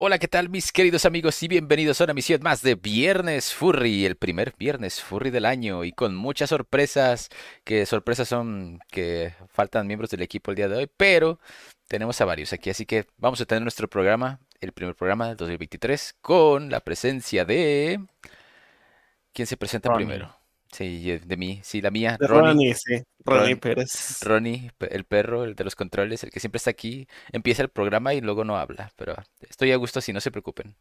Hola, ¿qué tal mis queridos amigos y bienvenidos a una misión más de Viernes Furry, el primer Viernes Furry del año. Y con muchas sorpresas, que sorpresas son que faltan miembros del equipo el día de hoy, pero tenemos a varios aquí, así que vamos a tener nuestro programa, el primer programa del 2023, con la presencia de... ¿Quién se presenta primero? Sí, de mí, sí, la mía, De Ronnie. Ronnie, sí. Ronnie Ron- Pérez. Ronnie, el perro, el de los controles, el que siempre está aquí, empieza el programa y luego no habla, pero estoy a gusto así, no se preocupen.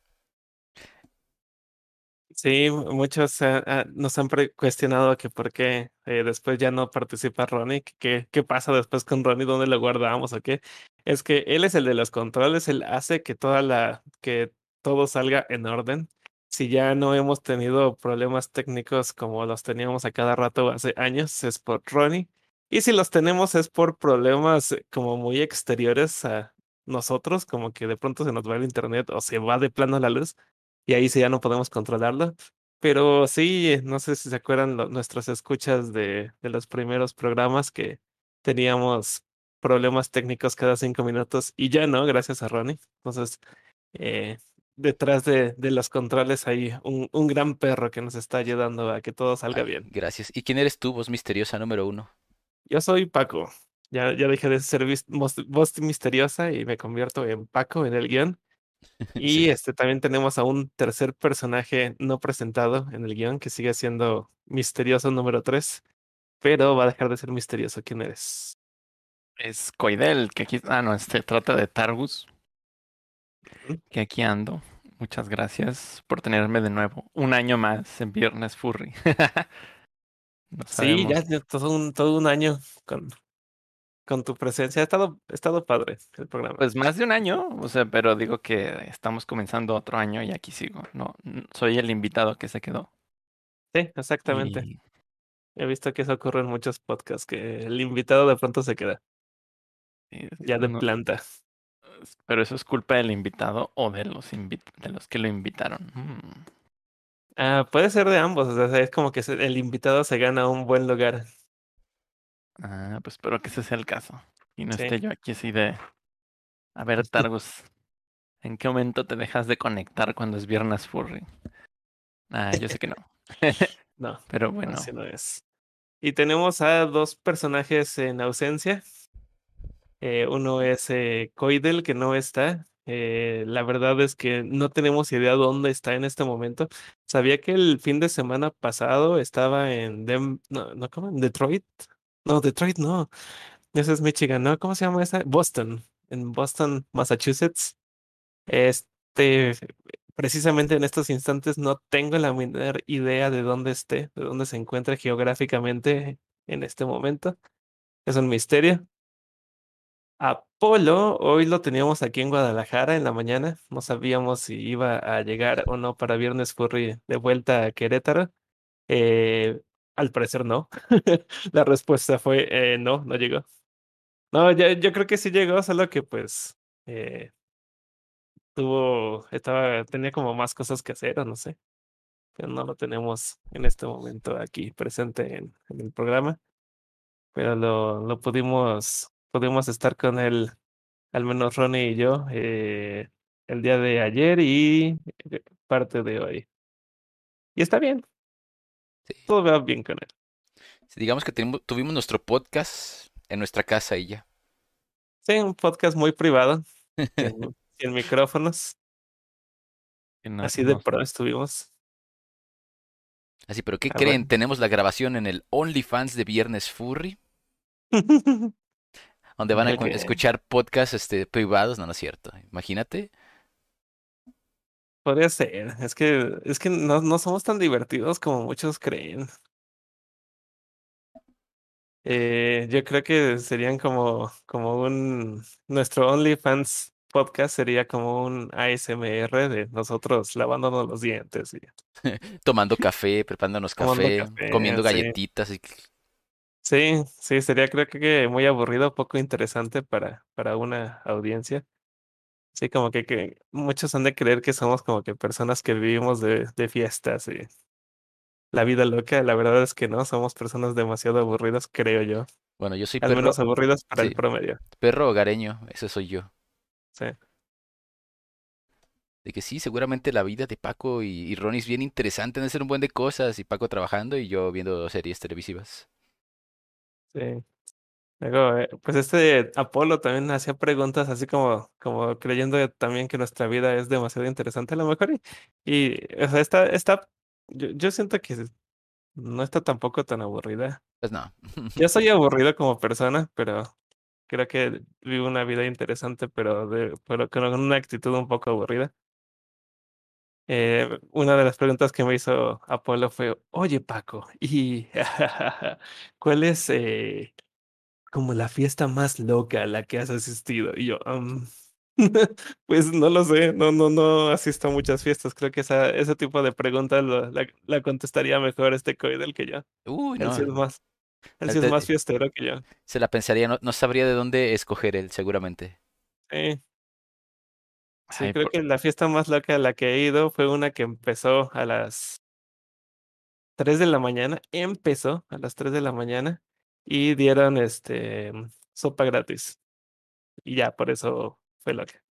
Sí, muchos ah, nos han cuestionado que por qué eh, después ya no participa Ronnie, que qué pasa después con Ronnie, dónde lo guardamos o qué. Es que él es el de los controles, él hace que toda la, que todo salga en orden. Si ya no hemos tenido problemas técnicos como los teníamos a cada rato hace años, es por Ronnie. Y si los tenemos es por problemas eh, como muy exteriores a nosotros, como que de pronto se nos va el internet o se va de plano la luz y ahí sí ya no podemos controlarlo. Pero sí, eh, no sé si se acuerdan lo- nuestras escuchas de, de los primeros programas que teníamos problemas técnicos cada cinco minutos y ya no, gracias a Ronnie. Entonces, eh, detrás de, de los controles hay un, un gran perro que nos está ayudando a que todo salga Ay, bien. gracias. ¿Y quién eres tú, voz misteriosa número uno? Yo soy Paco. Ya, ya dejé de ser voz, misteriosa y me convierto en Paco en el guion. Y Sí. este también tenemos a un tercer personaje no presentado en el guion que sigue siendo misterioso número 3, pero va a dejar de ser misterioso. ¿Quién eres? Es Coidel, que aquí, ah, no, este trata de Targus. Que aquí ando. Muchas gracias por tenerme de nuevo. Un año más en Viernes Furry. No Sí, ya, todo un, todo un año con, con tu presencia. Ha estado, ha estado padre el programa. Pues más de un año, o sea, pero digo que estamos comenzando otro año y aquí sigo. No, soy el invitado que se quedó. Sí, exactamente. Y, He visto que eso ocurre en muchos podcasts, que el invitado de pronto se queda ya de no- planta. Pero eso es culpa del invitado o de los invi- de los que lo invitaron. Mm. Ah, puede ser de ambos, o sea, es como que el invitado se gana un buen lugar. Ah, pues espero que ese sea el caso. Y no Sí. esté yo aquí así de. A ver, Targus, ¿en qué momento te dejas de conectar cuando es Viernes Furry? Ah, yo sé que no. No, Pero bueno, así no es. Y tenemos a dos personajes en ausencia. Eh, uno es eh, Coidel, que no está. Eh, la verdad es que no tenemos idea dónde está en este momento. Sabía que el fin de semana pasado estaba en no, no, ¿cómo? ¿En Detroit? No, Detroit no. Ese es Michigan, ¿no? ¿Cómo se llama esa? Boston. En Boston, Massachusetts. Este, precisamente en estos instantes no tengo la menor idea de dónde esté, de dónde se encuentra geográficamente en este momento. Es un misterio. Apolo, hoy lo teníamos aquí en Guadalajara en la mañana. No sabíamos si iba a llegar o no para Viernes Furry de vuelta a Querétaro. Eh, al parecer no. La respuesta fue eh, no, no llegó. No, yo creo que sí llegó, solo que pues eh, tuvo, estaba, tenía como más cosas que hacer o no sé. Pero no lo tenemos en este momento aquí presente en, en el programa. Pero lo, lo pudimos, pudimos estar con él al menos Ronnie y yo, eh, el día de ayer y eh, parte de hoy. Y está bien, Sí. todo va bien con él. Sí, Digamos que tuvimos nuestro podcast en nuestra casa y ya. Sí, un podcast muy privado, sin, sin micrófonos, no- así de no- pro estuvimos. Así, pero ¿qué Ah, creen? bueno. Tenemos la grabación en el OnlyFans de Viernes Furry, donde van a escuchar podcasts este, privados. No, no es cierto. Imagínate. Podría ser, es que, es que no, no somos tan divertidos como muchos creen. Eh, yo creo que serían como, como un, nuestro OnlyFans podcast sería como un ASMR de nosotros lavándonos los dientes y Tomando café, preparándonos Tomando café, café, comiendo sí. galletitas. y- Sí, sí, sería creo que muy aburrido, poco interesante para, para una audiencia. Sí, como que, que muchos han de creer que somos como que personas que vivimos de, de fiestas y la vida loca. La verdad es que no, somos personas demasiado aburridas, creo yo. Bueno, yo soy Al perro, menos aburridas para sí. el promedio. perro hogareño. Ese soy yo. Sí. de que sí, seguramente la vida de Paco y, y Ronnie es bien interesante, de ser un buen de cosas, y Paco trabajando y yo viendo series televisivas. Sí. Luego, eh, pues este Apolo también hacía preguntas así como, como creyendo también que nuestra vida es demasiado interesante a lo mejor. Y, y o sea, está, está, yo, yo siento que no está tampoco tan aburrida. Pues no. Yo soy aburrido como persona, pero creo que vivo una vida interesante, pero, de, pero con una actitud un poco aburrida. Eh, una de las preguntas que me hizo Apolo fue, oye Paco, ¿y cuál es eh, como la fiesta más loca a la que has asistido? Y yo, um, pues no lo sé, no, no, no asisto a muchas fiestas. Creo que esa, ese tipo de preguntas lo- la, la contestaría mejor este Coidel que yo. Uy, Él sí es no. más, él eh, sí es más fiestero que yo. Se la pensaría, no, no sabría de dónde escoger él, seguramente. Sí, sí, Ay, creo por- que la fiesta más loca a la que he ido fue una que empezó a las 3 de la mañana, empezó a las 3 de la mañana y dieron este sopa gratis. Y ya, por eso fue loca.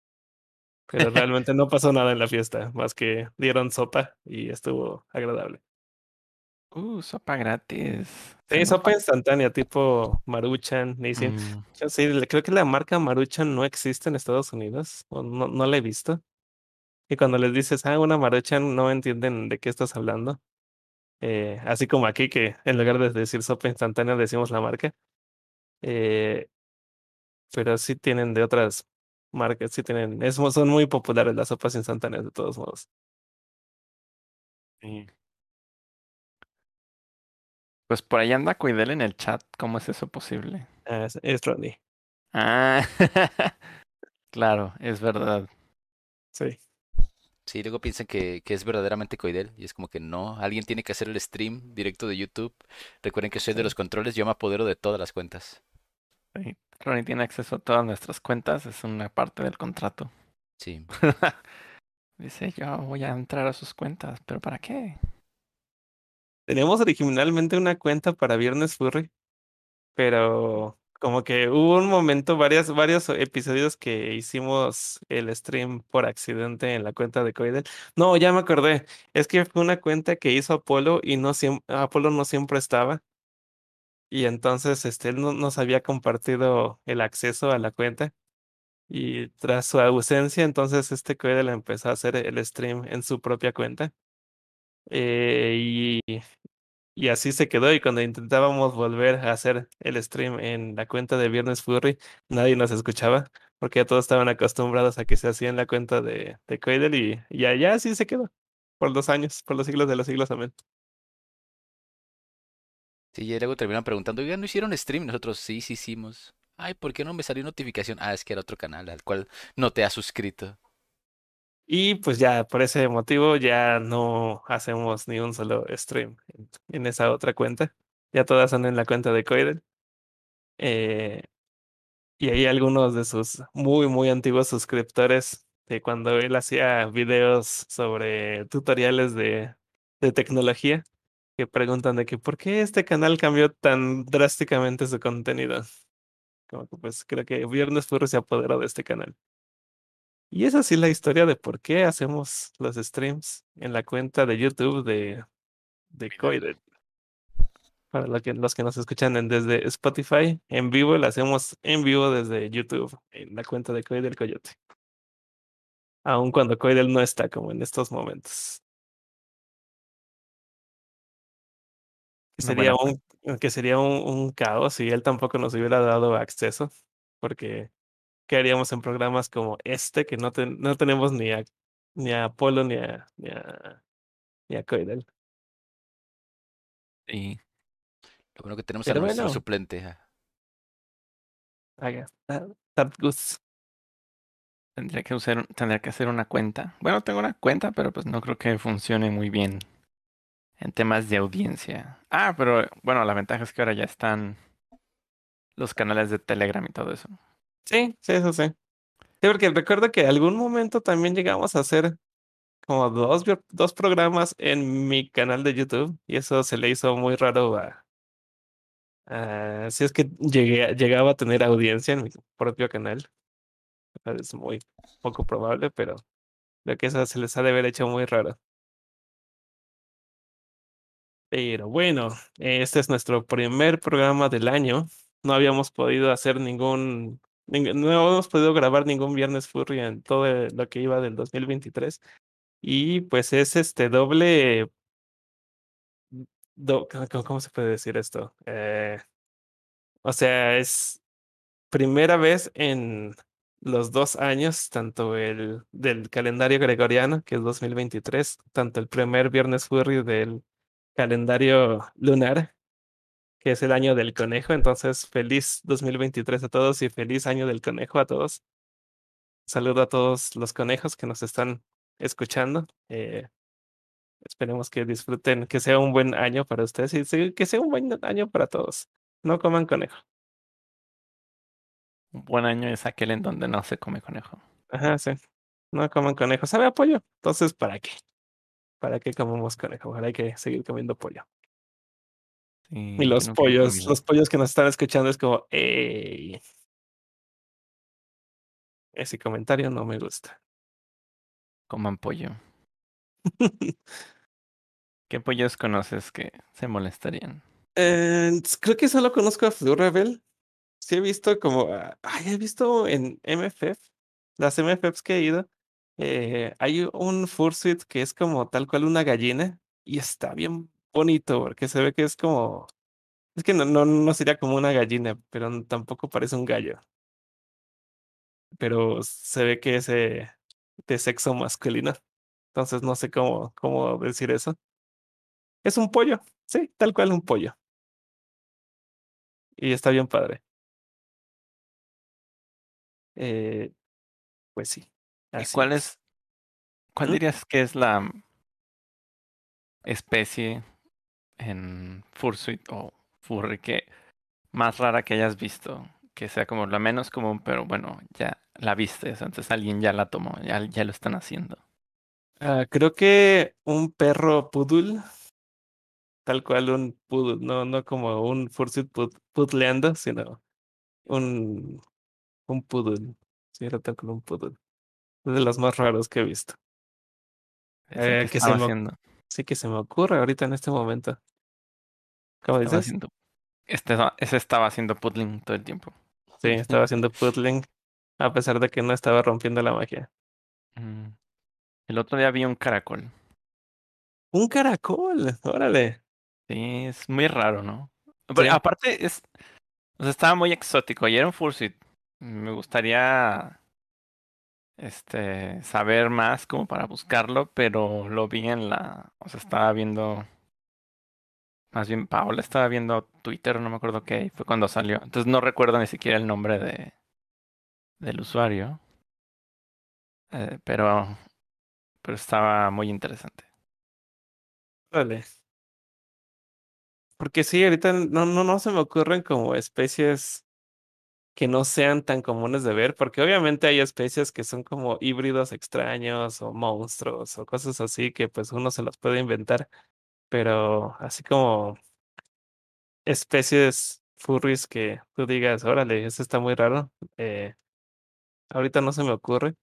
Pero realmente no pasó nada en la fiesta, más que dieron sopa y estuvo agradable. Uh, sopa gratis. Sí, sopa instantánea, tipo Maruchan, Nissin. Mm, Yo sí, creo que la marca Maruchan no existe en Estados Unidos, o no, no la he visto. Y cuando les dices, ah, una Maruchan, no entienden de qué estás hablando. Eh, así como aquí, que en lugar de decir sopa instantánea, decimos la marca. Eh, pero sí tienen de otras marcas, sí tienen, es, son muy populares las sopas instantáneas de todos modos. sí. Pues por ahí anda Cuidel en el chat. ¿Cómo es eso posible? Ah, es, es Ronnie, Ah, claro, es verdad. sí. Sí, luego piensan que, que es verdaderamente Coidel y es como que no, alguien tiene que hacer el stream directo de YouTube. Recuerden que soy de los controles, yo me apodero de todas las cuentas. Sí, Ronnie tiene acceso a todas nuestras cuentas, es una parte del contrato. Sí. Dice, yo voy a entrar a sus cuentas, pero ¿para qué? Teníamos originalmente una cuenta para Viernes Furry, pero como que hubo un momento, varias, varios episodios que hicimos el stream por accidente en la cuenta de Coidel. No, ya me acordé. Es que fue una cuenta que hizo Apolo y no Apolo no siempre estaba. Y entonces este, él no nos había compartido el acceso a la cuenta. Y tras su ausencia, entonces este Coidel empezó a hacer el stream en su propia cuenta. Eh, y y así se quedó. Y cuando intentábamos volver a hacer el stream en la cuenta de Viernes Furry, nadie nos escuchaba, porque ya todos estaban acostumbrados a que se hacía en la cuenta de, de Coidel y, y allá así se quedó. Por los años, por los siglos de los siglos, amén. Sí, y luego terminan preguntando, oigan, ¿no hicieron stream? Nosotros sí, sí hicimos. Ay, ¿por qué no me salió notificación? Ah, es que era otro canal al cual no te has suscrito. Y pues ya por ese motivo ya no hacemos ni un solo stream en, esa otra cuenta. Ya todas son en la cuenta de Coidel. Eh, y hay algunos de sus muy, muy antiguos suscriptores de cuando él hacía videos sobre tutoriales de, tecnología que preguntan de que por qué este canal cambió tan drásticamente su contenido. Como que pues creo que Viernes Furry se apoderó de este canal. Y es así la historia de por qué hacemos los streams en la cuenta de YouTube de, de Coided. Para lo que, los que nos escuchan en- desde Spotify, en vivo, lo hacemos en vivo desde YouTube, en la cuenta de Coidel Coyote. Aun cuando Coidel no está como en estos momentos. Que sería un, que sería un, un caos si él tampoco nos hubiera dado acceso. Porque, ¿qué haríamos en programas como este? Que no, ten- no tenemos ni a, ni a Apolo ni a, ni a, ni a Coidel. Sí. Lo bueno que tenemos a Pero nuestro bueno. suplente. ah. Haga. Tart Goose. Tendría que usar, tendría que hacer una cuenta. Bueno, tengo una cuenta, pero pues no creo que funcione muy bien en temas de audiencia. Ah, pero bueno, la ventaja es que ahora ya están los canales de Telegram y todo eso. Sí, sí, eso sí. Sí, porque recuerdo que algún momento también llegamos a hacer como dos, dos programas en mi canal de YouTube y eso se le hizo muy raro a, si es que llegué, llegaba a tener audiencia en mi propio canal. Es muy poco probable, pero Lo que eso se les ha de haber hecho muy raro. Pero bueno, este es nuestro primer programa del año. No habíamos podido hacer ningún, ning- no habíamos podido grabar ningún Viernes Furry en todo lo que iba del 2023. Y pues es este doble, do- ¿cómo, cómo se puede decir esto? Eh, o sea, es primera vez en los dos años, tanto el del calendario gregoriano, que es 2023, tanto el primer Viernes Furry del calendario lunar, que es el año del conejo. Entonces, feliz 2023 a todos y feliz año del conejo a todos. Saludo a todos los conejos que nos están escuchando. Eh, esperemos que disfruten, que sea un buen año para ustedes y que sea un buen año para todos. No coman conejo. Un buen año es aquel en donde no se come conejo. Ajá, sí. No coman conejo. ¿Sabe a pollo? Entonces, ¿para qué? ¿Para qué comemos conejo? Ahora hay que seguir comiendo pollo. Sí, Y los pollos, los pollos que nos están escuchando es como, ¡ey! Ese comentario no me gusta. Coman pollo. ¿Qué pollos conoces que se molestarían? Eh, creo que solo conozco a Blue Rebel. Sí he visto como, ah, ay, he visto en MFF, las MFFs que he ido, eh, hay un fursuit que es como tal cual una gallina y está bien bonito porque se ve que es como, es que no, no, no sería como una gallina, pero tampoco parece un gallo, pero se ve que es eh, de sexo masculino, entonces no sé cómo, cómo decir eso. Es un pollo, sí, tal cual un pollo y está bien padre. Eh, pues sí, ¿Y así cuál es. es, cuál ¿Mm? dirías que es la especie en fursuit o furry que más rara que hayas visto? Que sea como la menos común, pero bueno, ya la viste, entonces alguien ya la tomó, ya, ya lo están haciendo. Ah, creo que un perro poodle, tal cual un poodle, no, no como un fursuit pudleando, sino un, un poodle. Sí, era tal cual un poodle. Es de los más raros que he visto. Eh, que que se estaba me, sí que se me ocurre ahorita en este momento. ¿Cómo estaba dices? haciendo, este, ese estaba haciendo puddling todo el tiempo. Sí, estaba haciendo poodling, a pesar de que no estaba rompiendo la magia. Mm. El otro día vi un caracol. Un caracol, órale. Sí, es muy raro, ¿no? Pero Sí. aparte es, o sea, estaba muy exótico y era un fursuit. Me gustaría, este, saber más como para buscarlo, pero lo vi en la, o sea, estaba viendo, más bien Paola estaba viendo Twitter, no me acuerdo qué, fue cuando salió. Entonces no recuerdo ni siquiera el nombre de, del usuario, eh, pero, pero estaba muy interesante. Órale. Porque sí, ahorita no, no, no se me ocurren como especies que no sean tan comunes de ver, porque obviamente hay especies que son como híbridos extraños o monstruos o cosas así que pues uno se las puede inventar, pero así como especies furries que tú digas, órale, eso está muy raro, eh, ahorita no se me ocurre.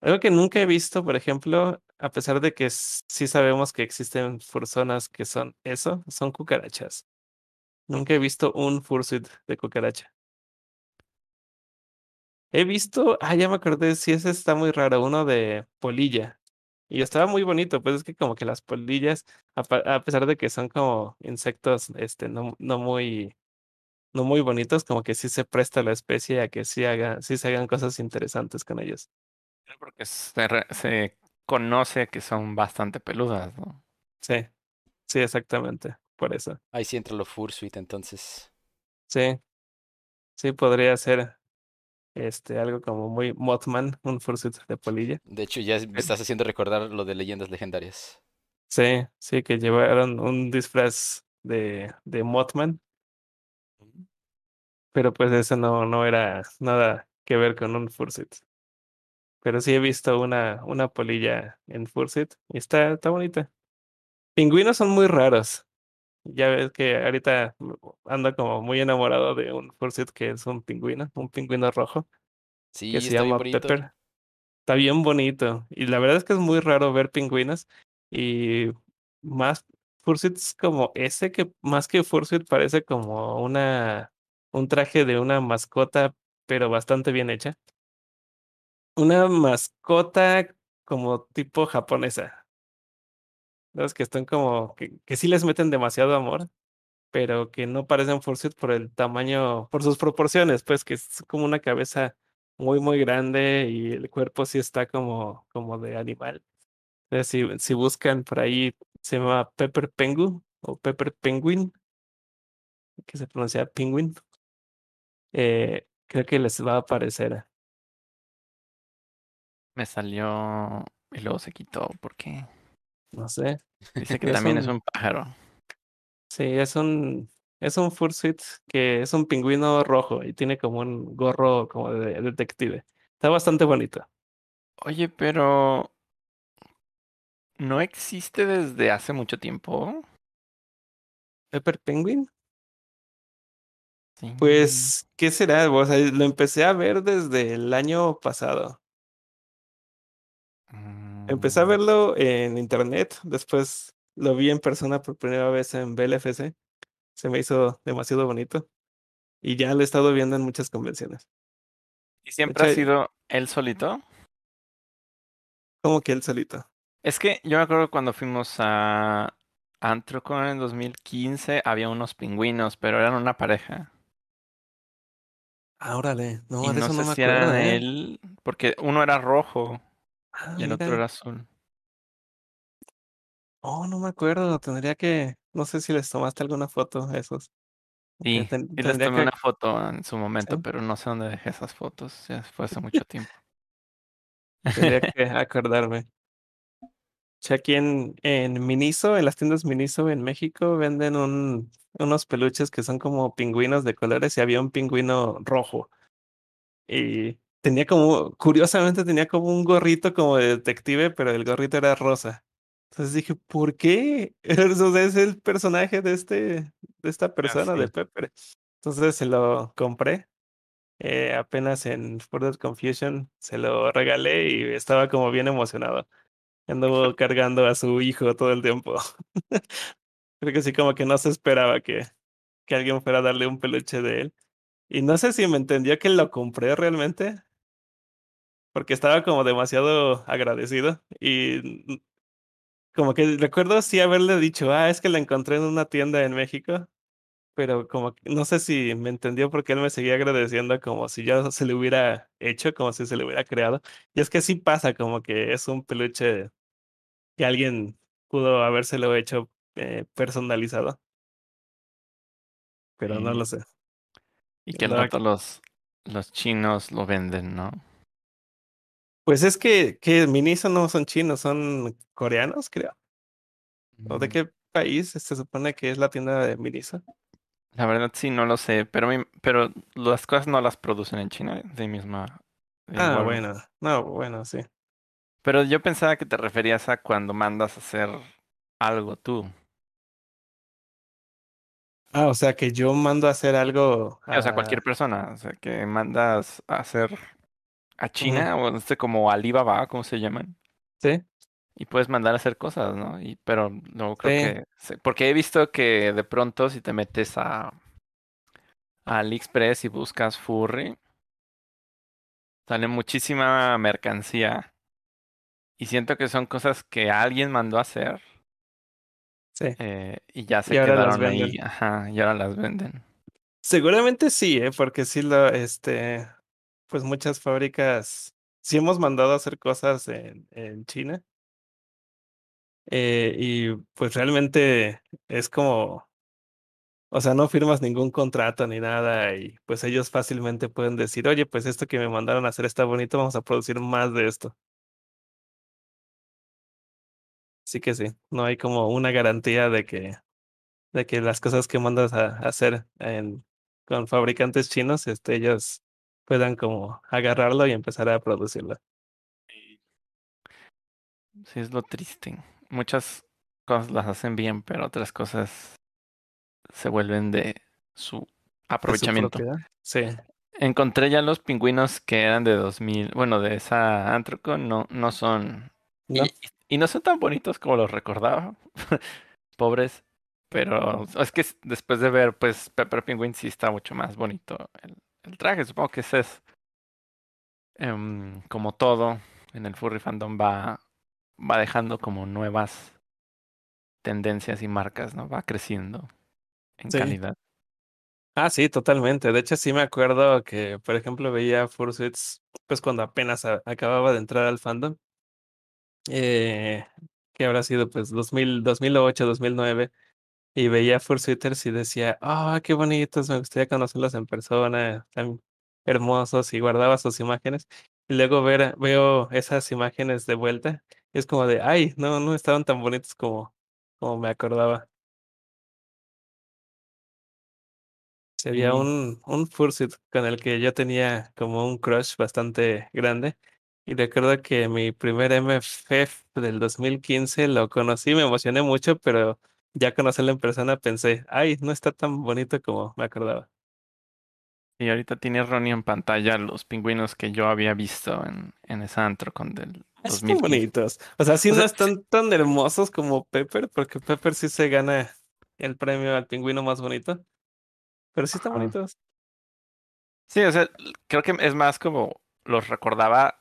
Algo que nunca he visto, por ejemplo, a pesar de que sí sabemos que existen furzonas que son eso, son cucarachas. Nunca he visto un fursuit de cucaracha. He visto, ah, ya me acordé, sí, ese está muy raro, uno de polilla. Y estaba muy bonito, pues es que como que las polillas, a, pesar de que son como insectos, este, no, no muy, no muy bonitos, como que sí se presta la especie a que sí haga, sí se hagan cosas interesantes con ellos. Porque se, re- se conoce que son bastante peludas, ¿no? Sí, sí, exactamente, por eso. Ahí sí entra lo fursuit, entonces. Sí, sí podría ser, este, algo como muy Mothman, un fursuit de polilla. De hecho, ya me estás haciendo recordar lo de leyendas legendarias. Sí, sí, que llevaron un disfraz de, de Mothman, pero pues eso no, no era nada que ver con un fursuit. Pero sí he visto una, una polilla en fursuit y está, está bonita. Pingüinos son muy raros. Ya ves que ahorita ando como muy enamorado de un fursuit que es un pingüino, un pingüino rojo, Sí, que se llama. Pepper. Está bien bonito. Y la verdad es que es muy raro ver pingüinos. Y más fursuits como ese, que más que fursuit parece como una un traje de una mascota, pero bastante bien hecha. Una mascota como tipo japonesa. Los que están como que, que sí les meten demasiado amor, pero que no parecen fursuit por el tamaño, por sus proporciones, pues que es como una cabeza muy, muy grande y el cuerpo sí está como, como de animal. Si, si buscan por ahí, se llama Pepper Pengu o Pepper Penguin, que se pronuncia penguin. Eh, creo que les va a aparecer. Me salió y luego se quitó porque No sé. Dice que Es también es un- pájaro. Sí, es un, es un fursuit que es un pingüino rojo y tiene como un gorro como de detective. Está bastante bonito. Oye, pero no existe desde hace mucho tiempo. Pepper Penguin. Sí. Pues, ¿qué será? O sea, lo empecé a ver desde el año pasado. Empecé a verlo en internet, después lo vi en persona por primera vez en BLFC. Se me hizo demasiado bonito y ya lo he estado viendo en muchas convenciones. ¿Y siempre ha sido él solito? Como que él solito. Es que yo me acuerdo cuando fuimos a Antrocon en 2015, había unos pingüinos, pero eran una pareja. Ah, órale. No, y de no eso sé no me si acuerdo, eran ¿eh? él, porque uno era rojo Ah, y el otro era azul. Oh, no me acuerdo. Tendría que. No sé si les tomaste alguna foto a esos. Sí, ten- sí les tendría tomé que. una foto en su momento, sí, pero no sé dónde dejé esas fotos. Ya fue hace mucho tiempo. tendría que acordarme. Sí, aquí en, en Miniso, en las tiendas Miniso en México, venden un, unos peluches que son como pingüinos de colores y había un pingüino rojo. Y tenía como, curiosamente tenía como un gorrito como de detective, pero el gorrito era rosa. Entonces dije, ¿por qué? Eso es el personaje de este, de esta Ah, persona, de. Pepper. Entonces se lo compré. eh, apenas en Further Confusion se lo regalé y estaba como bien emocionado. Anduvo cargando a su hijo todo el tiempo. Creo que sí, como que no se esperaba que, que alguien fuera a darle un peluche de él. Y no sé si me entendió que lo compré realmente, porque estaba como demasiado agradecido. Y mm, como que recuerdo sí haberle dicho, ah, es que la encontré en una tienda en México. Pero como que no sé si me entendió porque él me seguía agradeciendo como si yo se le hubiera hecho, como si se le hubiera creado. Y es que sí pasa, como que es un peluche que alguien pudo habérselo hecho eh, personalizado, pero no lo sé. Y que al rato los, los chinos lo venden, ¿no? Pues es que, que Miniso no son chinos, son coreanos, creo. ¿O de Mm, qué país se supone que es la tienda de Miniso? La verdad sí, no lo sé, pero, pero las cosas no las producen en China de misma. de Ah, igual- bueno, no, bueno, sí. Pero yo pensaba que te referías a cuando mandas a hacer algo tú. Ah, o sea que yo mando a hacer algo O sea, a- cualquier persona, o sea, que mandas a hacer a. China o no sé, como Alibaba, ¿cómo se llaman? Sí, Y puedes mandar a hacer cosas, ¿no? Y, pero no creo Sí. que... Porque he visto que de pronto si te metes a, a AliExpress y buscas furry, sale muchísima mercancía. Y siento que son cosas que alguien mandó a hacer sí. eh, y ya se Y quedaron ahí. Ajá, y ahora las venden. Seguramente sí, ¿eh? Porque sí lo, este, pues muchas fábricas, sí hemos mandado a hacer cosas en, en China. eh, y pues realmente es como, o sea, no firmas ningún contrato ni nada y pues ellos fácilmente pueden decir, oye, pues esto que me mandaron a hacer está bonito, vamos a producir más de esto. Así que sí, no hay como una garantía de que, de que las cosas que mandas a, hacer con fabricantes chinos, este, ellos puedan como agarrarlo y empezar a producirlo. Sí, es lo triste. Muchas cosas las hacen bien, pero otras cosas se vuelven de su de su aprovechamiento. Sí, Encontré ya los pingüinos que eran de 2000, bueno, de esa Antroco, no, no son, ¿no? y, y no son tan bonitos como los recordaba, pobres, pero es que después de ver, pues, Pepper Penguin sí está mucho más bonito el, el traje, supongo que ese es, em, como todo, en el furry fandom va, va dejando como nuevas tendencias y marcas, ¿no? Va creciendo en Sí. calidad. Ah, sí, totalmente. De hecho, sí me acuerdo que, por ejemplo, veía Fursuits, pues cuando apenas a- acababa de entrar al fandom, eh, que habrá sido pues 2000, 2008, 2009, y veía Fursuiters y decía, ah, qué bonitos, me gustaría conocerlos en persona, tan hermosos, y guardaba sus imágenes. Y luego ver, veo esas imágenes de vuelta, y es como de, ay, no, no estaban tan bonitos como, como me acordaba. Sí, había un, un fursuit con el que yo tenía como un crush bastante grande. Y recuerdo que mi primer MFF del 2015 lo conocí, me emocioné mucho, pero ya conocerlo en persona pensé, ay, no está tan bonito como me acordaba. y ahorita tiene Ronnie en pantalla los pingüinos que yo había visto en, en esa Antrocon del Están 2015. bonitos. O sea, sí O no están tan hermosos como Pepper, porque Pepper sí se gana el premio al pingüino más bonito, pero sí están Ajá. bonitos. Sí, o sea, creo que es más como los recordaba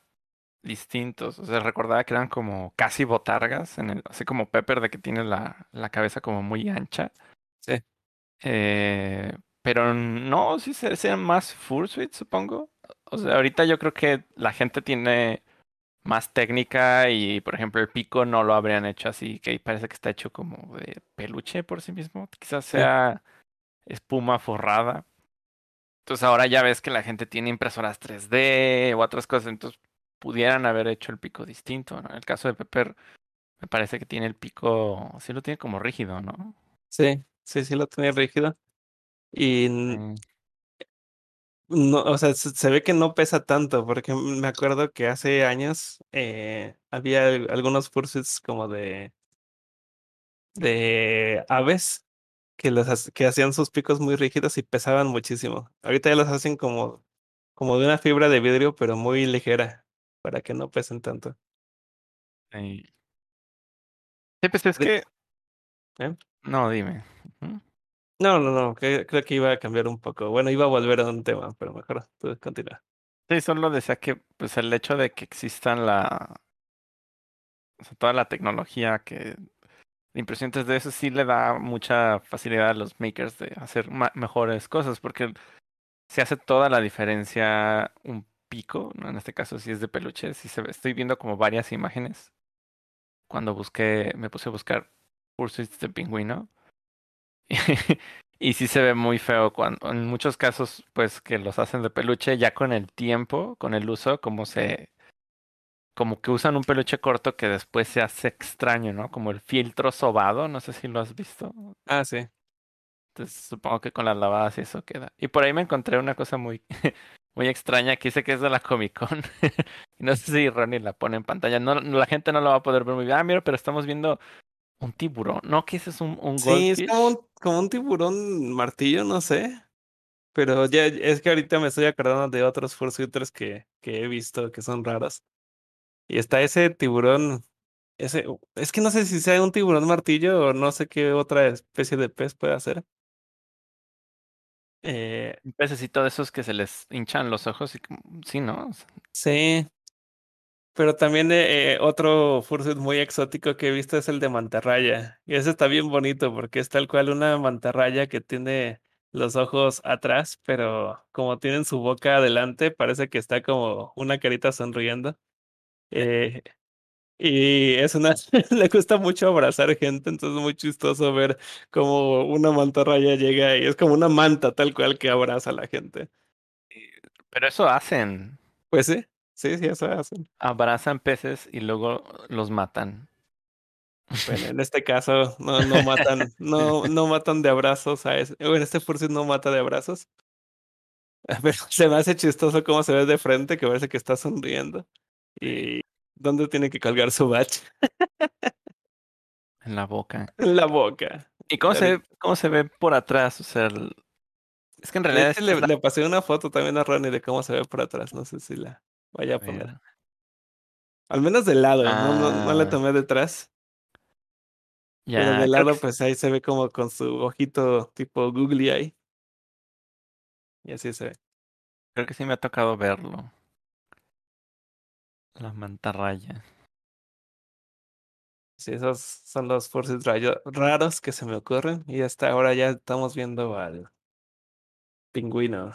distintos. O sea, recordaba que eran como casi botargas, en el, así como Pepper de que tiene la, la cabeza como muy ancha. Sí. Eh, pero no, sí se- sean más fursuit, supongo. O sea, ahorita yo creo que la gente tiene más técnica y, por ejemplo, el pico no lo habrían hecho así, que parece que está hecho como de peluche por sí mismo. Quizás Sí. sea espuma forrada. Entonces ahora ya ves que la gente tiene impresoras 3D o otras cosas, entonces pudieran haber hecho el pico distinto, ¿no? En el caso de Pepper, me parece que tiene el pico, sí lo tiene como rígido, ¿no? Sí, sí, sí lo tenía rígido. Y no, o sea, se, se ve que no pesa tanto, porque me acuerdo que hace años eh, había al- algunos fursuits como de, de aves que, los, que hacían sus picos muy rígidos y pesaban muchísimo. Ahorita ya los hacen como, como de una fibra de vidrio, pero muy ligera, para que no pesen tanto. Sí, Sí, pues es De- que, ¿eh? no, dime. Ujú. No, no, no, que- creo que iba a cambiar un poco. Bueno, iba a volver a un tema, pero mejor puedes continuar. Sí, solo decía que, pues el hecho de que existan la, o sea, toda la tecnología que impresión 3D, eso sí le da mucha facilidad a los makers de hacer ma- mejores cosas, porque se hace toda la diferencia un pico, ¿no? En este caso si es de peluche, sí se ve. Estoy viendo como varias imágenes. Cuando busqué, me puse a buscar fursuits de pingüino. Y sí se ve muy feo cuando, en muchos casos, pues que los hacen de peluche, ya con el tiempo, con el uso, como se, como que usan un peluche corto que después se hace extraño, ¿no? Como el filtro sobado, no sé si lo has visto. Ah, sí. Entonces supongo que con las lavadas eso queda. Y por ahí me encontré una cosa muy, muy extraña que dice que es de la Comic Con. No sé si Ronnie la pone en pantalla. No, la gente no lo va a poder ver muy bien. Ah, mira, pero estamos viendo un tiburón. No, que ese es un, un Sí, es como un, como un tiburón martillo, no sé. Pero ya es que ahorita me estoy acordando de otros fursuiters que, que he visto que son raros. Y está ese tiburón, ese, es que no sé si sea un tiburón martillo o no sé qué otra especie de pez puede ser. Eh, Un pececito de esos que se les hinchan los ojos y sí, ¿no? Sí, pero también eh, otro fursuit muy exótico que he visto es el de mantarraya. Y ese está bien bonito porque es tal cual una mantarraya que tiene los ojos atrás, pero como tienen su boca adelante, parece que está como una carita sonriendo. Eh, y es una, le gusta mucho abrazar gente, entonces es muy chistoso ver como una mantarraya llega y es como una manta tal cual que abraza a la gente. Pero eso hacen. Pues sí, sí, sí, eso hacen. Abrazan peces y luego los matan. Bueno, en este caso no, no matan, no, no matan de abrazos a ese. Bueno, este fursuit no mata de abrazos. Pero se me hace chistoso cómo se ve de frente, que parece que está sonriendo. Y dónde tiene que colgar su badge. En la boca. En la boca. ¿Y cómo se ve, cómo se ve por atrás? O sea, el- Es que en realidad es le, la- le pasé una foto también a Ronnie de cómo se ve por atrás. No sé si la vaya a poner. Al menos de lado, no, no, no le Ah. tomé detrás. ya, Pero de lado, que, pues ahí se ve como con su ojito tipo googly eye. Y así se ve. creo que sí me ha tocado verlo. La mantarraya. Sí, esos son los forces rayo- raros que se me ocurren. Y hasta ahora ya estamos viendo al pingüino.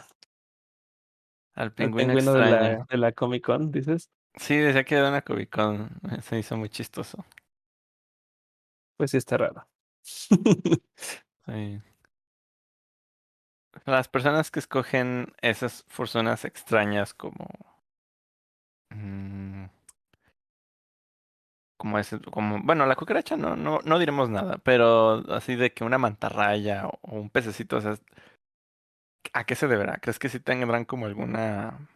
Al pingüino pingüino de extraño. la, de la Comic Con, dices. Sí, decía que era una Comic Con. Se hizo muy chistoso. Pues sí está raro. Sí. Las personas que escogen esas forzonas extrañas como. Mm, como ese, como, bueno, la cucaracha no, no, no diremos nada, pero así de que una mantarraya o, o un pececito, o sea, ¿a qué se deberá? ¿Crees que sí tendrán como alguna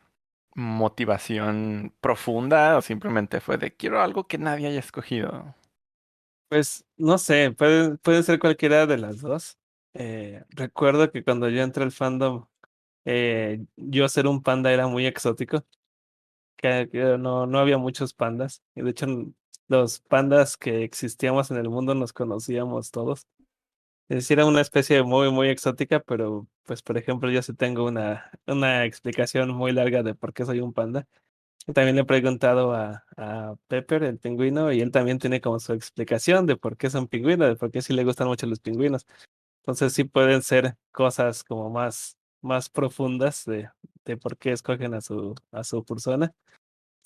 motivación profunda o simplemente fue de quiero algo que nadie haya escogido? Pues no sé, puede, puede ser cualquiera de las dos. Eh, recuerdo que cuando yo entré al fandom, eh, yo ser un panda era muy exótico, que, no, no había muchos pandas. Y de hecho, los pandas que existíamos en el mundo nos conocíamos todos. Es decir, era una especie muy, muy exótica, pero pues por ejemplo, yo sí tengo una, una explicación muy larga de por qué soy un panda. También le he preguntado a, a Pepper, el pingüino, y él también tiene como su explicación de por qué es un pingüino, de por qué sí le gustan mucho los pingüinos. Entonces sí pueden ser cosas como más, más profundas de, de por qué escogen a su, a su persona.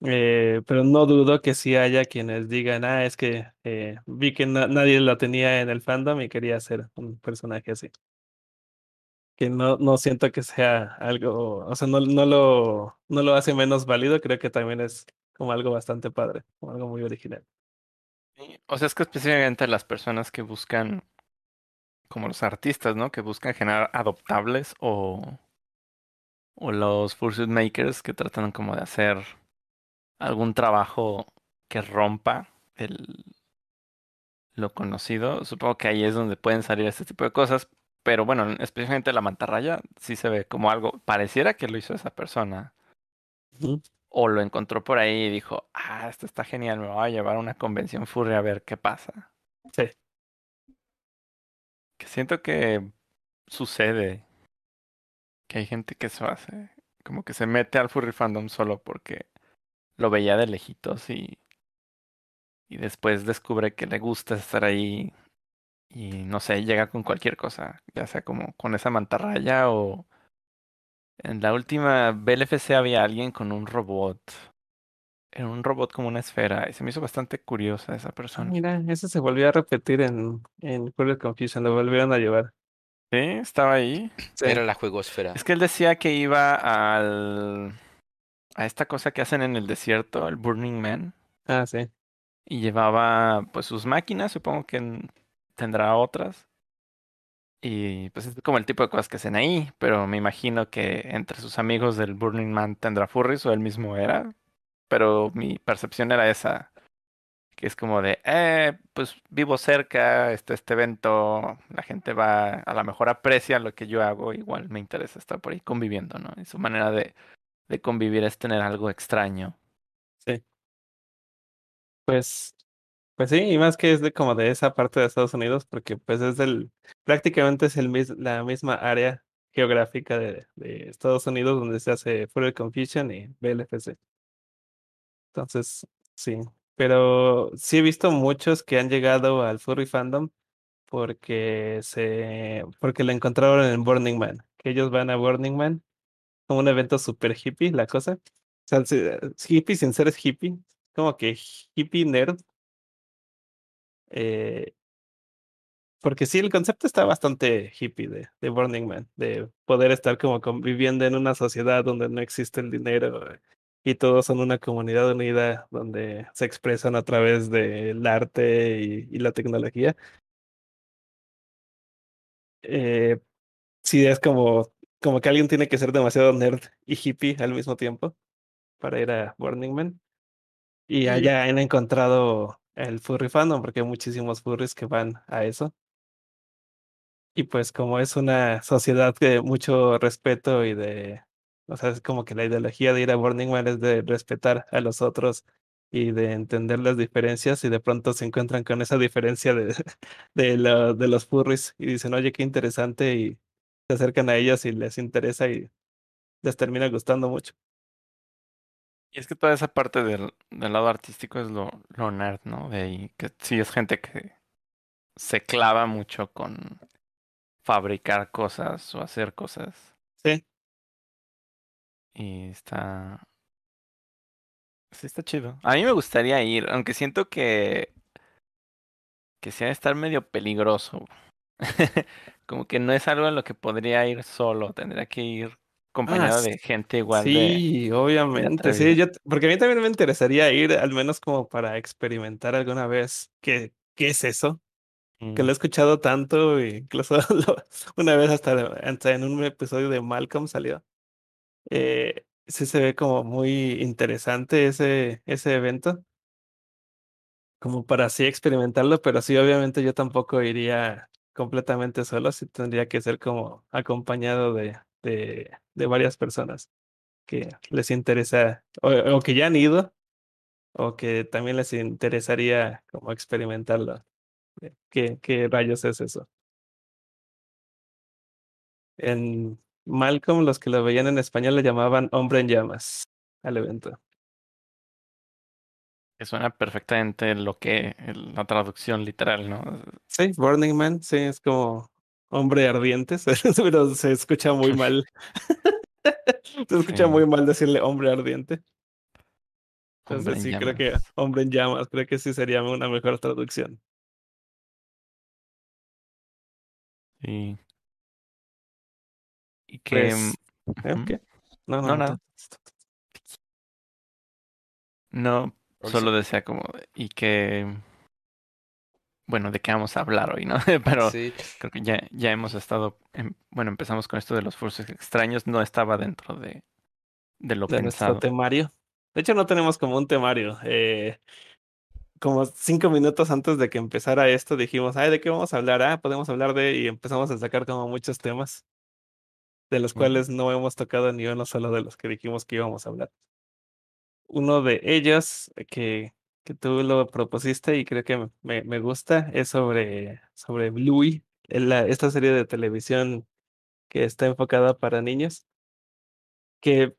Eh, pero no dudo que sí haya quienes digan, ah, es que eh, vi que na- nadie lo tenía en el fandom y quería ser un personaje así. Que no, no siento que sea algo, o sea, no, no lo, no lo hace menos válido, creo que también es como algo bastante padre, como algo muy original. O sea, es que específicamente las personas que buscan, como los artistas, ¿no? Que buscan generar adoptables o, o los fursuit makers que tratan como de hacer algún trabajo que rompa el, lo conocido. Supongo que ahí es donde pueden salir este tipo de cosas. Pero bueno, especialmente la mantarraya sí se ve como algo, pareciera que lo hizo esa persona. O lo encontró por ahí y dijo, ah, esto está genial, me voy a llevar a una convención furry a ver qué pasa. Sí, Que siento que sucede. Que hay gente que eso hace. Como que se mete al furry fandom solo porque lo veía de lejitos y, y después descubre que le gusta estar ahí y no sé, llega con cualquier cosa, ya sea como con esa mantarraya o en la última BLFC había alguien con un robot. Era un robot como una esfera y se me hizo bastante curiosa esa persona. mira, eso se volvió a repetir en, en Cruel Confusion, lo volvieron a llevar. Sí, estaba ahí. Sí, Era la juegosfera. Es que él decía que iba al a esta cosa que hacen en el desierto, el Burning Man, ah, sí. y llevaba pues sus máquinas, supongo que en- tendrá otras. Y pues es como el tipo de cosas que hacen ahí, pero me imagino que entre sus amigos del Burning Man tendrá furries o él mismo era. Pero mi percepción era esa, que es como de, eh, pues vivo cerca, este, este evento, la gente va, a lo mejor aprecia lo que yo hago, igual me interesa estar por ahí conviviendo, ¿no? Y su manera de, de convivir es tener algo extraño. Sí. Pues, pues sí, y más que es de como de esa parte de Estados Unidos, porque pues es del, prácticamente es el mis, la misma área geográfica de, de Estados Unidos donde se hace Furry Confusion y BLFC. Entonces, sí. Pero sí he visto muchos que han llegado al Furry Fandom porque se, porque lo encontraron en Burning Man, que ellos van a Burning Man, como un evento super hippie, la cosa. O sea, si- hippie sin ser hippie, como que hippie nerd. Eh, porque sí, el concepto está bastante hippie de, de Burning Man, de poder estar como conviviendo en una sociedad donde no existe el dinero eh, y todos son una comunidad unida donde se expresan a través del arte y, y la tecnología. Eh, sí, es como, como que alguien tiene que ser demasiado nerd y hippie al mismo tiempo para ir a Burning Man. Y allá han encontrado el furry fandom, porque hay muchísimos furries que van a eso. Y pues como es una sociedad de mucho respeto y de, o sea, es como que la ideología de ir a Burning Man es de respetar a los otros y de entender las diferencias y de pronto se encuentran con esa diferencia de, de, lo- de los furries y dicen, oye, qué interesante y se acercan a ellos y les interesa y les termina gustando mucho. Y es que toda esa parte del, del lado artístico es lo, lo nerd, ¿no? De ahí, que sí es gente que se clava mucho con fabricar cosas o hacer cosas. Y está. Sí, está chido. A mí me gustaría ir, aunque siento que. que de estar medio peligroso. Como que no es algo en lo que podría ir solo. Tendría que ir acompañado Ah, de gente igual sí, de obviamente, sí, yo, porque a mí también me interesaría ir, al menos como para experimentar alguna vez qué, qué es eso. que lo Mm, he escuchado tanto, e incluso lo- una vez hasta, hasta en un episodio de Malcolm salió. Eh, sí se ve como muy interesante ese, ese evento, como para así experimentarlo, pero sí, obviamente yo tampoco iría completamente solo, sí tendría que ser como acompañado de, de, varias personas que les interesa, o, o que ya han ido, o que también les interesaría como experimentarlo. ¿Qué, qué rayos es eso? En Malcolm, los que lo veían en español le llamaban Hombre en Llamas al evento. que suena perfectamente lo que la traducción literal, ¿no? Sí, Burning Man, sí, es como hombre ardiente, pero se escucha muy mal. Se escucha Sí, muy mal decirle hombre ardiente. hombre Entonces en sí, creo que hombre en llamas, creo que sí sería una mejor traducción. Sí. Y que. Pues, ¿eh? No, no, No, no. nada. No, solo decía como. Y que. Bueno, ¿de qué vamos a hablar hoy, no? Pero Sí, creo que ya, ya hemos estado. en- bueno, empezamos con esto de los fursuits extraños. No estaba dentro de, de lo de nuestro pensado. temario. De hecho, no tenemos como un temario. Eh, como cinco minutos antes de que empezara esto, dijimos, ay, ¿de qué vamos a hablar? Ah, podemos hablar de... Y empezamos a sacar como muchos temas, de los cuales no hemos tocado ni uno solo de los que dijimos que íbamos a hablar. Uno de ellos, eh, que, que tú lo propusiste y creo que me, me gusta, es sobre, sobre Bluey, la- esta serie de televisión que está enfocada para niños, que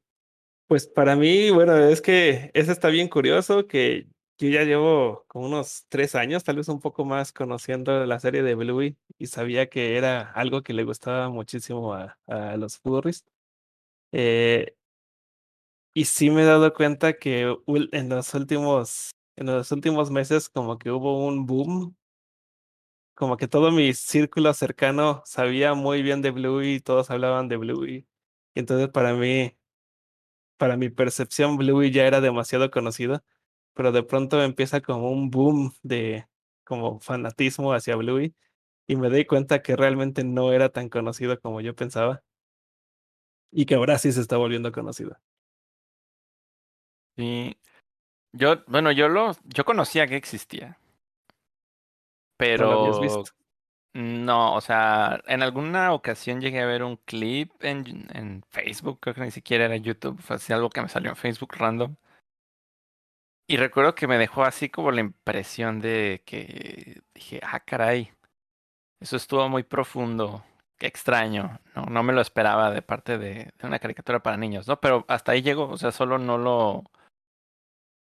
Pues para mí, bueno, es que eso está bien curioso, que yo ya llevo como unos tres años, tal vez un poco más, conociendo la serie de Bluey y sabía que era algo que le gustaba muchísimo a, a los furries. Eh, y sí me he dado cuenta que en los últimos, en los últimos meses como que hubo un boom, como que todo mi círculo cercano sabía muy bien de Bluey todos hablaban de Bluey. Y entonces para mí para mi percepción, Bluey ya era demasiado conocido, pero de pronto empieza como un boom de como fanatismo hacia Bluey y me doy cuenta que realmente no era tan conocido como yo pensaba y que ahora sí se está volviendo conocido. Sí. Yo, bueno, yo lo, yo conocía que existía, ¿No lo habías pero visto? no, o sea, en alguna ocasión llegué a ver un clip en, en Facebook, creo que ni siquiera era YouTube, fue así algo que me salió en Facebook random. Y recuerdo que me dejó así como la impresión de que dije, ah, caray, eso estuvo muy profundo, qué extraño, no, no me lo esperaba de parte de, de una caricatura para niños, ¿no? Pero hasta ahí llegó, o sea, solo no lo,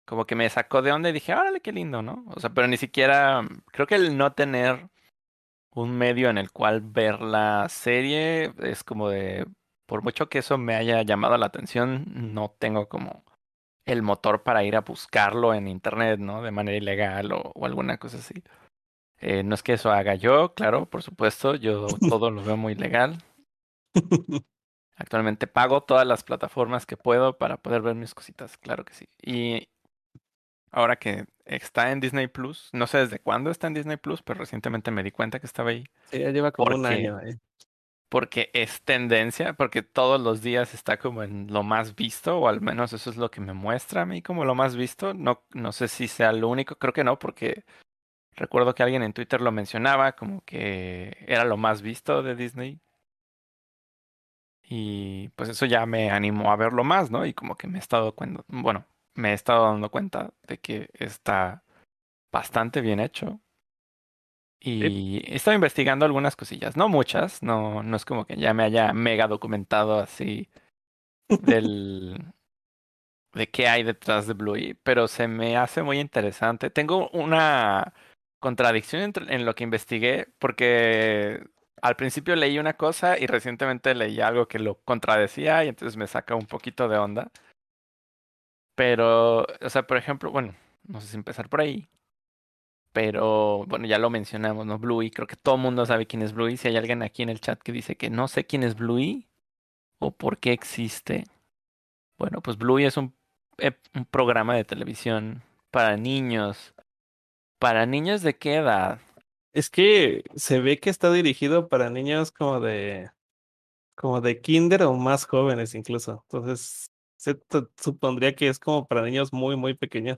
como que me sacó de onda y dije, órale, qué lindo, ¿no? O sea, pero ni siquiera, creo que el no tener un medio en el cual ver la serie es como de, por mucho que eso me haya llamado la atención, no tengo como el motor para ir a buscarlo en internet, ¿no? De manera ilegal o, o alguna cosa así. Eh, no es que eso haga yo, claro, por supuesto, yo todo lo veo muy legal. Actualmente pago todas las plataformas que puedo para poder ver mis cositas, claro que sí. Y ahora que está en Disney Plus, no sé desde cuándo está en Disney Plus, pero recientemente me di cuenta que estaba ahí. Sí, ya lleva como un año. eh. Porque es tendencia, porque todos los días está como en lo más visto, o al menos eso es lo que me muestra a mí como lo más visto. No, no sé si sea lo único, creo que no, porque Recuerdo que alguien en Twitter lo mencionaba como que era lo más visto de Disney. Y pues eso ya me animó a verlo más, ¿no? Y como que me he estado cuenta, bueno, me he estado dando cuenta de que está bastante bien hecho. Y he estado investigando algunas cosillas, no muchas, no, no es como que ya me haya mega documentado así del de qué hay detrás de Bluey, pero se me hace muy interesante. Tengo una contradicción entre, en lo que investigué, porque al principio leí una cosa y recientemente leí algo que lo contradecía y entonces me saca un poquito de onda. Pero, o sea, por ejemplo, bueno, no sé si empezar por ahí. Pero, bueno, ya lo mencionamos, ¿no? Bluey, creo que todo el mundo sabe quién es Bluey. Si hay alguien aquí en el chat que dice que no sé quién es Bluey o por qué existe. Bueno, pues Bluey es un, eh, un programa de televisión para niños ¿Para niños de qué edad? Es que se ve que está dirigido para niños como de como de kinder o más jóvenes incluso. Entonces, se supondría que es como para niños muy muy pequeños.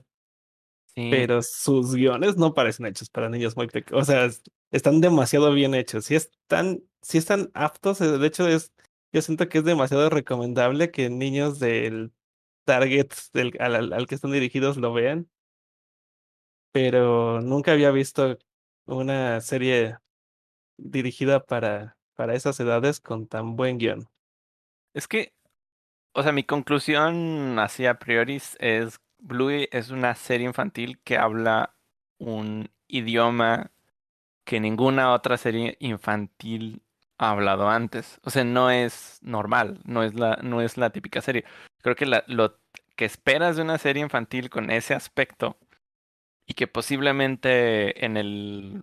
Sí. Pero sus guiones no parecen hechos para niños muy pequeños. O sea, están demasiado bien hechos. Si están, si están aptos, de hecho es, yo siento que es demasiado recomendable que niños del target del, al, al que están dirigidos lo vean pero nunca había visto una serie dirigida para, para esas edades con tan buen guion. Es que, o sea, mi conclusión así a priori es Bluey es una serie infantil que habla un idioma que ninguna otra serie infantil ha hablado antes. O sea, no es normal, no es la, no es la típica serie. Creo que lo que esperas de una serie infantil con ese aspecto y que posiblemente en el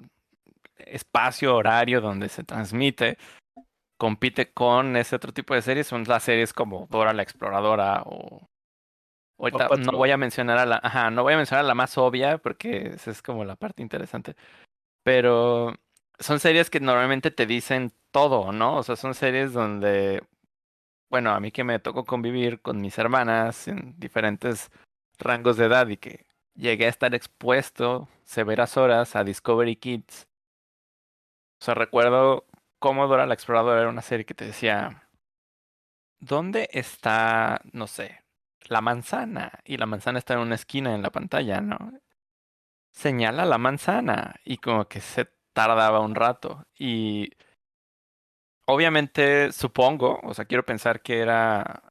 espacio horario donde se transmite compite con ese otro tipo de series son las series como Dora la exploradora o ahorita no voy a mencionar a la ajá, no voy a mencionar a la más obvia porque esa es como la parte interesante pero son series que normalmente te dicen todo no o sea son series donde bueno a mí que me tocó convivir con mis hermanas en diferentes rangos de edad y que llegué a estar expuesto severas horas a Discovery Kids. O sea, recuerdo cómo Dora la Exploradora era una serie que te decía, ¿dónde está, no sé, la manzana? Y la manzana está en una esquina en la pantalla, ¿no? Señala la manzana y como que se tardaba un rato. Y obviamente supongo, o sea, quiero pensar que era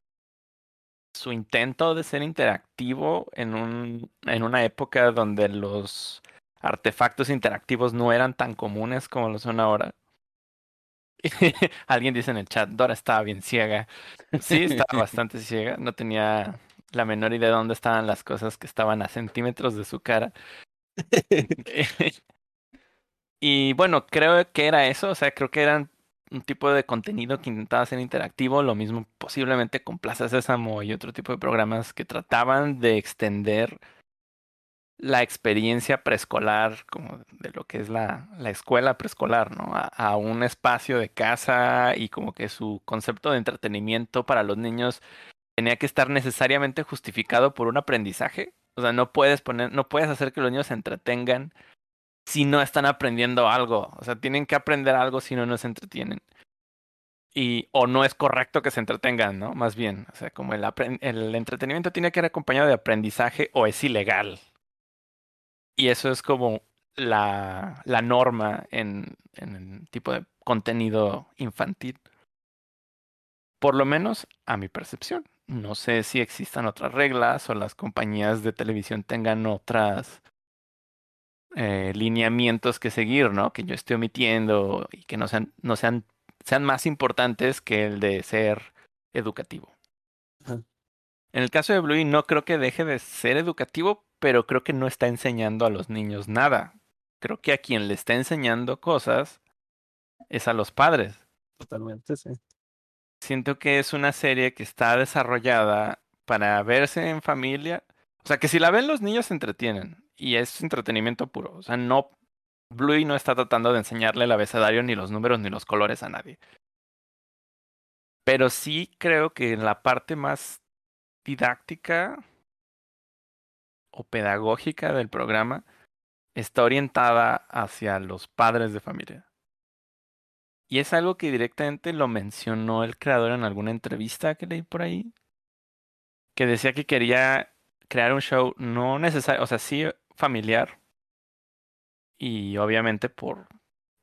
su intento de ser interactivo en, un, en una época donde los artefactos interactivos no eran tan comunes como lo son ahora. Alguien dice en el chat, Dora estaba bien ciega. Sí, estaba bastante ciega. No tenía la menor idea de dónde estaban las cosas que estaban a centímetros de su cara. y bueno, creo que era eso. O sea, creo que eran un tipo de contenido que intentaba ser interactivo, lo mismo posiblemente con Plaza Sésamo y otro tipo de programas que trataban de extender la experiencia preescolar, como de lo que es la, la escuela preescolar, ¿no? A, un espacio de casa y como que su concepto de entretenimiento para los niños tenía que estar necesariamente justificado por un aprendizaje. O sea, no puedes poner, no puedes hacer que los niños se entretengan si no están aprendiendo algo. O sea, tienen que aprender algo si no, no se entretienen. Y, o no es correcto que se entretengan, ¿no? Más bien, o sea, como el, el entretenimiento tiene que ir acompañado de aprendizaje o es ilegal. Y eso es como la, la norma en, en el tipo de contenido infantil. Por lo menos a mi percepción. No sé si existan otras reglas o las compañías de televisión tengan otras eh, lineamientos que seguir, ¿no? Que yo estoy omitiendo y que no sean, no sean, sean más importantes que el de ser educativo. En el caso de Bluey no creo que deje de ser educativo, pero creo que no está enseñando a los niños nada. Creo que a quien le está enseñando cosas es a los padres. Totalmente, sí. Siento que es una serie que está desarrollada para verse en familia. O sea, que si la ven los niños se entretienen y es entretenimiento puro. O sea, no. Bluey no está tratando de enseñarle el abecedario, ni los números, ni los colores a nadie. Pero sí creo que en la parte más didáctica o pedagógica del programa, está orientada hacia los padres de familia. Y es algo que directamente lo mencionó el creador en alguna entrevista que leí por ahí, que decía que quería crear un show no necesario, o sea, sí familiar, y obviamente por,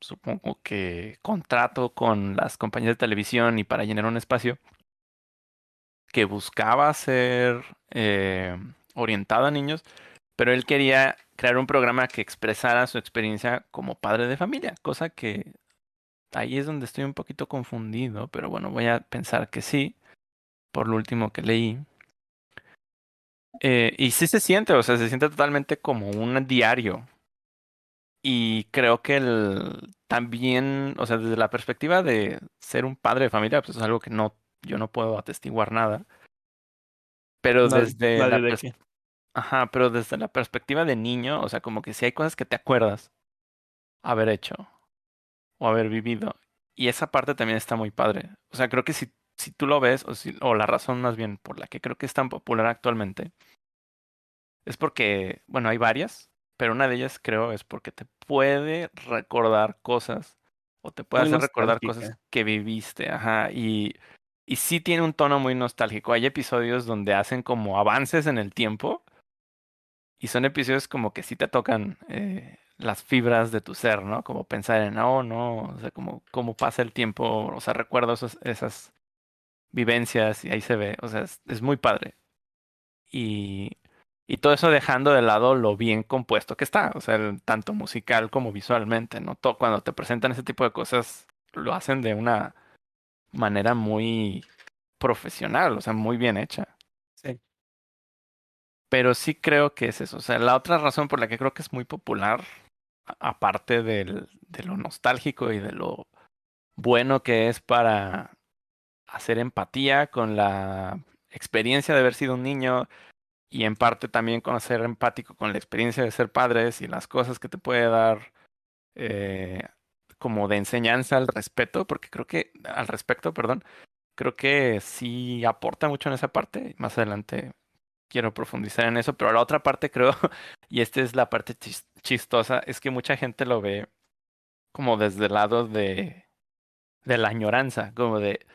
supongo que contrato con las compañías de televisión y para llenar un espacio, que buscaba ser eh, orientado a niños, pero él quería crear un programa que expresara su experiencia como padre de familia, cosa que ahí es donde estoy un poquito confundido, pero bueno, voy a pensar que sí, por lo último que leí. Eh, y sí se siente, o sea, se siente totalmente como un diario. Y creo que el, también, o sea, desde la perspectiva de ser un padre de familia, pues es algo que no, yo no puedo atestiguar nada. Pero Nadie- desde nadie la de pers- aquí. Ajá, pero desde la perspectiva de niño, o sea, como que si hay cosas que te acuerdas haber hecho o haber vivido. Y esa parte también está muy padre. O sea, creo que si, si tú lo ves, o, si, o la razón más bien por la que creo que es tan popular actualmente, es porque, bueno, hay varias, pero una de ellas creo es porque te puede recordar cosas o te puede Muy hacer recordar cosas que viviste, ajá, y, y sí tiene un tono muy nostálgico. Hay episodios donde hacen como avances en el tiempo y son episodios como que sí te tocan eh, las fibras de tu ser, ¿no? Como pensar en, oh, no, o sea, como cómo pasa el tiempo, o sea, recuerdo esas vivencias y ahí se ve, o sea, es, es muy padre. Y, y todo eso dejando de lado lo bien compuesto que está, o sea, tanto musical como visualmente, ¿no? To- cuando te presentan ese tipo de cosas, lo hacen de una manera muy profesional, o sea, muy bien hecha. Sí. Pero sí creo que es eso. O sea, la otra razón por la que creo que es muy popular, aparte del, de lo nostálgico y de lo bueno que es para hacer empatía con la experiencia de haber sido un niño y en parte también con ser empático con la experiencia de ser padres y las cosas que te puede dar eh, como de enseñanza al respeto, porque creo que al respecto, perdón, creo que sí aporta mucho en esa parte. Más adelante quiero profundizar en eso, pero la otra parte creo, y esta es la parte chis- chistosa, es que mucha gente lo ve como desde el lado de, de la añoranza, como de,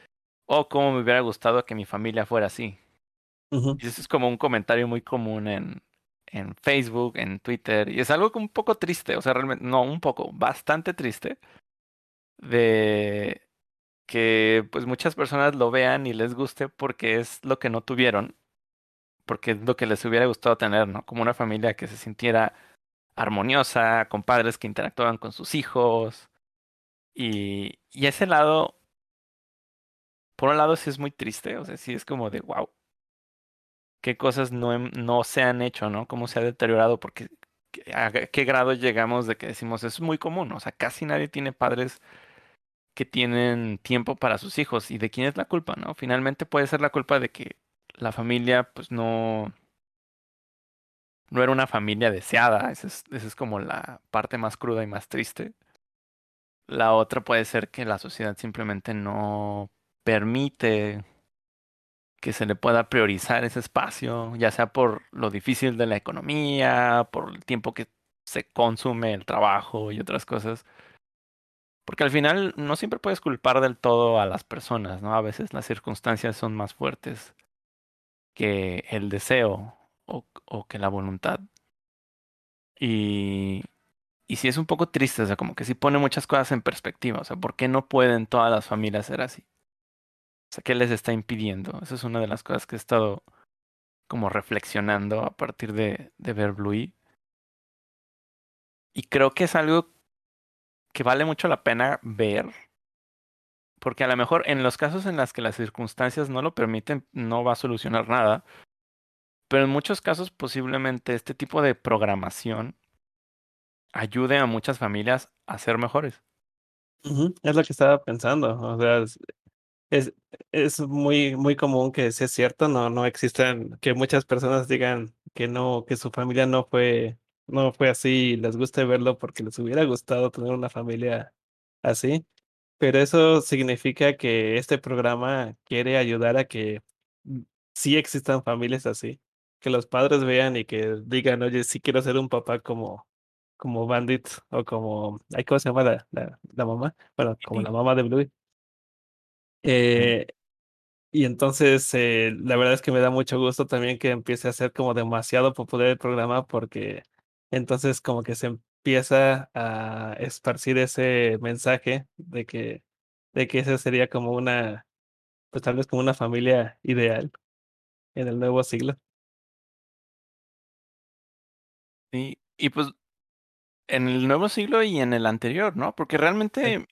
oh, cómo me hubiera gustado que mi familia fuera así. Y eso es como un comentario muy común en, en Facebook, en Twitter, y es algo un poco triste, o sea, realmente, no, un poco, bastante triste, de que pues muchas personas lo vean y les guste porque es lo que no tuvieron, porque es lo que les hubiera gustado tener, ¿no? Como una familia que se sintiera armoniosa, con padres que interactuaban con sus hijos. Y, y ese lado, por un lado sí es muy triste, o sea, sí es como de, wow, qué cosas no, no se han hecho, ¿no? Cómo se ha deteriorado, porque a qué grado llegamos de que decimos, es muy común, o sea, casi nadie tiene padres que tienen tiempo para sus hijos. ¿Y de quién es la culpa, no? Finalmente puede ser la culpa de que la familia, pues no, no era una familia deseada. Esa es, esa es como la parte más cruda y más triste. La otra puede ser que la sociedad simplemente no permite que se le pueda priorizar ese espacio, ya sea por lo difícil de la economía, por el tiempo que se consume el trabajo y otras cosas. Porque al final no siempre puedes culpar del todo a las personas, ¿no? A veces las circunstancias son más fuertes que el deseo o, que la voluntad. Y, y sí es un poco triste, o sea, como que sí pone muchas cosas en perspectiva, o sea, ¿por qué no pueden todas las familias ser así? O sea, ¿qué les está impidiendo? Esa es una de las cosas que he estado como reflexionando a partir de, ver Bluey. Y creo que es algo que vale mucho la pena ver, porque a lo mejor en los casos en los que las circunstancias no lo permiten, no va a solucionar nada, pero en muchos casos posiblemente este tipo de programación ayude a muchas familias a ser mejores. Es lo que estaba pensando. O sea, es, es, muy, muy común que si es cierto, no, no existan, que muchas personas digan que no, que su familia no fue, no fue así y les guste verlo porque les hubiera gustado tener una familia así. Pero eso significa que este programa quiere ayudar a que sí existan familias así, que los padres vean y que digan, oye, sí quiero ser un papá como, como Bandit o como, ¿cómo se llama la, la, la mamá? Bueno, como la mamá de Bluey. Eh, y entonces, eh, la verdad es que me da mucho gusto también que empiece a ser como demasiado popular el programa porque entonces como que se empieza a esparcir ese mensaje de que, de que esa sería como una, pues tal vez como una familia ideal en el nuevo siglo. Sí, y pues en el nuevo siglo y en el anterior, ¿no? Porque realmente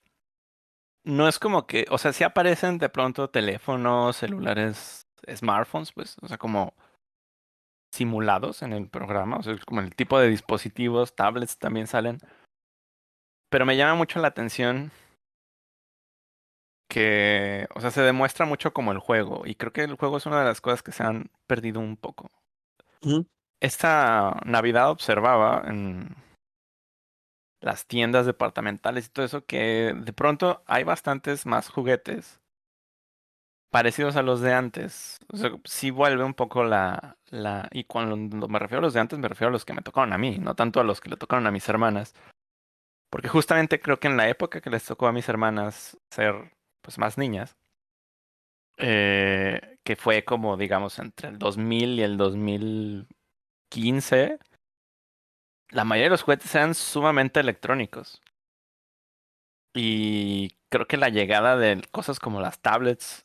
no es como que, o sea, sí aparecen de pronto teléfonos, celulares, smartphones, pues, o sea, como simulados en el programa, o sea, como el tipo de dispositivos, tablets también salen. Pero me llama mucho la atención que, o sea, se demuestra mucho como el juego, y creo que el juego es una de las cosas que se han perdido un poco. Esta Navidad observaba en las tiendas departamentales y todo eso, que de pronto hay bastantes más juguetes parecidos a los de antes. O sea, sí vuelve un poco la, la... Y cuando me refiero a los de antes, me refiero a los que me tocaron a mí, no tanto a los que le tocaron a mis hermanas. Porque justamente creo que en la época que les tocó a mis hermanas ser pues más niñas, eh, que fue como digamos entre el 2000 y el 2015, la mayoría de los juguetes eran sumamente electrónicos. Y creo que la llegada de cosas como las tablets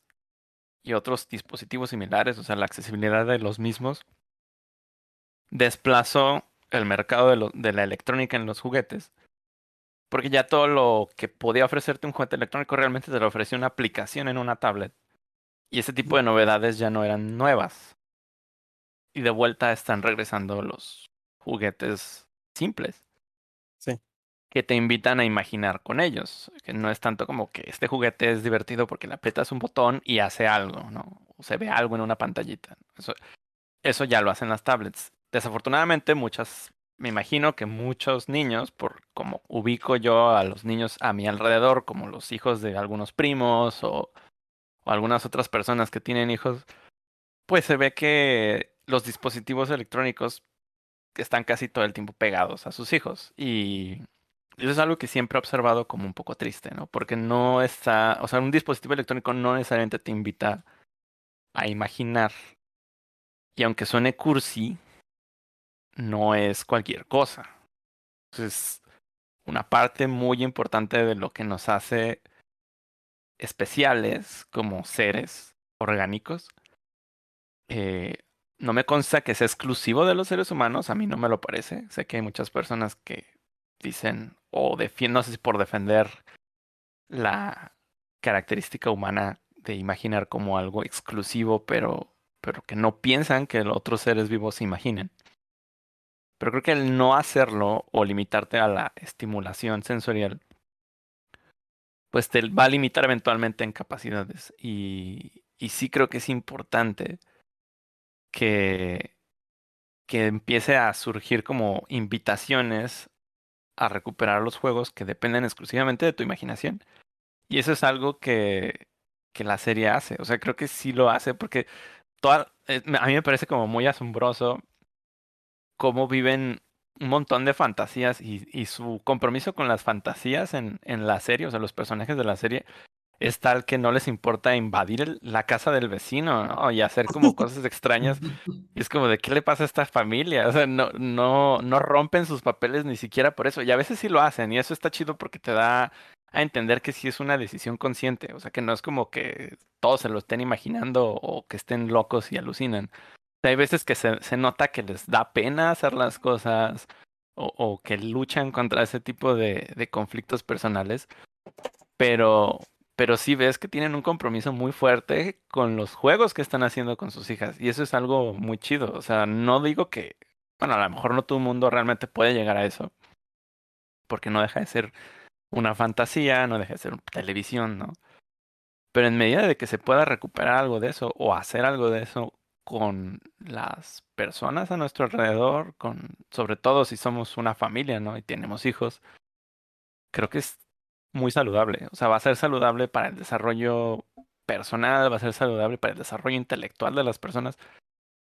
y otros dispositivos similares, o sea, la accesibilidad de los mismos, desplazó el mercado de, de la electrónica en los juguetes. Porque ya todo lo que podía ofrecerte un juguete electrónico realmente te lo ofrecía una aplicación en una tablet. Y ese tipo de novedades ya no eran nuevas. Y de vuelta están regresando los juguetes simples. Sí. Que te invitan a imaginar con ellos. Que no es tanto como que este juguete es divertido porque le aprietas un botón y hace algo, ¿no? O se ve algo en una pantallita. Eso, eso ya lo hacen las tablets. Desafortunadamente, muchas, me imagino que muchos niños, por como ubico yo a los niños a mi alrededor, como los hijos de algunos primos o, o algunas otras personas que tienen hijos, pues se ve que los dispositivos electrónicos están casi todo el tiempo pegados a sus hijos. Y eso es algo que siempre he observado como un poco triste, ¿no? Porque no está, o sea, un dispositivo electrónico no necesariamente te invita a imaginar. Y aunque suene cursi, no es cualquier cosa. Es una parte muy importante de lo que nos hace especiales como seres orgánicos. Eh, no me consta que sea exclusivo de los seres humanos, a mí no me lo parece. Sé que hay muchas personas que dicen o defienden, no sé si por defender la característica humana de imaginar como algo exclusivo, pero, pero que no piensan que otros seres vivos se imaginen. Pero creo que el no hacerlo o limitarte a la estimulación sensorial, pues te va a limitar eventualmente en capacidades. Y, y sí creo que es importante que, que empiece a surgir como invitaciones a recuperar los juegos que dependen exclusivamente de tu imaginación. Y eso es algo que, que la serie hace. O sea, creo que sí lo hace porque toda, eh, a mí me parece como muy asombroso cómo viven un montón de fantasías y, y su compromiso con las fantasías en, en la serie, o sea, los personajes de la serie, es tal que no les importa invadir la casa del vecino, ¿no? Y hacer como cosas extrañas. Y es como de qué le pasa a esta familia. O sea, no, no, no rompen sus papeles ni siquiera por eso. Y a veces sí lo hacen. Y eso está chido porque te da a entender que sí es una decisión consciente. O sea, que no es como que todos se lo estén imaginando o que estén locos y alucinan. hay veces que se, se nota que les da pena hacer las cosas o, o que luchan contra ese tipo de, de conflictos personales. Pero, pero sí ves que tienen un compromiso muy fuerte con los juegos que están haciendo con sus hijas. Y eso es algo muy chido. O sea, no digo que, bueno, a lo mejor no todo el mundo realmente puede llegar a eso. Porque no deja de ser una fantasía, no deja de ser televisión, ¿no? Pero en medida de que se pueda recuperar algo de eso o hacer algo de eso con las personas a nuestro alrededor, con sobre todo si somos una familia, ¿no? Y tenemos hijos, creo que es muy saludable. O sea, va a ser saludable para el desarrollo personal, va a ser saludable para el desarrollo intelectual de las personas.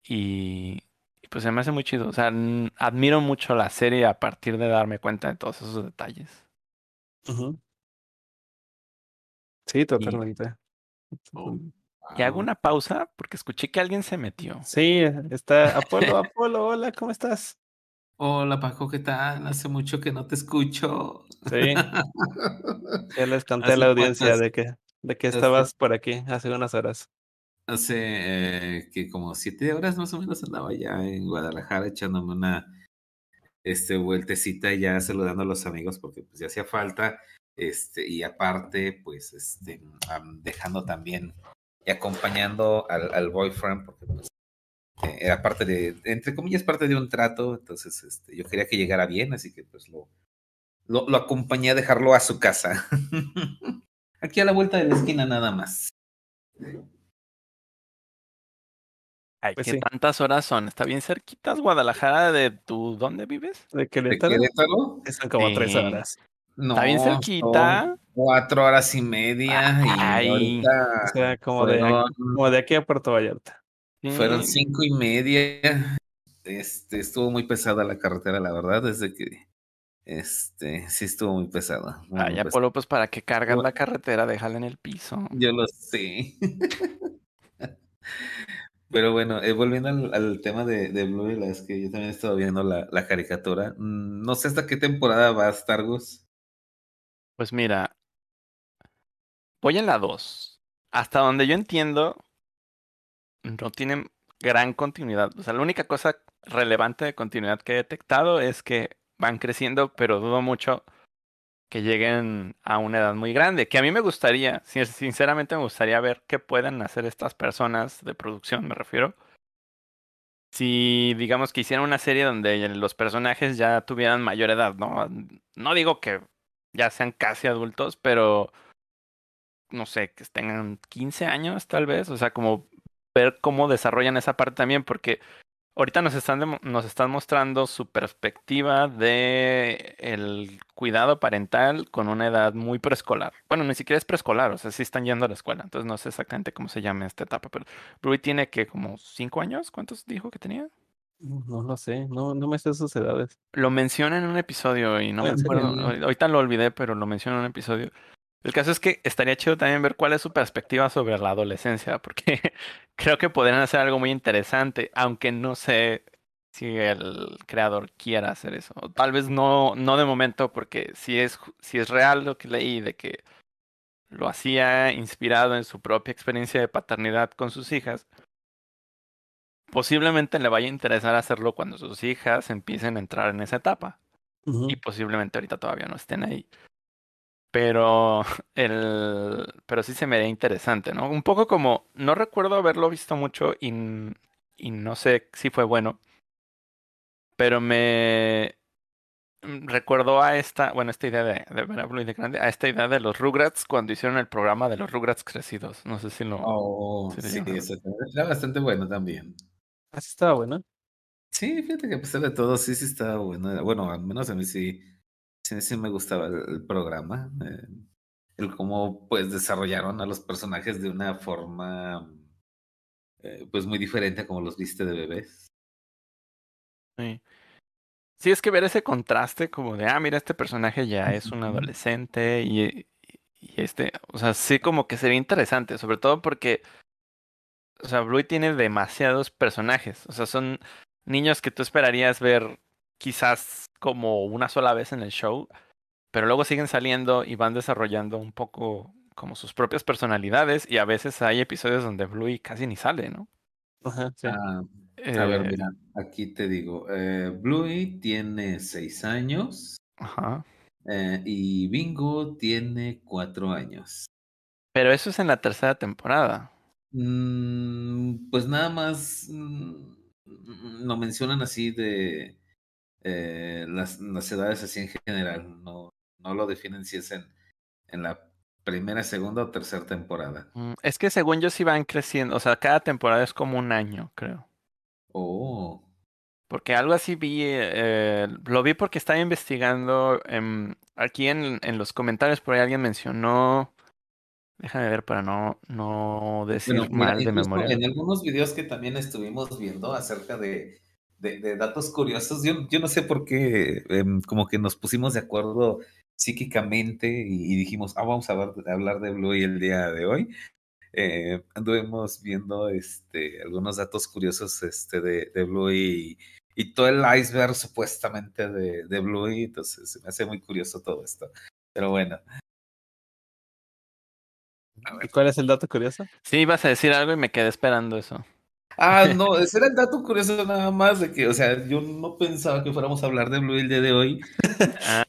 Y, Y pues se me hace muy chido. O sea, admiro mucho la serie a partir de darme cuenta de todos esos detalles. Sí, totalmente. Oh, Y hago una pausa porque escuché que alguien se metió. Sí, está Apolo, Apolo, hola, ¿cómo estás? Hola Paco, ¿qué tal? Hace mucho que no te escucho. Sí, ya les conté a ¿Hace la audiencia de que, de que estabas por aquí hace unas horas. hace eh, que como siete horas más o menos andaba ya en Guadalajara echándome una este, vueltecita ya saludando a los amigos porque pues ya hacía falta. Este, y aparte, pues, este, am, dejando también y acompañando al, al boyfriend, porque pues eh, era parte de, entre comillas, parte de un trato, entonces este, yo quería que llegara bien, así que pues lo, lo, lo acompañé a dejarlo a su casa. Aquí a la vuelta de la esquina nada más. Ay, Pues ¿qué sí, tantas horas son? ¿Está bien cerquitas Guadalajara de tu... ¿Dónde vives? de ¿De Querétaro Querétaro? que son como tres horas. Está bien No, cerquita. cuatro horas y media y Ay, O sea, como de, aquí- como de aquí a Puerto Vallarta. fueron cinco y media. Este, estuvo muy pesada la carretera, la verdad, desde que, este, sí estuvo muy pesada, muy, pesada. Apolo, pues para que cargas Yo, la carretera, déjala en el piso. yo lo sé. Pero bueno, eh, volviendo al, al tema de, de Bluey, la es que yo también he estado viendo la, la caricatura. Mm, No sé hasta qué temporada va Star Wars. Pues mira, voy en la 2. Hasta donde yo entiendo, no tienen gran continuidad. O sea, la única cosa relevante de continuidad que he detectado es que van creciendo, pero dudo mucho que lleguen a una edad muy grande. Que a mí me gustaría, sin- sinceramente me gustaría ver qué pueden hacer estas personas de producción, me refiero. Si digamos que hicieran una serie donde los personajes ya tuvieran mayor edad, ¿no? No digo que ya sean casi adultos, pero no sé, que tengan 15 años tal vez, o sea, como ver cómo desarrollan esa parte también, porque ahorita nos están, nos están mostrando su perspectiva de el cuidado parental con una edad muy preescolar. Bueno, ni siquiera es preescolar, o sea, sí están yendo a la escuela, entonces no sé exactamente cómo se llama esta etapa, pero Bluey tiene que como 5 años, ¿cuántos dijo que tenía? No lo sé, no, no me sé sus edades. Lo menciona en un episodio y no me ¿en serio? acuerdo, ahor- ahorita lo olvidé, pero lo menciona en un episodio. El caso es que estaría chido también ver cuál es su perspectiva sobre la adolescencia, porque creo que podrían hacer algo muy interesante, aunque no sé si el creador quiera hacer eso. O tal vez no, no de momento, porque si es, si es real lo que leí de que lo hacía inspirado en su propia experiencia de paternidad con sus hijas, posiblemente le vaya a interesar hacerlo cuando sus hijas empiecen a entrar en esa etapa. Y posiblemente ahorita todavía no estén ahí. Pero el, pero sí se me veía interesante, ¿no? Un poco como, no recuerdo haberlo visto mucho y, y no sé si fue bueno, pero me mm, recordó a esta, bueno, esta idea de, de ver a Blue y de grande, a esta idea de los Rugrats cuando hicieron el programa de los Rugrats crecidos. No sé si lo, Oh, si lo sí, llegaron a ver. ese era bastante bueno también. Así estaba bueno. Sí, fíjate que a pesar de todo, sí, sí estaba bueno. Bueno, al menos a mí sí, sí, sí me gustaba el, programa. eh, el cómo pues desarrollaron a los personajes de una forma eh, pues muy diferente a como los viste de bebés. Sí. Sí, es que ver ese contraste como de, ah, mira, este personaje ya es un adolescente y, y este, o sea, sí como que sería interesante, sobre todo porque, o sea, Bluey tiene demasiados personajes, o sea, son niños que tú esperarías ver quizás como una sola vez en el show, pero luego siguen saliendo y van desarrollando un poco como sus propias personalidades y a veces hay episodios donde Bluey casi ni sale, ¿no? Ajá, sí. Ah, a ver, Eh, mira, aquí te digo, eh, Bluey tiene seis años ajá. eh, y Bingo tiene cuatro años. Pero eso es en la tercera temporada. Mm, pues nada más mm, lo mencionan así de eh, las, las edades así en general, no, no lo definen si es en, en la primera, segunda o tercera temporada. Mm, Es que según yo sí van creciendo, o sea, cada temporada es como un año, creo. Oh, Porque algo así vi, eh, lo vi porque estaba investigando, em, aquí en, en los comentarios por ahí alguien mencionó, déjame ver para no, no decir bueno, mira, mal de memoria. en algunos videos que también estuvimos viendo acerca de de, de datos curiosos. Yo, yo no sé por qué, em, como que nos pusimos de acuerdo psíquicamente y, y dijimos, ah, vamos a hablar, a hablar de Bluey el día de hoy. Eh, anduvimos viendo este, algunos datos curiosos este, de, de Bluey y, y todo el iceberg supuestamente de, de Bluey, entonces se me hace muy curioso todo esto. Pero bueno, ¿Y ver. cuál es el dato curioso? Sí, ibas a decir algo y me quedé esperando eso. Ah, no, ese era el dato curioso nada más de que, o sea, yo no pensaba que fuéramos a hablar de Bluey el día de hoy. Ah,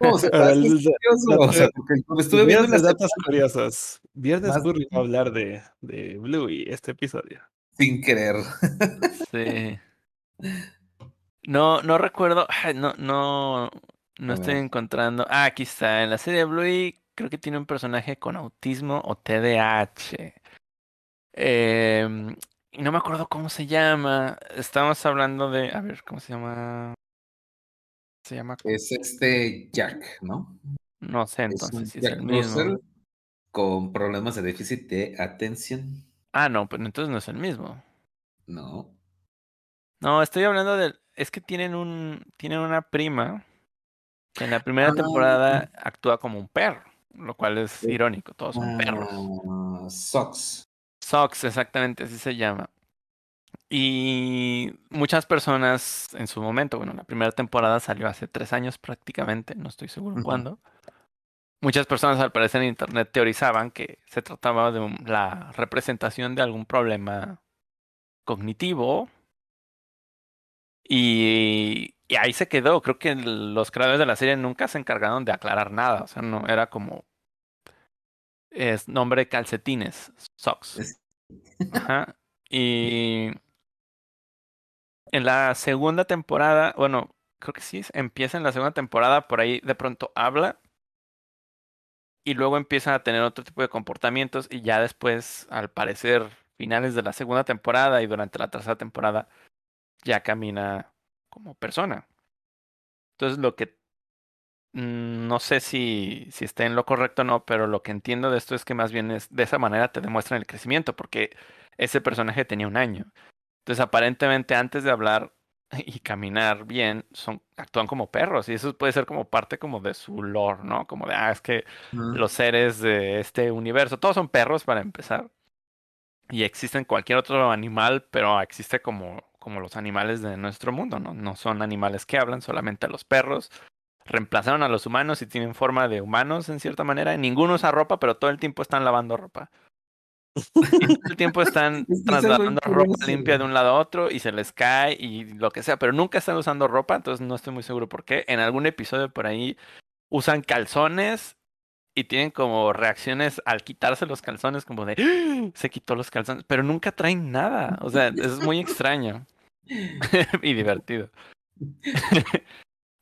No, o sea, el- es curioso, o sea, porque lo estuve viendo en Viernes la de datos curiosos. Viernes Más- Burry va a hablar de, de Bluey este episodio. sin querer. sí. No, no recuerdo. No, no, no estoy encontrando. Ah, aquí está. En la serie Bluey creo que tiene un personaje con autismo o TDAH. Em, y no me acuerdo cómo se llama. Estamos hablando de. A ver, ¿cómo se llama? Se llama. Es este Jack, ¿no? No sé Es entonces es Jack el mismo. Con problemas de déficit de atención. Ah, no, pero entonces no es el mismo. No. No, estoy hablando del. Es que tienen un. Tienen una prima que en la primera Ah. temporada actúa como un perro. Lo cual es irónico, todos son perros. Ah, Sox, exactamente, así se llama. Y muchas personas en su momento, bueno, la primera temporada salió hace tres años prácticamente, no estoy seguro Ujú. cuándo. Muchas personas al parecer en internet teorizaban que se trataba de un- la representación de algún problema cognitivo. Y, y ahí se quedó. Creo que los creadores de la serie nunca se encargaron de aclarar nada. O sea, no era como. Es nombre calcetines, socks. Ajá. Y en la segunda temporada, bueno, creo que sí, empieza en la segunda temporada, por ahí de pronto habla y luego empieza a tener otro tipo de comportamientos y ya después, al parecer, finales de la segunda temporada y durante la tercera temporada, ya camina como persona. Entonces lo que no sé si, si esté en lo correcto o no, pero lo que entiendo de esto es que más bien es de esa manera te demuestran el crecimiento, porque ese personaje tenía un año. Entonces, aparentemente, antes de hablar y caminar bien, son, actúan como perros. Y eso puede ser como parte como de su lore, ¿no? Como de, ah, es que los seres de este universo, todos son perros para empezar. Y existen cualquier otro animal, pero existe como, como los animales de nuestro mundo, ¿no? No son animales que hablan, solamente los perros. Reemplazaron a los humanos y tienen forma de humanos en cierta manera. Ninguno usa ropa, pero todo el tiempo están lavando ropa. Y todo el tiempo están trasladando ropa limpia de un lado a otro y se les cae y lo que sea, pero nunca están usando ropa, entonces no estoy muy seguro por qué. En algún episodio por ahí usan calzones y tienen como reacciones al quitarse los calzones, como de "¡Ah! se quitó los calzones, pero nunca traen nada. O sea, es muy extraño y divertido.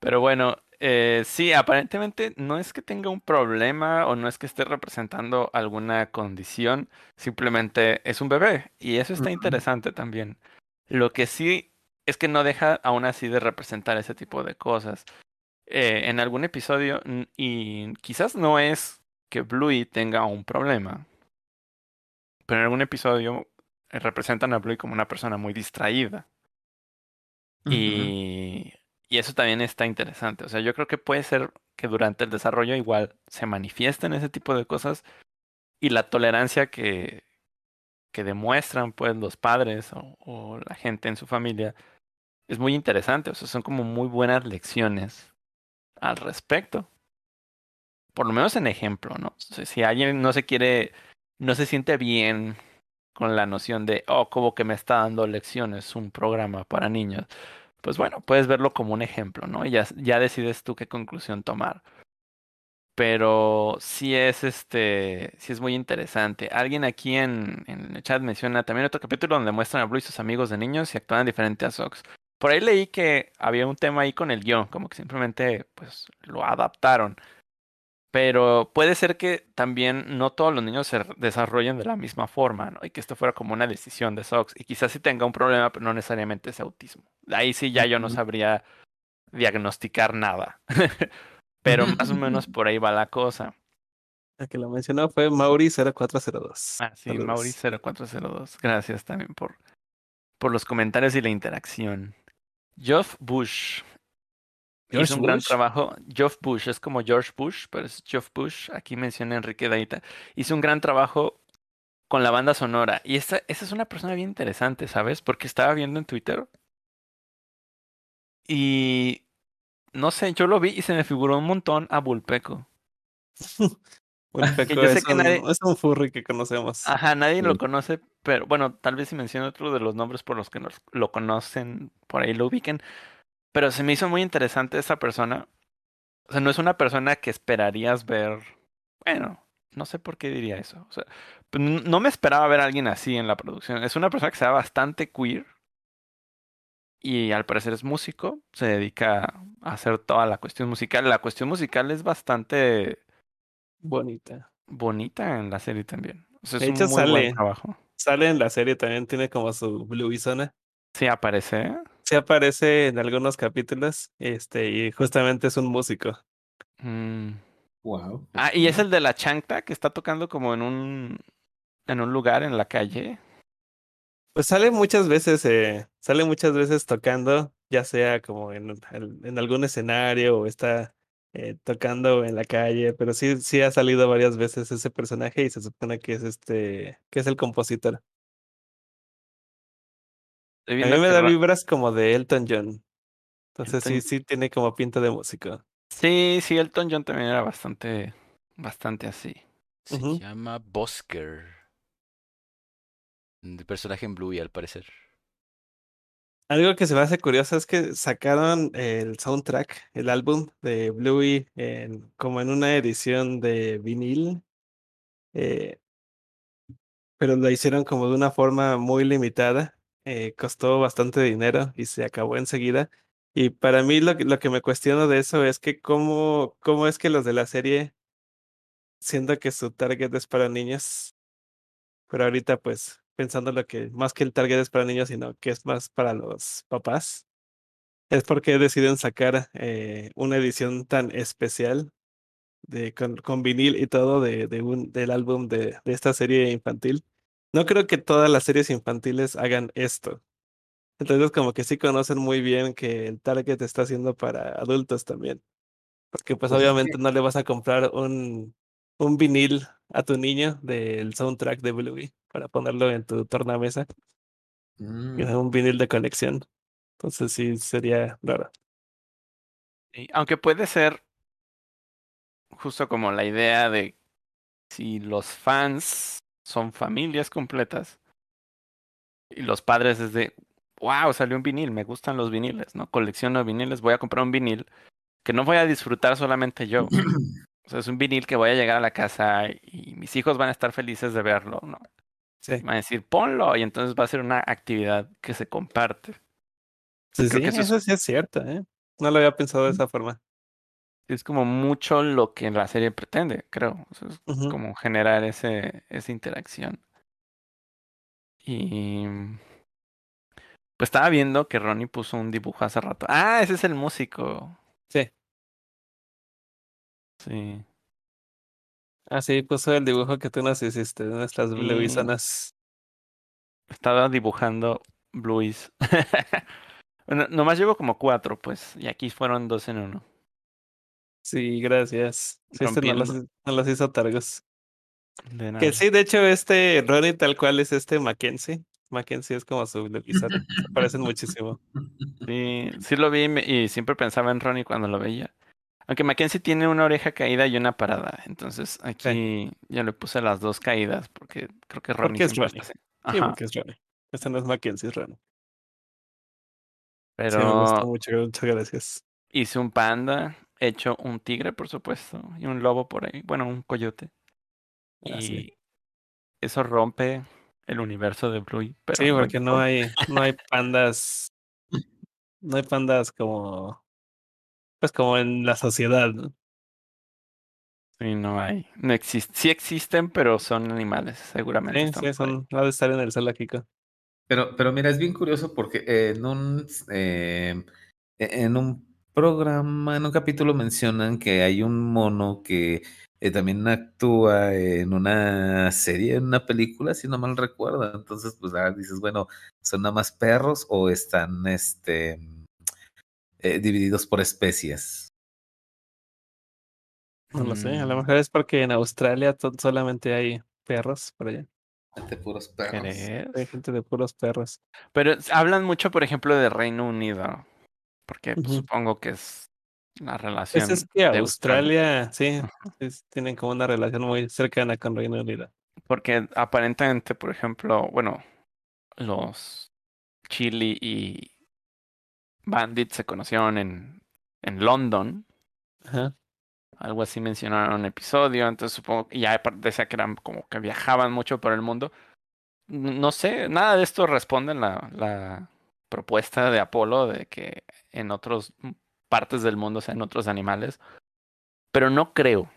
Pero bueno, eh, sí, aparentemente no es que tenga un problema o no es que esté representando alguna condición, simplemente es un bebé y eso está interesante también. Lo que sí es que no deja aún así de representar ese tipo de cosas. Eh, en algún episodio, y quizás no es que Bluey tenga un problema, pero en algún episodio representan a Bluey como una persona muy distraída. Y, y eso también está interesante. O sea, yo creo que puede ser que durante el desarrollo igual se manifiesten ese tipo de cosas y la tolerancia que, que demuestran pues los padres o, la gente en su familia es muy interesante. O sea, son como muy buenas lecciones al respecto. Por lo menos en ejemplo, ¿no? Si alguien no se quiere, no se siente bien con la noción de, oh, como que me está dando lecciones un programa para niños pues bueno, puedes verlo como un ejemplo, ¿no? Y ya, decides tú qué conclusión tomar. Pero sí es este, sí es muy interesante. Alguien aquí en, en el chat menciona también otro capítulo donde muestran a Blue y sus amigos de niños y actúan diferente a Sox. Por ahí leí que había un tema ahí con el guion, como que simplemente pues lo adaptaron. Pero puede ser que también no todos los niños se desarrollen de la misma forma, ¿no? Y que esto fuera como una decisión de Sox. Y quizás sí tenga un problema, pero no necesariamente es autismo. Ahí sí ya yo no sabría diagnosticar nada. pero más o menos por ahí va la cosa. El que lo mencionó fue Mauri0402. Ah, sí, Saludos. Mauri0402. Gracias también por, por los comentarios y la interacción. Geoff Bush. ¿George hizo un gran Bush? trabajo. Geoff Bush es como George Bush, pero es Geoff Bush. Aquí menciona Enrique Daita. Hizo un gran trabajo con la banda sonora. Y esta, esa es una persona bien interesante, ¿sabes? Porque estaba viendo en Twitter. Y no sé, yo lo vi y se me figuró un montón a Bulpeco. Bulpeco yo sé es, que un, nadie- es un furry que conocemos. Ajá, nadie lo conoce, pero bueno, tal vez si menciono otro de los nombres por los que nos, lo conocen, por ahí lo ubiquen. Pero se me hizo muy interesante esta persona. O sea, no es una persona que esperarías ver. Bueno, no sé por qué diría eso. O sea, pues, no me esperaba ver a alguien así en la producción. Es una persona que se bastante queer. Y al parecer es músico. Se dedica a hacer toda la cuestión musical. La cuestión musical es bastante Bonita. bonita en la serie también. O sea, es De un hecho, buen sale. trabajo. Sale en la serie también, tiene como su Bluey zona. Sí, aparece. Sí aparece en algunos capítulos, este, y justamente es un músico. Mm. Wow. Ah, y es el de la chancta que está tocando como en un en un lugar en la calle. Pues sale muchas veces, eh, sale muchas veces tocando, ya sea como en, en algún escenario o está eh, tocando en la calle, pero sí, sí ha salido varias veces ese personaje y se supone que es este, que es el compositor. A mí me da vibras como de Elton John. Entonces sí, Elton- sí tiene como pinta de músico. Sí, sí, Elton John también era bastante bastante así. Se llama Bosker. El personaje en Bluey, al parecer. Algo que se me hace curioso es que sacaron el soundtrack, el álbum de Bluey, en, como en una edición de vinil, eh, pero lo hicieron como de una forma muy limitada. Eh, costó bastante dinero y se acabó enseguida. Y para mí lo, que- lo que me cuestiono de eso es que cómo, cómo es que los de la serie, siendo que su target es para niños, pero ahorita pues pensando lo que más que el target es para niños, sino que es más para los papás. Es porque deciden sacar eh, una edición tan especial de, con, con vinil y todo de, de un, del álbum de, de esta serie infantil. No creo que todas las series infantiles hagan esto. Entonces como que sí conocen muy bien que el target está haciendo para adultos también. Porque pues Pues obviamente no le vas a comprar un, un vinil a tu niño del soundtrack de Bluey para ponerlo en tu tornamesa. Mm. es Un vinil de colección. Entonces sí sería raro. Sí, Aunque puede ser justo como la idea de si los fans son familias completas y los padres es de, wow, salió un vinil, me gustan los viniles, ¿no? Colecciono viniles, voy a comprar un vinil que no voy a disfrutar solamente yo. O sea, es un vinil que voy a llegar a la casa y mis hijos van a estar felices de verlo, ¿no? Sí, Van a decir, ponlo, y entonces va a ser una actividad que se comparte. sí, sí, eso es- eso sí es cierto, ¿eh? No lo había pensado de esa forma. Es como mucho lo que la serie pretende, creo. O sea, es como generar ese, esa interacción. Y pues estaba viendo que Ronnie puso un dibujo hace rato. Ah, ese es el músico. Sí. Sí. Ah, sí, puso el dibujo que tú nos hiciste nuestras Sí. Estaba dibujando Blues. bueno, nomás llevo como cuatro, pues. Y aquí fueron dos en uno. Sí, gracias. Sí, este no los, Rompiendo. no los hizo Targos. De nada. Que sí, de hecho, este Ronnie tal cual es este Mackenzie. Mackenzie es como su. Se parecen muchísimo. Sí, sí lo vi y siempre pensaba en Ronnie cuando lo veía. Aunque Mackenzie tiene una oreja caída y una parada. Entonces aquí ya le puse las dos caídas porque creo que Ronnie Porque es Ronnie. está así. Sí, Ajá. porque es Ronnie. Este no es Mackenzie, es Ronnie. Sí, me Pero gustó mucho. Muchas gracias. hice un panda, hecho un tigre, por supuesto, y un lobo por ahí. Bueno, un coyote. Ah, y sí. eso rompe el universo de Bluey. Pero Sí, porque no hay, no hay pandas. No hay pandas como. Pues como en la sociedad, ¿no? Sí, no hay. No existe. Sí existen, pero son animales. Seguramente Sí, sí, son. Ha de estar en el zoológico. Pero, pero mira, es bien curioso porque en un, eh, en un programa, en un capítulo mencionan que hay un mono que eh, también actúa en una serie, en una película, si no mal recuerdo. Entonces, pues ah, dices, bueno, ¿son nada más perros o están este eh, divididos por especies. No lo sé, a lo Mm, mejor es porque en Australia solamente hay perros por allá. De puros perros. Hay gente de puros perros. Pero hablan mucho, por ejemplo, de Reino Unido. Porque pues, supongo que es la Pues relación es que de Australia. Australia, sí, es- tienen como una relación muy cercana con Reino Unido. Porque aparentemente, por ejemplo, bueno, los Chili y Bandit se conocieron en, en London. Ajá. Algo así mencionaron en un episodio. Entonces supongo que ya decía que eran como que viajaban mucho por el mundo. No sé, nada de esto responde en la, la propuesta de Apolo de que en otras partes del mundo sean otros animales. Pero no creo.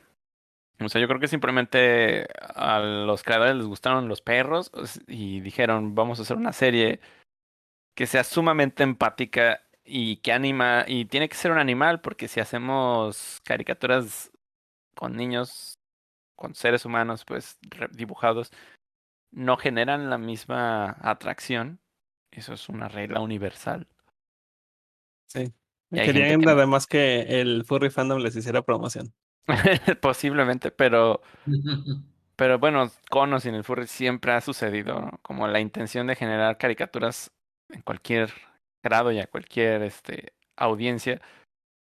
O sea, yo creo que simplemente a los creadores les gustaron los perros os- y dijeron, vamos a hacer una serie que sea sumamente empática y que anima, y tiene que ser un animal, porque si hacemos caricaturas con niños, con seres humanos, pues dibujados, no generan la misma atracción. Eso es una regla universal. Sí. Querían que- nada más que el furry fandom les hiciera promoción. Posiblemente, pero Pero bueno, con o sin el furry siempre ha sucedido, ¿no? Como la intención de generar caricaturas en cualquier grado y a cualquier este, audiencia,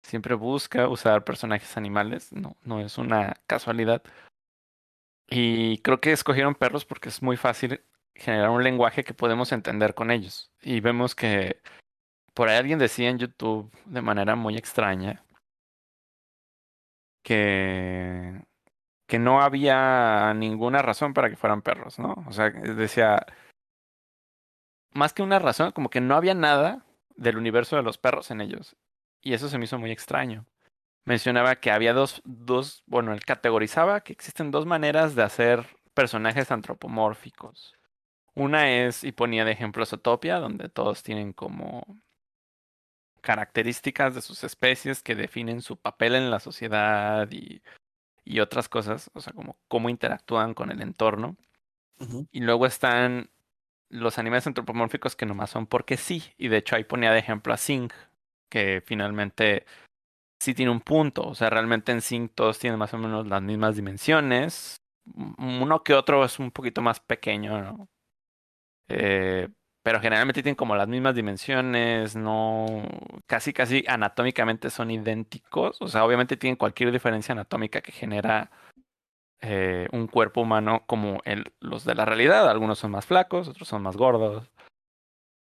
siempre busca usar personajes animales, no, no es una casualidad. Y creo que escogieron perros porque es muy fácil generar un lenguaje que podemos entender con ellos. Y vemos que por ahí alguien decía en YouTube de manera muy extraña que que no había ninguna razón para que fueran perros, ¿no? O sea, decía, más que una razón, como que no había nada del universo de los perros en ellos. Y eso se me hizo muy extraño. Mencionaba que había dos, dos, bueno, él categorizaba que existen dos maneras de hacer personajes antropomórficos. Una es, y ponía de ejemplo Zootopia, donde todos tienen como características de sus especies que definen su papel en la sociedad y y otras cosas, o sea, como cómo interactúan con el entorno. Y luego están los animales antropomórficos que nomás son porque sí. Y de hecho ahí ponía de ejemplo a Sing, que finalmente sí tiene un punto. O sea, realmente en Sing todos tienen más o menos las mismas dimensiones. Uno que otro es un poquito más pequeño, ¿no? Eh, pero generalmente tienen como las mismas dimensiones, no, casi casi anatómicamente son idénticos, o sea, obviamente tienen cualquier diferencia anatómica que genera eh, un cuerpo humano como los de la realidad, algunos son más flacos, otros son más gordos,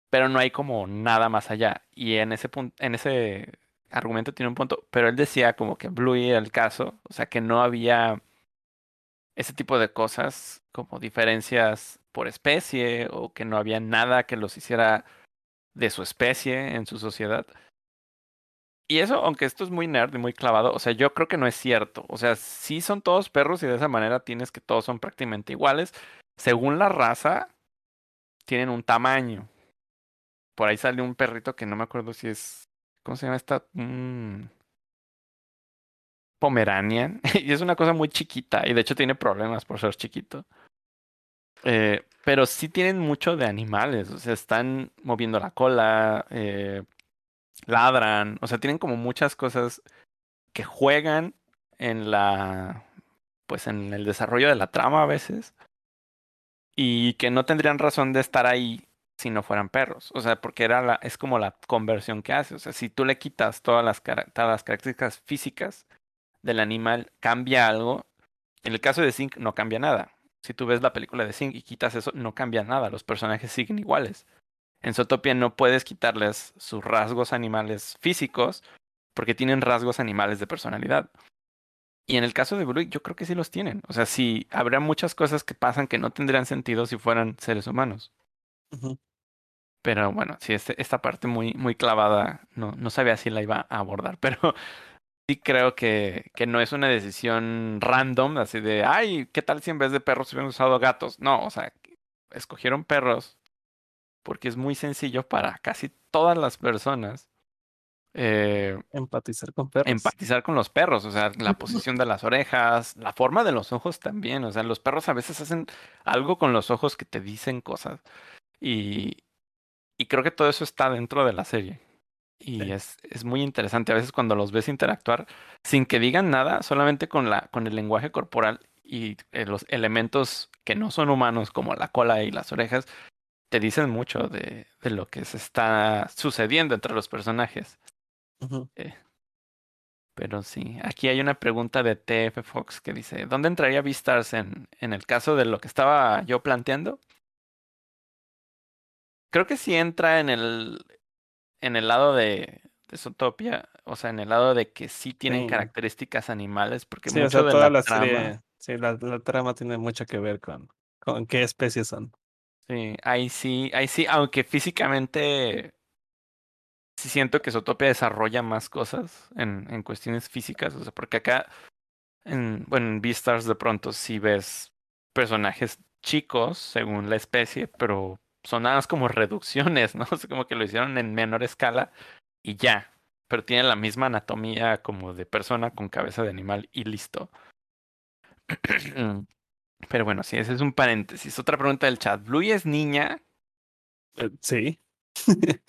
pero no hay como nada más allá, y en ese punto, en ese argumento tiene un punto, pero él decía como que Bluey era el caso, o sea, que no había ese tipo de cosas como diferencias por especie o que no había nada que los hiciera de su especie en su sociedad. Y eso, aunque esto es muy nerd y muy clavado, o sea, yo creo que no es cierto. O sea, sí son todos perros y de esa manera tienes que todos son prácticamente iguales. Según la raza, tienen un tamaño. Por ahí sale un perrito que no me acuerdo si es. ¿Cómo se llama esta? Mm, Pomeranian. y es una cosa muy chiquita. Y de hecho tiene problemas por ser chiquito. Eh, pero sí tienen mucho de animales. O sea, están moviendo la cola. Eh, ladran. O sea, tienen como muchas cosas que juegan en la. Pues en el desarrollo de la trama a veces. Y que no tendrían razón de estar ahí si no fueran perros. O sea, porque era la, es como la conversión que hace. O sea, si tú le quitas todas las, todas las características físicas del animal, cambia algo. En el caso de Zinc no cambia nada. Si tú ves la película de Zinc y quitas eso, no cambia nada. Los personajes siguen iguales. En Zootopia no puedes quitarles sus rasgos animales físicos porque tienen rasgos animales de personalidad. Y en el caso de Blue, yo creo que sí los tienen. O sea, sí, habría muchas cosas que pasan que no tendrían sentido si fueran seres humanos. Pero bueno, sí, este, esta parte muy, muy clavada, no, no sabía si la iba a abordar, pero sí creo que, que no es una decisión random, así de, ay, ¿qué tal si en vez de perros hubieran usado gatos? No, o sea, escogieron perros porque es muy sencillo para casi todas las personas eh, Empatizar con perros. empatizar con los perros, o sea, la posición de las orejas, la forma de los ojos también, o sea, los perros a veces hacen algo con los ojos que te dicen cosas y, y creo que todo eso está dentro de la serie. Y Sí. es, es muy interesante a veces cuando los ves interactuar sin que digan nada, solamente con la, con el lenguaje corporal y eh, los elementos que no son humanos, como la cola y las orejas, te dicen mucho de, de lo que se está sucediendo entre los personajes. Ujú. Pero sí, aquí hay una pregunta de TF Fox que dice, ¿dónde entraría Beastars en, en el caso de lo que estaba yo planteando? Creo que sí entra en el, en el lado de, de Zootopia, o sea, en el lado de que sí tienen Sí. características animales, porque Sí, o sea, de toda la la trama, serie, sí, la, la trama tiene mucho que ver con, con qué especies son. sí, ahí sí, ahí sí, aunque físicamente sí siento que Zootopia desarrolla más cosas en, en cuestiones físicas, o sea, porque acá, en, bueno, en Beastars de pronto sí ves personajes chicos según la especie, pero son nada más como reducciones, ¿no? Como que lo hicieron en menor escala y ya, pero tienen la misma anatomía como de persona con cabeza de animal y listo. Pero bueno, sí, ese es un paréntesis. Otra pregunta del chat. ¿Bluey es niña? Eh, sí.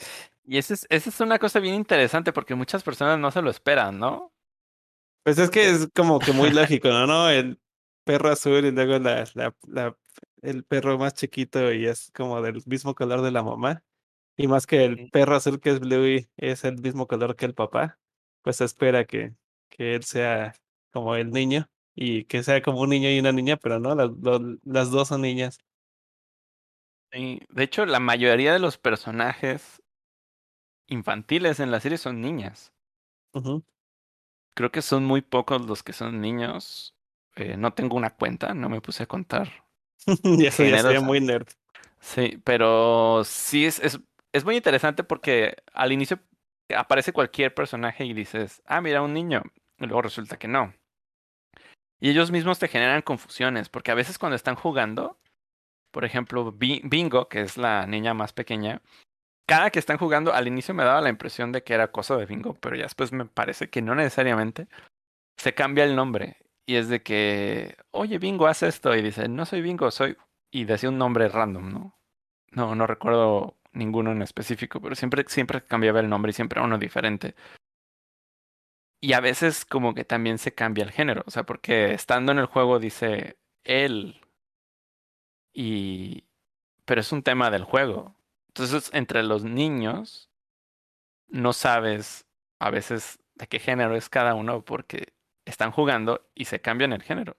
Y esa es, esa es una cosa bien interesante porque muchas personas no se lo esperan, ¿no? Pues es que es como que muy lógico, ¿no? ¿No? El perro azul y luego la, la, la, el perro más chiquito y es como del mismo color de la mamá. Y más que el perro azul que es Bluey es el mismo color que el papá, pues se espera que, que él sea como el niño y que sea como un niño y una niña, pero no, las, lo- las dos son niñas. Sí, De hecho, la mayoría de los personajes infantiles en la serie son niñas. Creo que son muy pocos los que son niños. Eh, no tengo una cuenta, no me puse a contar. ya sería muy nerd. Sí, pero sí es, es, es muy interesante porque al inicio aparece cualquier personaje y dices, ah, mira, un niño. Y luego resulta que no. Y ellos mismos te generan confusiones, porque a veces cuando están jugando, por ejemplo, Bi- Bingo, que es la niña más pequeña, cada que están jugando, al inicio me daba la impresión de que era cosa de Bingo, pero ya después me parece que no necesariamente. Se cambia el nombre. Y es de que, oye, Bingo, haz esto. Y dice, no soy Bingo, soy. Y decía un nombre random, ¿no? No, no recuerdo ninguno en específico, pero siempre, siempre cambiaba el nombre y siempre uno diferente. Y a veces como que también se cambia el género, o sea, porque estando en el juego dice él y pero es un tema del juego. Entonces, entre los niños no sabes a veces de qué género es cada uno porque están jugando y se cambian el género.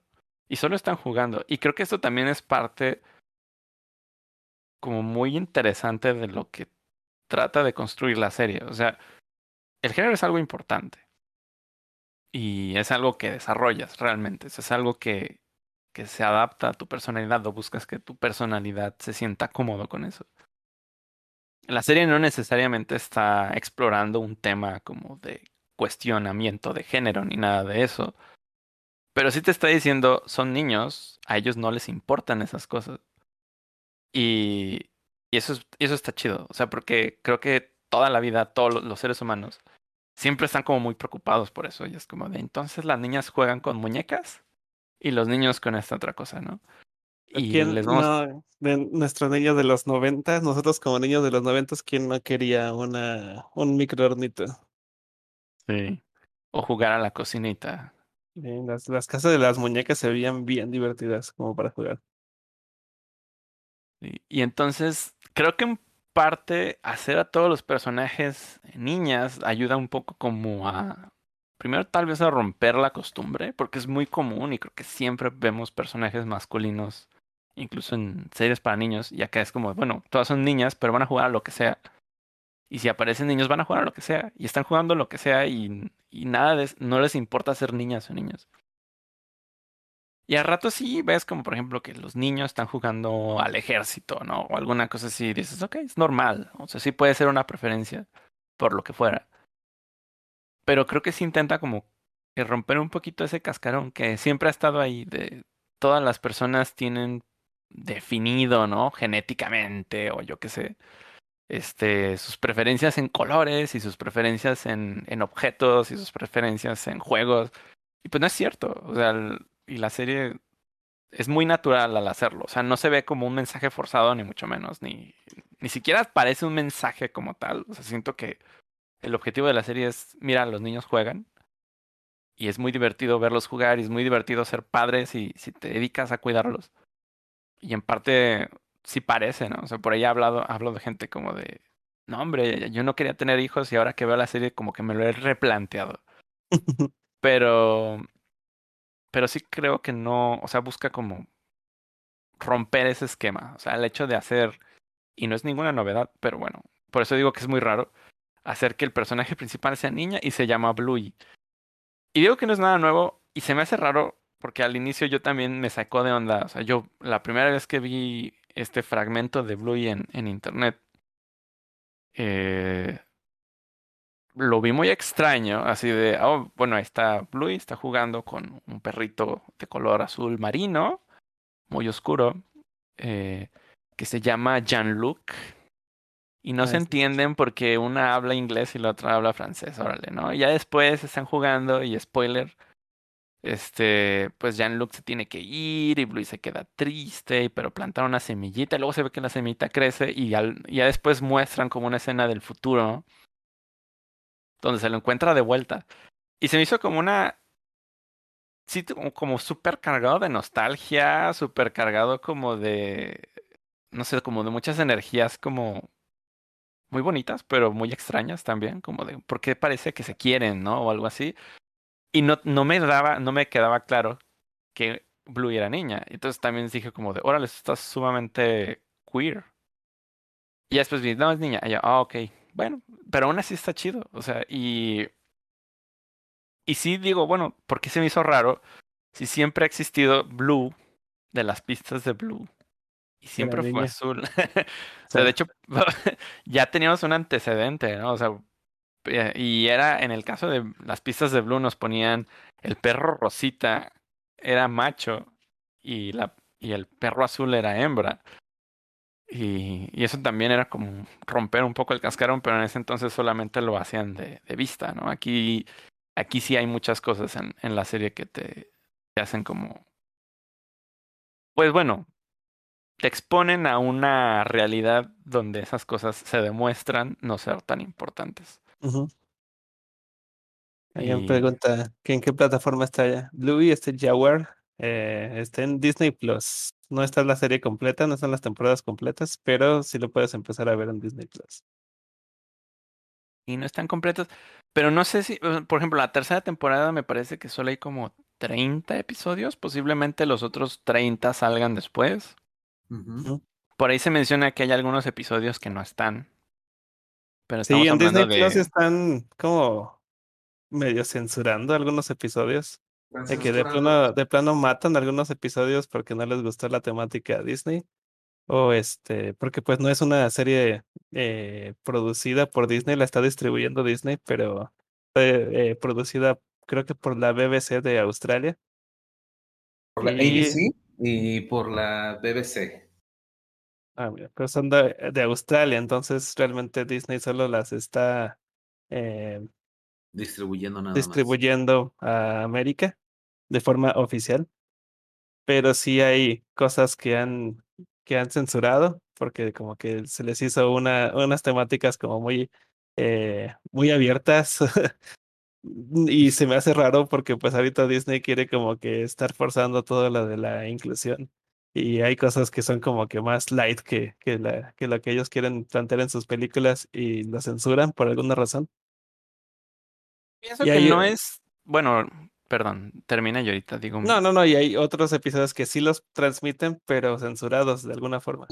Y solo están jugando. Y creo que esto también es parte como muy interesante de lo que trata de construir la serie. O sea, el género es algo importante. Y es algo que desarrollas realmente. Es algo que, que se adapta a tu personalidad o buscas que tu personalidad se sienta cómodo con eso. La serie no necesariamente está explorando un tema como de cuestionamiento de género ni nada de eso. Pero sí te está diciendo, son niños, a ellos no les importan esas cosas. Y, y eso, es, eso está chido. O sea, porque creo que toda la vida, todos los- seres humanos, siempre están como muy preocupados por eso. Y es como de, entonces las niñas juegan con muñecas y los niños con esta otra cosa, ¿no? Y ¿Quién les vamos... no, de nuestros niños de los noventas, nosotros como niños de los noventas, ¿quién no quería una, un microornito? Sí. O jugar a la cocinita. Las, las casas de las muñecas se veían bien divertidas como para jugar. Y, y entonces, creo que en parte hacer a todos los personajes niñas ayuda un poco como a, primero tal vez a romper la costumbre, porque es muy común y creo que siempre vemos personajes masculinos, incluso en series para niños, y acá es como, bueno, todas son niñas, pero van a jugar a lo que sea. Y si aparecen niños, van a jugar a lo que sea, y están jugando lo que sea, y, y nada de, no les importa ser niñas o niños. Y al rato sí ves como por ejemplo que los niños están jugando al ejército, ¿no? O alguna cosa así. Dices, ok, es normal. O sea, sí puede ser una preferencia por lo que fuera. Pero creo que sí intenta como romper un poquito ese cascarón que siempre ha estado ahí. De todas las personas tienen definido, ¿no? Genéticamente o yo qué sé. Este, sus preferencias en colores y sus preferencias en, en objetos y sus preferencias en juegos. Y pues no es cierto. O sea, y la serie es muy natural al hacerlo. O sea, no se ve como un mensaje forzado, ni mucho menos. Ni, ni siquiera parece un mensaje como tal. O sea, siento que el objetivo de la serie es, mira, los niños juegan y es muy divertido verlos jugar y es muy divertido ser padres y si te dedicas a cuidarlos. Y en parte sí parece, ¿no? O sea, por ahí he hablado, hablo de gente como de, no, hombre, yo no quería tener hijos y ahora que veo la serie como que me lo he replanteado. pero, pero sí creo que no, o sea, busca como romper ese esquema. O sea, el hecho de hacer, y no es ninguna novedad, pero bueno, por eso digo que es muy raro, hacer que el personaje principal sea niña y se llama Bluey. Y digo que no es nada nuevo y se me hace raro porque al inicio yo también me sacó de onda. O sea, yo la primera vez que vi este fragmento de Bluey en, en internet, eh, lo vi muy extraño, así de, oh, bueno, ahí está Bluey, está jugando con un perrito de color azul marino, muy oscuro, eh, que se llama Jean-Luc. Y no Ah, se entienden porque una habla inglés y la otra habla francés, órale, ¿no? Y ya después están jugando y spoiler, este, pues Jean-Luc se tiene que ir y Bluey se queda triste, pero plantar una semillita, y luego se ve que la semillita crece y al- y ya después muestran como una escena del futuro donde se lo encuentra de vuelta. Y se me hizo como una, sí, como, como súper cargado de nostalgia, súper cargado como de, no sé, como de muchas energías como muy bonitas, pero muy extrañas también, como de, ¿por qué parece que se quieren, no? O algo así. Y no, no me daba, no me quedaba claro que Blue era niña. Entonces también dije como de, órale, esto está sumamente queer. Y después vi, no, es niña. Y yo, ah, ok. Bueno, pero aún así está chido. O sea, y... Y sí digo, bueno, ¿por qué se me hizo raro si siempre ha existido Blue de las pistas de Blue? Y siempre fue azul. O sea, de hecho, ya teníamos un antecedente, ¿no? O sea, y era en el caso de las pistas de Blue nos ponían el perro rosita era macho y la y el perro azul era hembra. Y, y eso también era como romper un poco el cascarón, pero en ese entonces solamente lo hacían de, de vista, ¿no? Aquí, aquí sí hay muchas cosas en, en la serie que te, te hacen como. Pues bueno, te exponen a una realidad donde esas cosas se demuestran no ser tan importantes. Ujú. Alguien Y- pregunta que en qué plataforma está ya. Bluey, este Jaguar, eh, está en Disney Plus. No está la serie completa, no están las temporadas completas, pero sí lo puedes empezar a ver en Disney Plus. y no están completos. Pero no sé si, por ejemplo, la tercera temporada me parece que solo hay como 30 episodios. Posiblemente los otros 30 salgan después. Ujú. Por ahí se menciona que hay algunos episodios que no están. Pero Sí, en Disney Plus están como medio censurando algunos episodios. De que de plano, de plano matan algunos episodios porque no les gustó la temática a Disney. O este, porque pues no es una serie eh, producida por Disney, la está distribuyendo Disney, pero eh, producida creo que por la BBC de Australia. Por la Y- ABC y por la BBC. Ah, mira, pero son de, de Australia, entonces realmente Disney solo las está eh, Distribuyendo nada distribuyendo a América de forma oficial. Pero sí hay cosas que han, que han censurado, porque como que se les hizo una, unas temáticas como muy, eh, muy abiertas. Y se me hace raro porque pues ahorita Disney quiere como que estar forzando todo lo de la inclusión. Y hay cosas que son como que más light que, que, la, que lo que ellos quieren plantear en sus películas y lo censuran por alguna razón. Pienso y que hay- no es. Bueno, perdón, termina y ahorita digo. No, no, no, y hay otros episodios que sí los transmiten, pero censurados de alguna forma.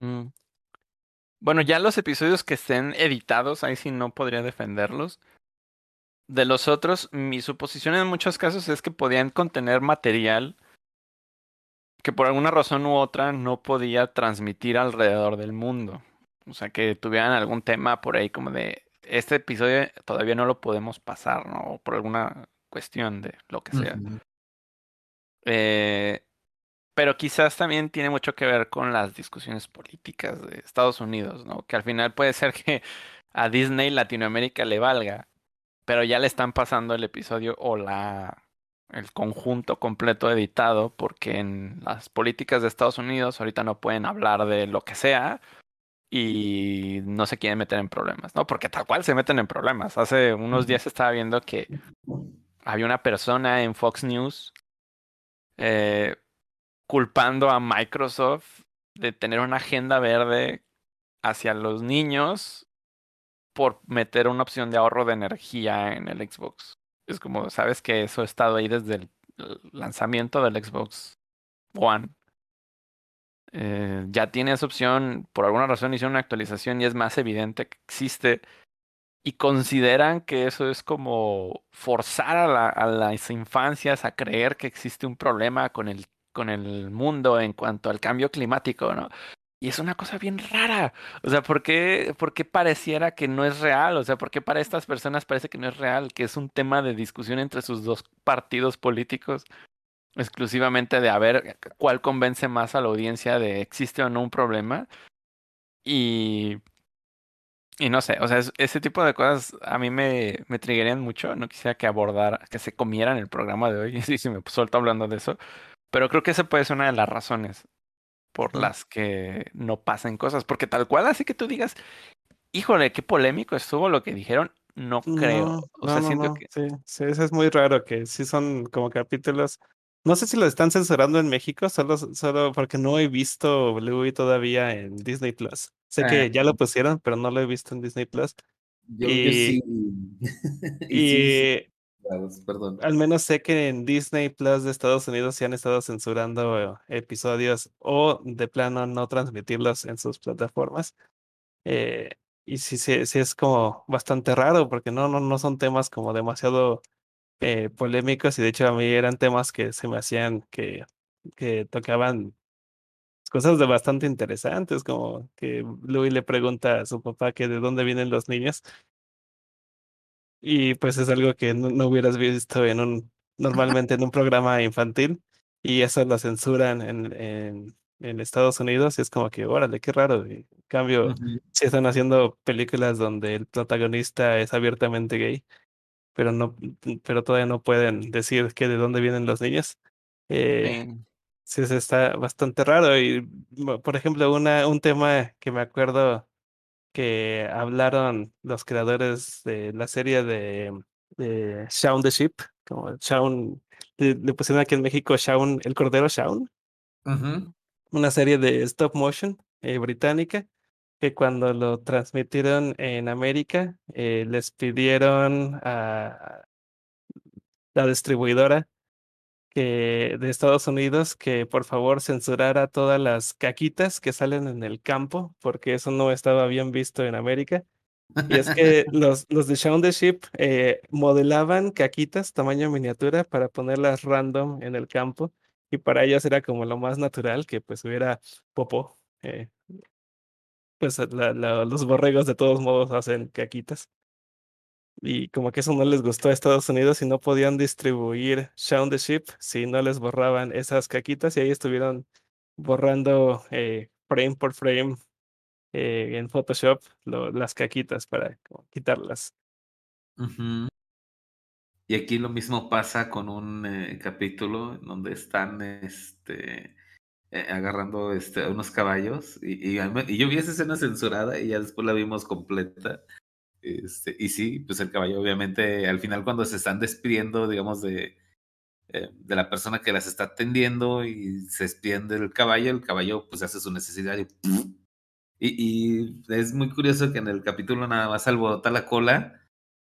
Mm. Bueno, ya los episodios que estén editados, ahí sí no podría defenderlos. De los otros, mi suposición en muchos casos es que podían contener material que por alguna razón u otra no podía transmitir alrededor del mundo. O sea, que tuvieran algún tema por ahí como de este episodio todavía no lo podemos pasar, ¿no? O por alguna cuestión de lo que sea. Eh, pero quizás también tiene mucho que ver con las discusiones políticas de Estados Unidos, ¿no? Que al final puede ser que a Disney Latinoamérica le valga, pero ya le están pasando el episodio o la el conjunto completo editado porque en las políticas de Estados Unidos ahorita no pueden hablar de lo que sea y no se quieren meter en problemas, ¿no? Porque tal cual se meten en problemas. Hace unos días estaba viendo que había una persona en Fox News eh, culpando a Microsoft de tener una agenda verde hacia los niños por meter una opción de ahorro de energía en el Xbox. Es como, sabes que eso ha estado ahí desde el lanzamiento del Xbox One. Eh, ya tiene esa opción, por alguna razón hicieron una actualización y es más evidente que existe. Y consideran que eso es como forzar a, la, a las infancias a creer que existe un problema con el, con el mundo en cuanto al cambio climático, ¿no? Y es una cosa bien rara. O sea, ¿por qué, ¿por qué pareciera que no es real? O sea, ¿por qué para estas personas parece que no es real? Que es un tema de discusión entre sus dos partidos políticos, exclusivamente de a ver cuál convence más a la audiencia de existe o no un problema. Y. Y no sé, o sea, ese tipo de cosas a mí me, me triggerían mucho. No quisiera que abordara, que se comieran el programa de hoy. Y si me suelto hablando de eso. Pero creo que esa puede ser una de las razones por las que no pasen cosas. Porque tal cual, así que tú digas, híjole, qué polémico estuvo lo que dijeron, no creo. No, o no, sea, no, siento no, que. sí, sí, eso es muy raro, que sí son como capítulos. No sé si lo están censurando en México, solo, solo porque no he visto Bluey todavía en Disney Plus. Sé Ah, que ya lo pusieron, pero no lo he visto en Disney Plus. yo, yo Y, sí. y sí, sí, al menos sé que en Disney Plus de Estados Unidos sí han estado censurando episodios o de plano no transmitirlos en sus plataformas. Eh, y sí, sí, sí es como bastante raro porque no, no, no son temas como demasiado eh, polémicos y de hecho a mí eran temas que se me hacían que, que tocaban cosas de bastante interesantes, como que Louis le pregunta a su papá que de dónde vienen los niños y pues es algo que no, no hubieras visto en un, normalmente en un programa infantil y eso lo censuran en, en, en Estados Unidos y es como que, órale, qué raro. Y, en cambio, Ujú. si están haciendo películas donde el protagonista es abiertamente gay, pero no, pero todavía no pueden decir que de dónde vienen los niños. Eh, Sí. está bastante raro. Y, por ejemplo, una, un tema que me acuerdo que hablaron los creadores de la serie de, de Shaun the Sheep, como Shaun, le, le pusieron aquí en México Shaun, el Cordero Shaun, una serie de stop motion eh, británica, que cuando lo transmitieron en América, eh, les pidieron a la distribuidora que de Estados Unidos que por favor censurara todas las caquitas que salen en el campo, porque eso no estaba bien visto en América. Y es que los, los de Shaun the Sheep eh, modelaban caquitas tamaño miniatura para ponerlas random en el campo y para ellos era como lo más natural que pues hubiera popó. eh, pues la- la- los borregos de todos modos hacen caquitas. Y como que eso no les gustó a Estados Unidos y no podían distribuir Shaun the Sheep si no les borraban esas caquitas y ahí estuvieron borrando eh, frame por frame eh, en Photoshop las caquitas para quitarlas. Y aquí lo mismo pasa con un eh, capítulo donde están este, agarrando este, unos caballos y, y yo vi esa escena censurada y ya después la vimos completa. Este, y sí, pues el caballo obviamente al final cuando se están despidiendo, digamos, de, eh, de la persona que las está atendiendo y se despiden del caballo, el caballo pues hace su necesidad y, es muy curioso que en el capítulo nada más alborota la cola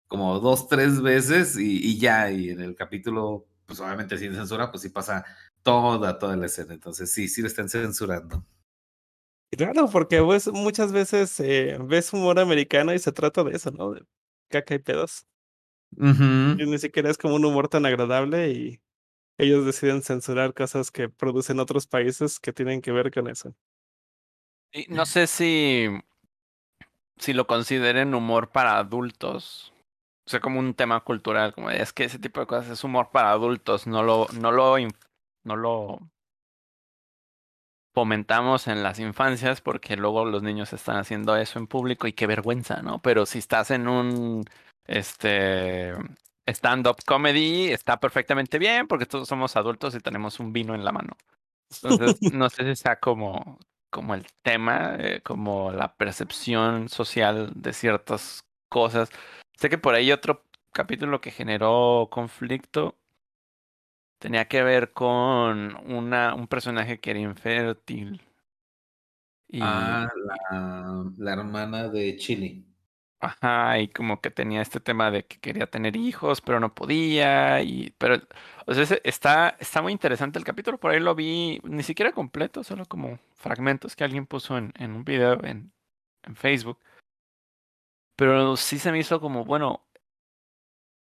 como dos, tres veces y, y ya, y en el capítulo, pues obviamente sin censura, pues sí pasa toda, toda la escena. Entonces sí, sí lo están censurando. Claro, porque pues, muchas veces eh, ves humor americano y se trata de eso, ¿no? De caca y pedos. Ujú. Y ni siquiera es como un humor tan agradable y ellos deciden censurar cosas que producen otros países que tienen que ver con eso. Y no sé si, si lo consideren humor para adultos. O sea, como un tema cultural, como es que ese tipo de cosas es humor para adultos, no lo, no lo, inf- no lo fomentamos en las infancias porque luego los niños están haciendo eso en público y qué vergüenza, ¿no? Pero si estás en un este stand-up comedy, está perfectamente bien porque todos somos adultos y tenemos un vino en la mano. Entonces, no sé si sea como como el tema, eh, como la percepción social de ciertas cosas. Sé que por ahí otro capítulo que generó conflicto tenía que ver con una, un personaje que era infértil. Y, Ah, la, la hermana de Chile. ajá, y como que tenía este tema de que quería tener hijos, pero no podía. Y, pero, o sea, está, está muy interesante el capítulo. Por ahí lo vi, ni siquiera completo, solo como fragmentos que alguien puso en, en un video en, en Facebook. Pero sí se me hizo como, bueno,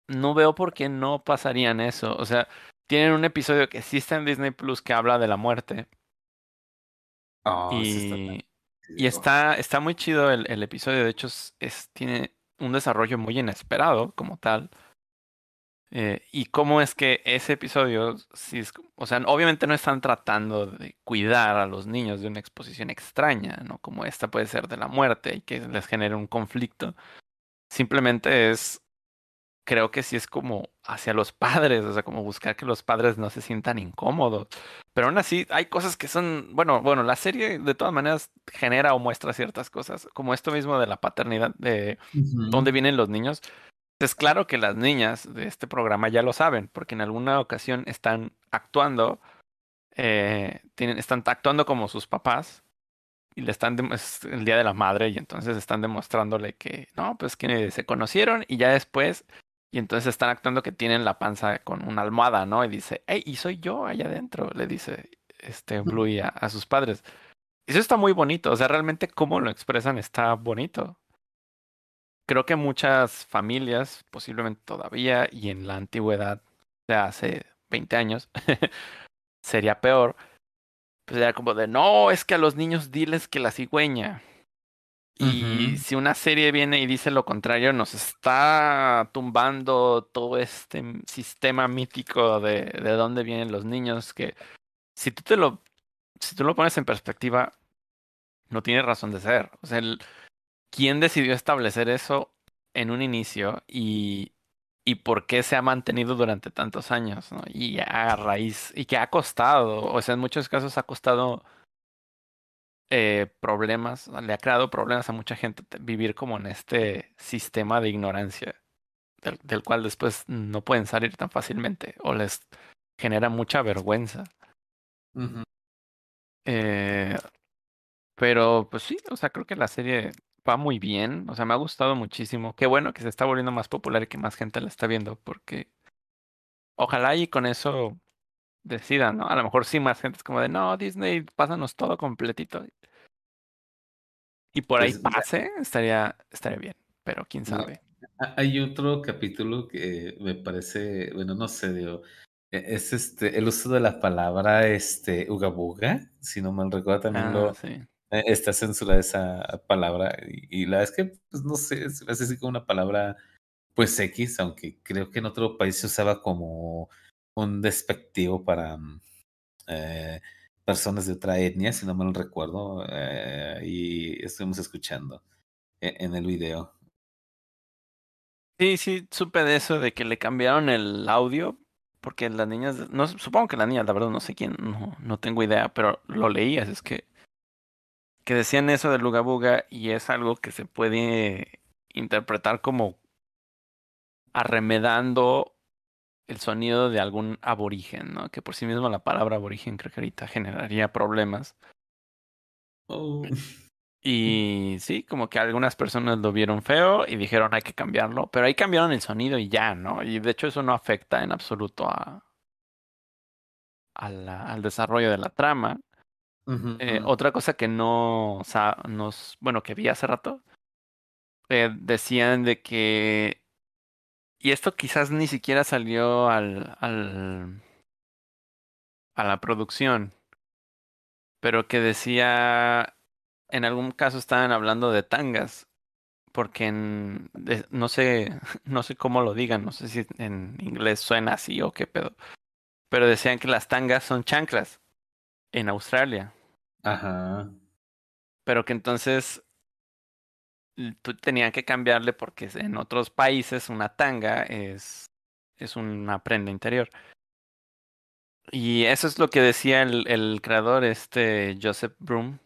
no veo por qué no pasarían eso. O sea, tienen un episodio que sí está en Disney Plus que habla de la muerte. Oh, sí está Y, está, está muy chido el, el episodio. De hecho, es, es- tiene un desarrollo muy inesperado como tal. Eh, y cómo es que ese episodio, es, o sea, obviamente no están tratando de cuidar a los niños de una exposición extraña, ¿no? Como esta puede ser de la muerte y que les genere un conflicto. Simplemente es, creo que sí es como hacia los padres, o sea, como buscar que los padres no se sientan incómodos. Pero aún así, hay cosas que son, bueno, bueno, la serie de todas maneras genera o muestra ciertas cosas, como esto mismo de la paternidad, de dónde vienen los niños. Es claro que las niñas de este programa ya lo saben, porque en alguna ocasión están actuando, eh, tienen, están actuando como sus papás y le están es el día de la madre y entonces están demostrándole que no, pues que se conocieron y ya después y entonces están actuando que tienen la panza con una almohada, ¿no? Y dice, hey, y soy yo allá adentro, le dice este Bluey a, a sus padres. Eso está muy bonito, o sea, realmente cómo lo expresan está bonito. Creo que muchas familias, posiblemente todavía, y en la antigüedad, de hace 20 años, sería peor. Pues era como de, no, es que a los niños diles que la cigüeña. Y si una serie viene y dice lo contrario, nos está tumbando todo este sistema mítico de, de dónde vienen los niños, que si tú te lo, si tú lo pones en perspectiva, no tiene razón de ser. O sea, el- ¿quién decidió establecer eso en un inicio y, y por qué se ha mantenido durante tantos años, ¿no? Y a raíz, y que ha costado, o sea, en muchos casos ha costado eh, problemas, le ha creado problemas a mucha gente te- vivir como en este sistema de ignorancia, del, del cual después no pueden salir tan fácilmente o les genera mucha vergüenza. Eh, pero pues sí, o sea, creo que la serie va muy bien, o sea, me ha gustado muchísimo. Qué bueno que se está volviendo más popular y que más gente la está viendo, porque ojalá y con eso decidan, ¿no? A lo mejor sí más gente es como de, no, Disney, pásanos todo completito. Y por ahí Pues, pase, estaría, estaría bien, pero quién sabe. ha- Hay otro capítulo que me parece, bueno, no sé, digo, e- es este, el uso de la palabra este, ugabuga, si no mal recuerdo, también Ah, lo sí. eh, está censurada esa palabra y, y la verdad es que, pues no sé, se me hace así como una palabra, pues X, aunque creo que en otro país se usaba como un despectivo para mm, eh, personas de otra etnia, si no mal recuerdo, eh, y estuvimos escuchando e- en el video. Sí, sí, supe de eso, de que le cambiaron el audio, porque las niñas, no, supongo que las niñas, la verdad no sé quién, no, no tengo idea, pero lo leí, así es que, que decían eso del Luga Buga y es algo que se puede interpretar como arremedando el sonido de algún aborigen, ¿no? Que por sí mismo la palabra aborigen creo que ahorita generaría problemas. Oh. Y sí, como que algunas personas lo vieron feo y dijeron hay que cambiarlo, pero ahí cambiaron el sonido y ya, ¿no? Y de hecho eso no afecta en absoluto a, a la- al desarrollo de la trama. Eh, otra cosa que no, o sea, nos, bueno, que vi hace rato, eh, decían de que, y esto quizás ni siquiera salió al, al, a la producción, pero que decía, en algún caso estaban hablando de tangas, porque en, de- no sé, no sé cómo lo digan, no sé si en inglés suena así o qué pedo, pero decían que las tangas son chanclas en Australia, Ajá. pero que entonces tú tenían que cambiarle porque en otros países una tanga es, es una prenda interior. Y eso es lo que decía el, el creador, este Joseph Broom,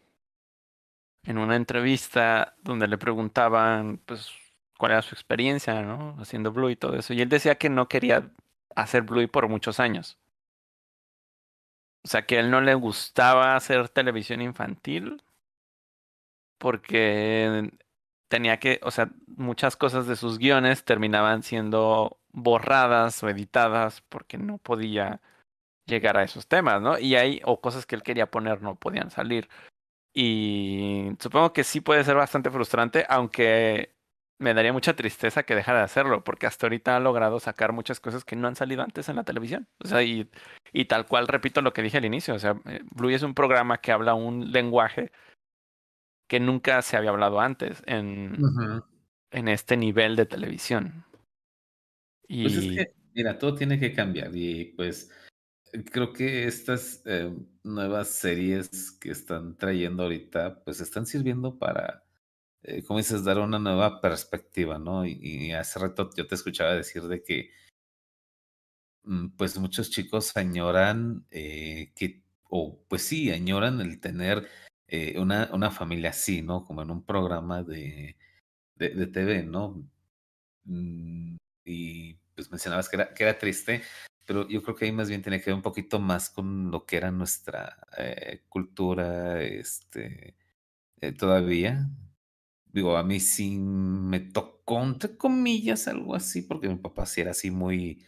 en una entrevista donde le preguntaban, pues, cuál era su experiencia, ¿no? Haciendo Bluey y todo eso. Y él decía que no quería hacer Bluey por muchos años. O sea, que a él no le gustaba hacer televisión infantil porque tenía que, o sea, muchas cosas de sus guiones terminaban siendo borradas o editadas porque no podía llegar a esos temas, ¿no? Y hay, o cosas que él quería poner no podían salir. Y supongo que sí puede ser bastante frustrante, aunque me daría mucha tristeza que dejara de hacerlo, porque hasta ahorita ha logrado sacar muchas cosas que no han salido antes en la televisión. O sea, y, y tal cual repito lo que dije al inicio, o sea, eh, Bluey es un programa que habla un lenguaje que nunca se había hablado antes en, en este nivel de televisión. Y... Pues es que, mira, todo tiene que cambiar y pues creo que estas eh, nuevas series que están trayendo ahorita, pues están sirviendo para, eh, como dices, dar una nueva perspectiva, ¿no? Y, hace rato yo te escuchaba decir de que, mm, pues muchos chicos añoran eh, que, o pues sí, añoran el tener una, una familia así, ¿no? Como en un programa de, de, TV, ¿no? Mm, y pues mencionabas que era, que era triste, pero yo creo que ahí más bien tiene que ver un poquito más con lo que era nuestra eh, cultura este, eh, todavía. Digo, a mí sí me tocó, entre comillas, algo así, porque mi papá sí era así muy,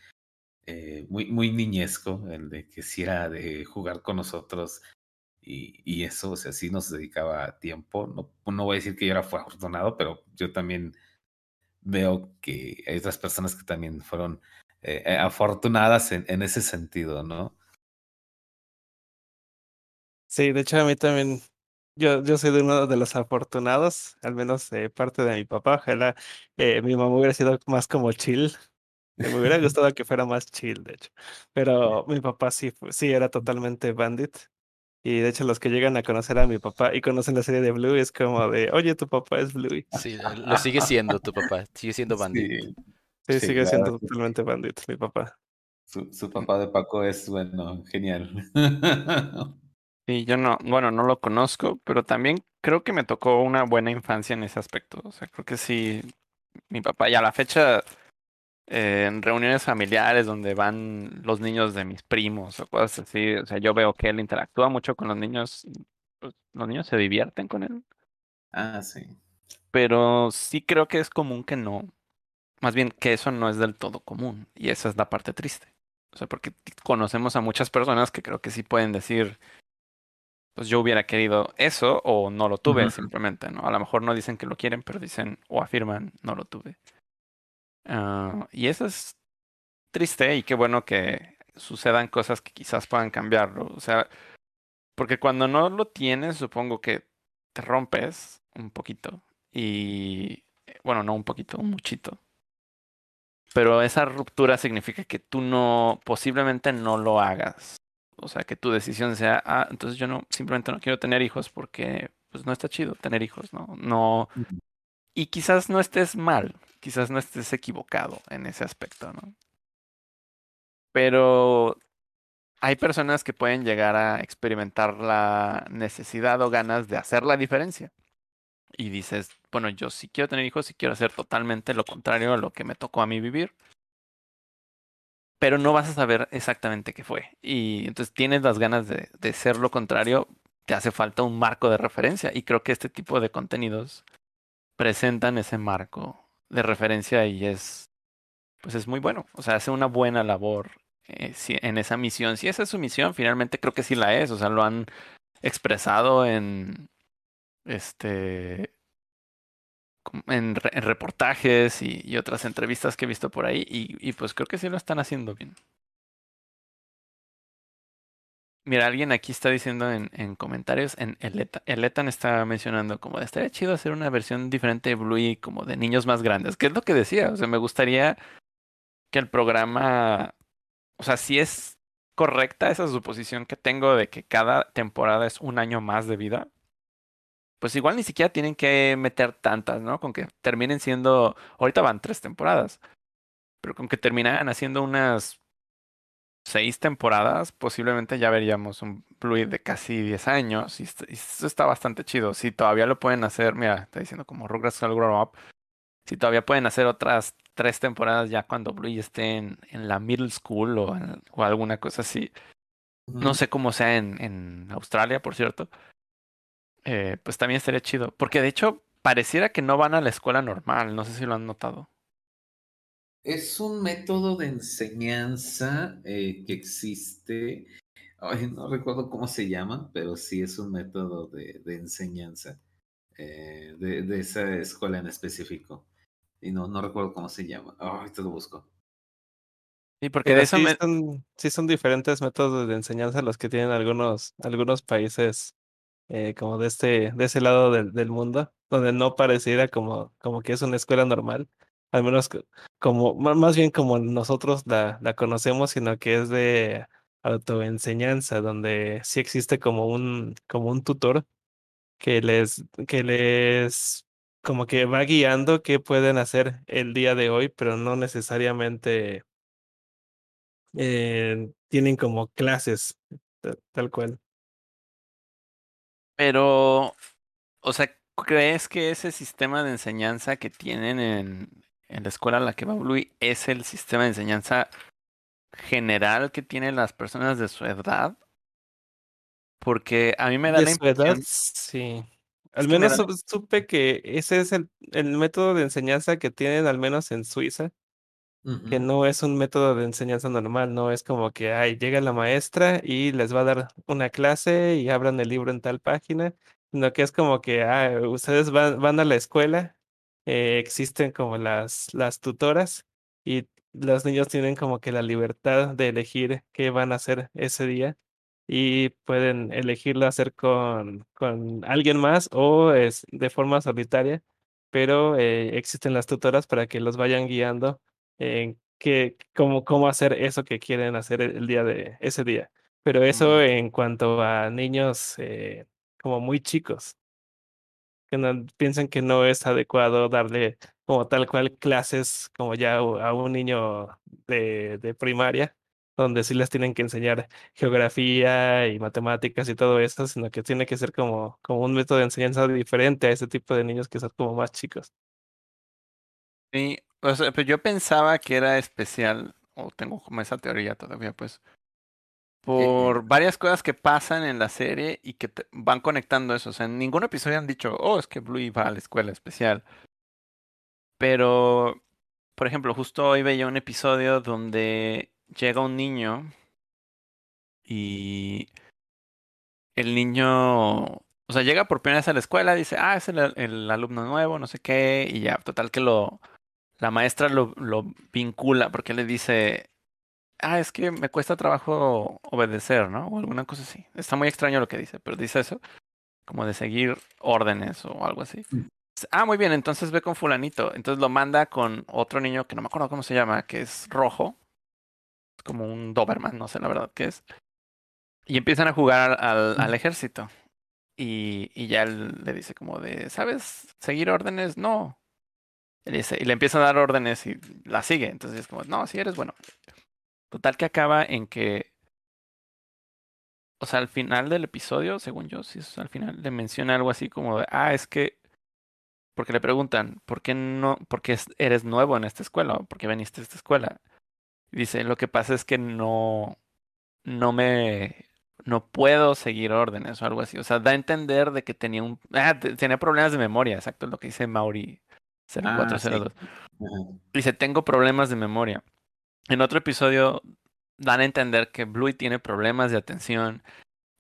eh, muy, muy niñesco, el de que sí era de jugar con nosotros y, y eso, o sea, sí nos dedicaba tiempo. No, no voy a decir que yo era afortunado, pero yo también veo que hay otras personas que también fueron eh, eh, afortunadas en, en, ese sentido, ¿no? Sí, de hecho a mí también, yo, yo soy de uno de los afortunados, al menos eh, parte de mi papá, ojalá eh, mi mamá hubiera sido más como chill, me hubiera gustado que fuera más chill, de hecho, pero mi papá sí, sí era totalmente bandit, y de hecho, los que llegan a conocer a mi papá y conocen la serie de Blue es como de, oye, tu papá es Blue. Sí, lo sigue siendo tu papá, sigue siendo bandit. Sí, sigue siendo totalmente bandit, mi papá. Su, su, papá de Paco es, bueno, genial. Sí, yo no, bueno, no lo conozco, pero también creo que me tocó una buena infancia en ese aspecto. O sea, creo que sí, mi papá, y a la fecha, eh, en reuniones familiares donde van los niños de mis primos o cosas así, o sea, yo veo que él interactúa mucho con los niños, pues, los niños se divierten con él. Ah, sí. Pero sí creo que es común que no, más bien que eso no es del todo común y esa es la parte triste. O sea, porque conocemos a muchas personas que creo que sí pueden decir, pues yo hubiera querido eso o no lo tuve simplemente, ¿no? A lo mejor no dicen que lo quieren, pero dicen o afirman, no lo tuve. Uh, y eso es triste y qué bueno que sucedan cosas que quizás puedan cambiarlo. O sea, porque cuando no lo tienes, supongo que te rompes un poquito. Y, bueno, no un poquito, un muchito. Pero esa ruptura significa que tú no, posiblemente no lo hagas. O sea, que tu decisión sea, ah, entonces yo no, simplemente no quiero tener hijos porque, pues no está chido tener hijos, ¿no? No. Y quizás no estés mal, quizás no estés equivocado en ese aspecto, ¿no? Pero hay personas que pueden llegar a experimentar la necesidad o ganas de hacer la diferencia y dices, bueno, yo sí quiero tener hijos y quiero hacer totalmente lo contrario a lo que me tocó a mí vivir. Pero no vas a saber exactamente qué fue. Y entonces tienes las ganas de, de ser lo contrario, te hace falta un marco de referencia. Y creo que este tipo de contenidos presentan ese marco de referencia y es, pues es muy bueno. O sea, hace una buena labor eh, en esa misión. Si esa es su misión, finalmente creo que sí la es. O sea, lo han expresado en, este en, reportajes y, otras entrevistas que he visto por ahí y, y, pues creo que sí lo están haciendo bien. Mira, alguien aquí está diciendo en, en comentarios, en el, el Etan está mencionando como estaría chido hacer una versión diferente de Bluey como de niños más grandes, que es lo que decía, o sea, me gustaría que el programa, o sea, si es correcta esa suposición que tengo de que cada temporada es un año más de vida, pues igual ni siquiera tienen que meter tantas, ¿no? Con que terminen siendo, ahorita van tres temporadas, pero con que terminaran haciendo unas seis temporadas, posiblemente ya veríamos un Bluey de casi 10 años. Y, eso está bastante chido. Si todavía lo pueden hacer, mira, está diciendo como Rugrats All Grow Up. Si todavía pueden hacer otras tres temporadas ya cuando Bluey esté en, en la middle school o, en- o alguna cosa así. No sé cómo sea en, en Australia, por cierto. Eh, pues también estaría chido. Porque de hecho, pareciera que no van a la escuela normal. No sé si lo han notado. Es un método de enseñanza eh, que existe. Ay, no recuerdo cómo se llama, pero sí es un método de, de enseñanza eh, de, de esa escuela en específico. Y no, no recuerdo cómo se llama. Ay, te lo busco. Sí, porque Pero de eso sí me... son, sí son diferentes métodos de enseñanza los que tienen algunos, algunos países eh, como de este, de ese lado del, del mundo, donde no pareciera como, como que es una escuela normal, al menos co- como, más bien como nosotros la, la conocemos, sino que es de autoenseñanza, donde sí existe como un, como un tutor que les, que les como que va guiando qué pueden hacer el día de hoy, pero no necesariamente eh, tienen como clases, ta- tal cual. Pero, o sea, ¿crees que ese sistema de enseñanza que tienen en, en la escuela a la que va Bluey es el sistema de enseñanza general que tienen las personas de su edad? Porque a mí me da De la su edad, impresión, sí. es Al que me menos da, supe que ese es el, el método de enseñanza que tienen, al menos en Suiza, que no es un método de enseñanza normal, no es como que, ay, llega la maestra y les va a dar una clase y abran el libro en tal página, sino que es como que, ah, ustedes van, van a la escuela, eh, existen como las, las tutoras y los niños tienen como que la libertad de elegir qué van a hacer ese día y pueden elegirlo hacer con, con alguien más o es de forma solitaria, pero eh, existen las tutoras para que los vayan guiando en qué, cómo, cómo hacer eso que quieren hacer el, día de ese día. Pero eso en cuanto a niños eh, como muy chicos, que no piensan que no es adecuado darle como tal cual clases como ya a un niño de, de primaria, donde sí les tienen que enseñar geografía y matemáticas y todo eso, sino que tiene que ser como, como un método de enseñanza diferente a ese tipo de niños que son como más chicos. sí, o pero yo pensaba que era especial, o tengo como esa teoría todavía, pues, por varias cosas que pasan en la serie y que te- van conectando eso. O sea, en ningún episodio han dicho, oh, es que Bluey va a la escuela especial. Pero, por ejemplo, justo hoy veía un episodio donde llega un niño y el niño, o sea, llega por primera vez a la escuela, dice, ah, es el, el alumno nuevo, no sé qué, y ya, total que lo, la maestra lo, lo vincula porque le dice, ah, es que me cuesta trabajo obedecer, ¿no? O alguna cosa así. Está muy extraño lo que dice, pero dice eso, como de seguir órdenes o algo así. mm, Ah, muy bien, entonces ve con fulanito. Entonces lo manda con otro niño que no me acuerdo cómo se llama, que es rojo, como un Doberman, no sé la verdad qué es. Y empiezan a jugar al, al ejército. Y, y ya él le dice como de, ¿sabes seguir órdenes? No. Y le, dice, y le empieza a dar órdenes y la sigue. Entonces es como, no, si eres bueno. Total que acaba en que, o sea, al final del episodio, según yo, si es al final, le menciona algo así como de, ah, es que, porque le preguntan, ¿por qué no, por qué es- eres nuevo en esta escuela? ¿O ¿Por qué viniste a esta escuela? Y dice, lo que pasa es que no, no me, no puedo seguir órdenes o algo así. O sea, da a entender de que tenía un, ah, te- tenía problemas de memoria, exacto, es lo que dice Mauri Ah, sí. 0402. Dice, tengo problemas de memoria. En otro episodio dan a entender que Bluey tiene problemas de atención.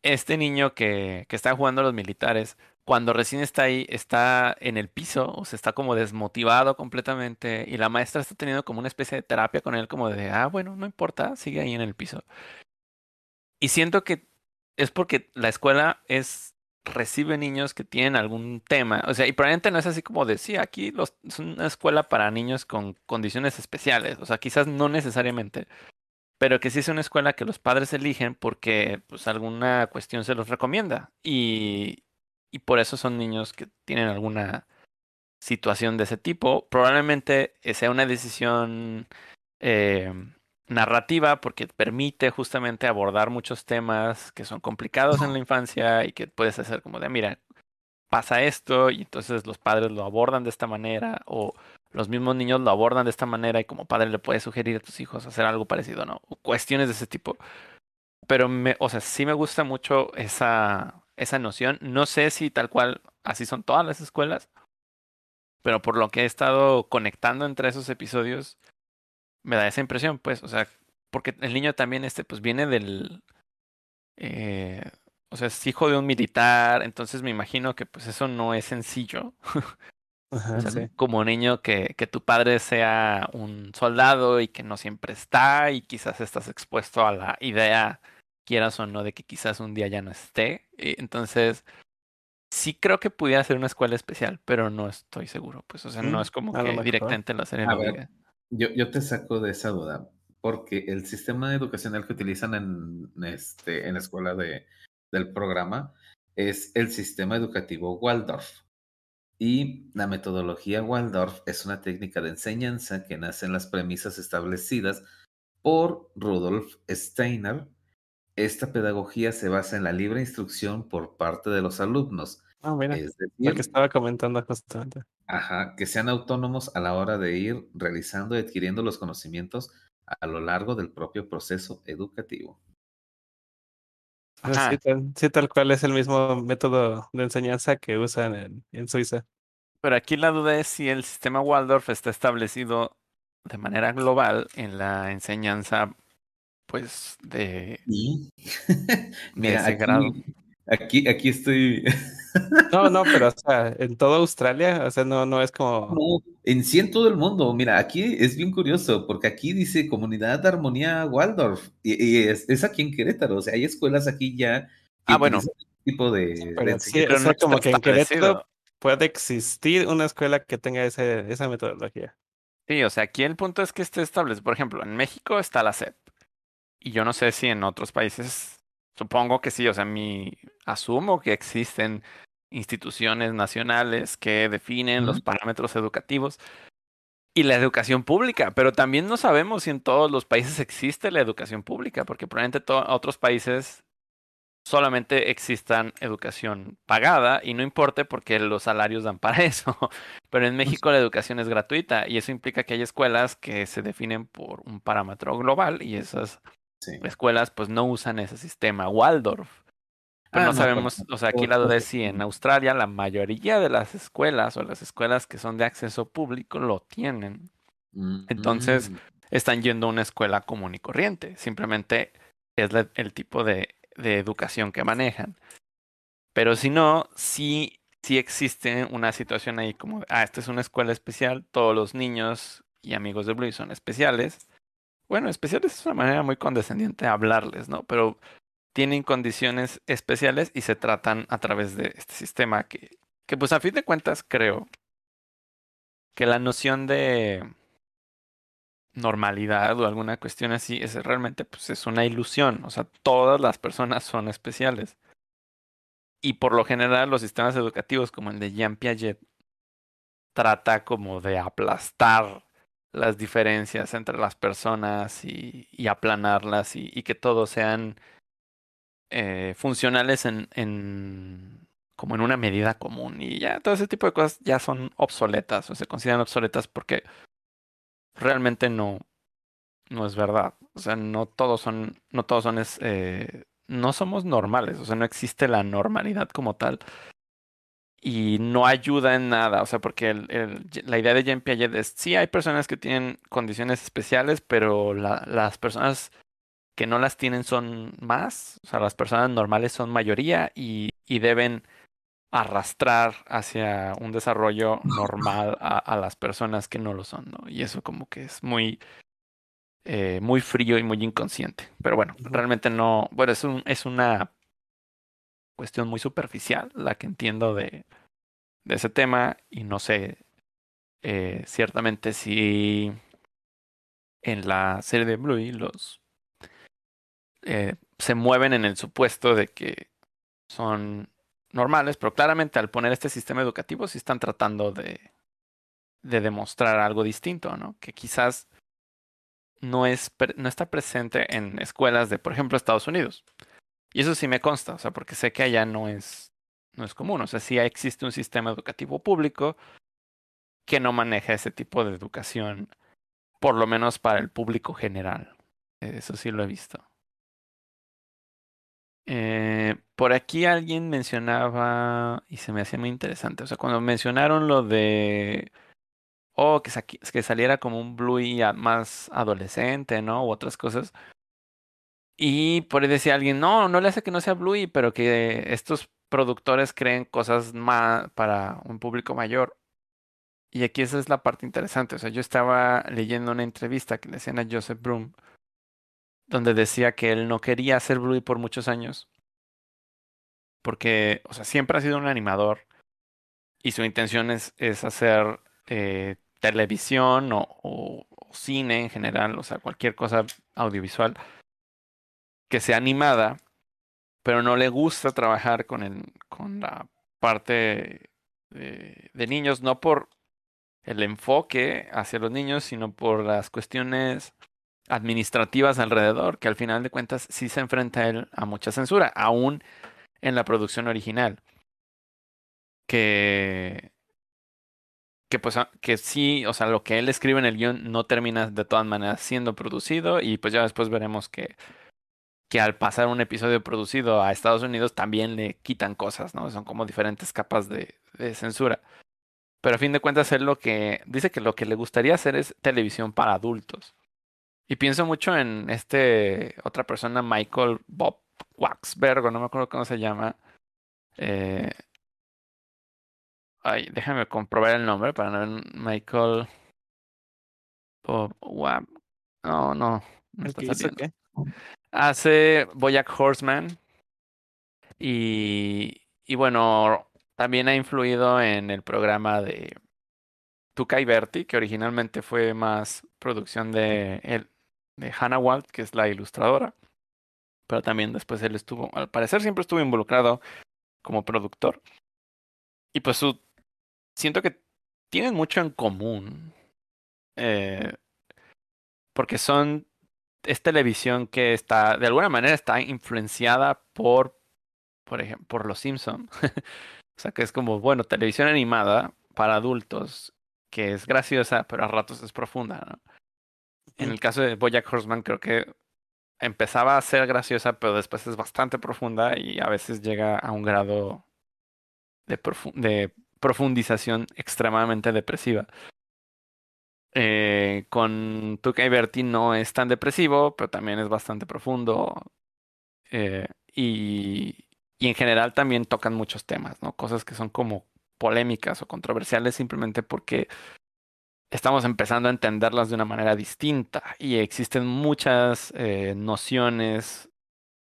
Este niño que, está jugando a los militares, cuando recién está ahí, está en el piso, o sea, está como desmotivado completamente. Y la maestra está teniendo como una especie de terapia con él, como de, ah, bueno, no importa, sigue ahí en el piso. Y siento que es porque la escuela es recibe niños que tienen algún tema, o sea, y probablemente no es así como de, sí, aquí los, es una escuela para niños con condiciones especiales, o sea, quizás no necesariamente, pero que sí es una escuela que los padres eligen porque pues alguna cuestión se los recomienda y, y por eso son niños que tienen alguna situación de ese tipo. Probablemente sea una decisión eh, narrativa porque permite justamente abordar muchos temas que son complicados en la infancia y que puedes hacer como de, mira, pasa esto y entonces los padres lo abordan de esta manera o los mismos niños lo abordan de esta manera y como padre le puedes sugerir a tus hijos hacer algo parecido, ¿no? O cuestiones de ese tipo. Pero, me, o sea, sí me gusta mucho esa, esa noción. No sé si tal cual así son todas las escuelas, pero por lo que he estado conectando entre esos episodios, me da esa impresión, pues, o sea, porque el niño también, este, pues viene del, eh, o sea, es hijo de un militar, entonces me imagino que pues eso no es sencillo. Como niño que, que tu padre sea un soldado y que no siempre está y quizás estás expuesto a la idea, quieras o no, de que quizás un día ya no esté. Entonces, sí creo que pudiera ser una escuela especial, pero no estoy seguro. Pues, o sea, no mm, es como que directamente la serie yo, yo te saco de esa duda, porque el sistema educacional que utilizan en, este, en la escuela de, del programa es el sistema educativo Waldorf. Y la metodología Waldorf es una técnica de enseñanza que nace en las premisas establecidas por Rudolf Steiner. Esta pedagogía se basa en la libre instrucción por parte de los alumnos. Ah, mira, es lo que estaba comentando justamente. Ajá, que sean autónomos a la hora de ir realizando y adquiriendo los conocimientos a lo largo del propio proceso educativo. Sí tal, cual es el mismo método de enseñanza que usan en, en, Suiza. Pero aquí la duda es si el sistema Waldorf está establecido de manera global en la enseñanza, pues, de, Mira, ese grado. Aquí, aquí estoy. No, no, pero o sea, en toda Australia, o sea, no, no es como. No, en sí en todo el mundo. Mira, aquí es bien curioso, porque aquí dice Comunidad de Armonía Waldorf, y, es, aquí en Querétaro, o sea, hay escuelas aquí ya. ah, bueno. Este tipo de. Pero, sí, no como que en Querétaro puede existir una escuela que tenga ese, esa metodología. Sí, o sea, aquí el punto es que esté establecido. Por ejemplo, en México está la SEP. Y yo no sé si en otros países Supongo que sí, o sea, mi asumo que existen instituciones nacionales que definen los parámetros educativos y la educación pública, pero también no sabemos si en todos los países existe la educación pública, porque probablemente en otros países solamente existan educación pagada y no importe porque los salarios dan para eso. Pero en México la educación es gratuita y eso implica que hay escuelas que se definen por un parámetro global y esas escuelas pues no usan ese sistema Waldorf. Pero ah, no sabemos, o sea, aquí la duda es si en Australia la mayoría de las escuelas o las escuelas que son de acceso público lo tienen. Entonces, mm. están yendo a una escuela común y corriente. Simplemente es el tipo de, de, educación que manejan. Pero si no, sí, sí existe una situación ahí como, ah, esta es una escuela especial, todos los niños y amigos de Blue son especiales. Bueno, especiales es una manera muy condescendiente de hablarles, ¿no? Pero tienen condiciones especiales y se tratan a través de este sistema que, que pues a fin de cuentas creo que la noción de normalidad o alguna cuestión así es realmente pues es una ilusión, o sea, todas las personas son especiales. Y por lo general los sistemas educativos como el de Jean Piaget trata como de aplastar las diferencias entre las personas y, y aplanarlas y, y, que todos sean eh, funcionales en, en, como en una medida común. Y ya todo ese tipo de cosas ya son obsoletas o se consideran obsoletas porque realmente no, no es verdad. O sea, no todos son, no todos son, eh, no somos normales. O sea, no existe la normalidad como tal y no ayuda en nada, o sea, porque el, el, la idea de Jean Piaget es, sí hay personas que tienen condiciones especiales, pero la, las personas que no las tienen son más, o sea, las personas normales son mayoría y, y deben arrastrar hacia un desarrollo normal a, a, las personas que no lo son, ¿no? Y eso como que es muy, eh, muy frío y muy inconsciente. Pero bueno, realmente no, bueno, es, un, es una cuestión muy superficial la que entiendo de, ese tema y no sé eh, ciertamente si en la serie de Bluey los eh, se mueven en el supuesto de que son normales, pero claramente al poner este sistema educativo sí están tratando de, de demostrar algo distinto, ¿no? Que quizás no, es, no está presente en escuelas de, por ejemplo, Estados Unidos. Y eso sí me consta, o sea, porque sé que allá no es, no es común. O sea, sí existe un sistema educativo público que no maneja ese tipo de educación, por lo menos para el público general. Eso sí lo he visto. Eh, por aquí alguien mencionaba, y se me hacía muy interesante, o sea, cuando mencionaron lo de, oh, que, que saliera como un Bluey más adolescente, ¿no? U otras cosas. Y por decía alguien, no, no le hace que no sea Bluey, pero que estos productores creen cosas más para un público mayor. Y aquí esa es la parte interesante. O sea, yo estaba leyendo una entrevista que le hacían a Joseph Broom, donde decía que él no quería hacer Bluey por muchos años. Porque, o sea, siempre ha sido un animador. Y su intención es, es hacer eh, televisión o, o, cine en general, o sea, cualquier cosa audiovisual que sea animada, pero no le gusta trabajar con, el, con la parte de, niños, no por el enfoque hacia los niños, sino por las cuestiones administrativas alrededor, que al final de cuentas sí se enfrenta él a mucha censura, aún en la producción original. Que, que pues que sí, o sea, lo que él escribe en el guion no termina de todas maneras siendo producido y pues ya después veremos que, que al pasar un episodio producido a Estados Unidos también le quitan cosas, ¿no? Son como diferentes capas de, de censura. Pero a fin de cuentas él lo que dice que lo que le gustaría hacer es televisión para adultos. Y pienso mucho en este otra persona, Michael Bob Waxberg, no me acuerdo cómo se llama. Eh, ay, déjame comprobar el nombre para no ver. Michael Bob Wab. No, no. no está saliendo. qué? Hace Boyack Horseman. Y, y bueno, también ha influido en el programa de Tuca y Berti, que originalmente fue más producción de, el, de Hannah Walt, que es la ilustradora. Pero también después él estuvo, al parecer siempre estuvo involucrado como productor. Y pues su, siento que tienen mucho en común. Eh, porque son, es televisión que está, de alguna manera está influenciada por, por ejemplo, por Los Simpson. o sea que es como, bueno, televisión animada para adultos, que es graciosa, pero a ratos es profunda, ¿no? En el caso de Bojack Horseman creo que empezaba a ser graciosa, pero después es bastante profunda y a veces llega a un grado de, profu de profundización extremadamente depresiva. Eh, con Tuca y Bertie no es tan depresivo, pero también es bastante profundo. Eh, y, y en general también tocan muchos temas, ¿no? Cosas que son como polémicas o controversiales simplemente porque estamos empezando a entenderlas de una manera distinta y existen muchas eh, nociones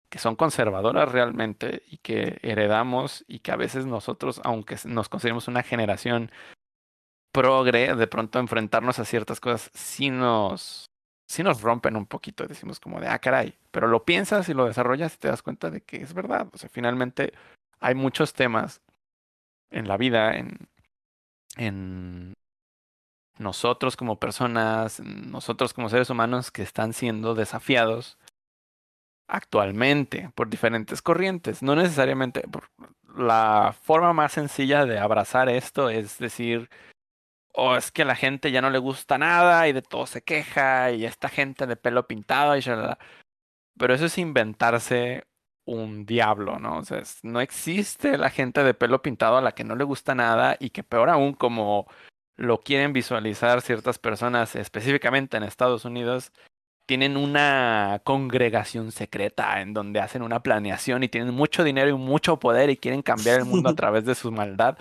que son conservadoras realmente y que heredamos y que a veces nosotros, aunque nos consideremos una generación progre, de pronto enfrentarnos a ciertas cosas sí nos, nos rompen un poquito, decimos como de, ah, caray, pero lo piensas y lo desarrollas y te das cuenta de que es verdad, o sea, finalmente hay muchos temas en la vida, en, en nosotros como personas, nosotros como seres humanos que están siendo desafiados actualmente por diferentes corrientes. No necesariamente por la forma más sencilla de abrazar esto es decir, o es que a la gente ya no le gusta nada y de todo se queja y esta gente de pelo pintado y shalala. Pero eso es inventarse un diablo, ¿no? O sea, no existe la gente de pelo pintado a la que no le gusta nada y que peor aún como lo quieren visualizar ciertas personas, específicamente en Estados Unidos, tienen una congregación secreta en donde hacen una planeación y tienen mucho dinero y mucho poder y quieren cambiar el mundo a través de su maldad.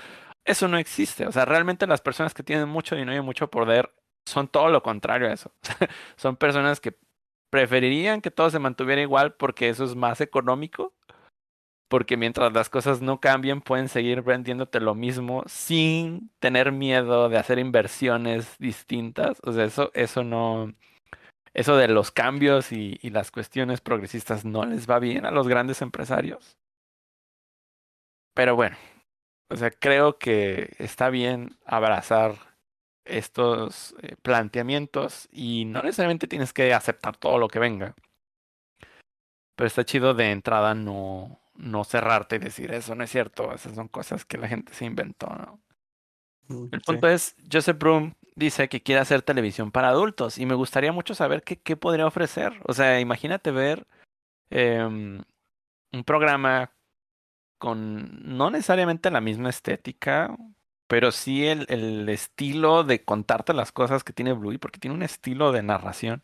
Eso no existe. O sea, realmente las personas que tienen mucho dinero y mucho poder son todo lo contrario a eso. son personas que preferirían que todo se mantuviera igual porque eso es más económico porque mientras las cosas no cambien pueden seguir vendiéndote lo mismo sin tener miedo de hacer inversiones distintas. O sea, eso, eso no, eso de los cambios y, y las cuestiones progresistas no les va bien a los grandes empresarios. Pero bueno, o sea, creo que está bien abrazar estos eh, planteamientos y no necesariamente tienes que aceptar todo lo que venga. Pero está chido de entrada no, no cerrarte y decir eso no es cierto, esas son cosas que la gente se inventó, ¿no? Mm, El punto es, Joseph Broom dice que quiere hacer televisión para adultos y me gustaría mucho saber qué, qué podría ofrecer. O sea, imagínate ver em, un programa con no necesariamente la misma estética, pero sí el, el estilo de contarte las cosas que tiene Bluey, porque tiene un estilo de narración,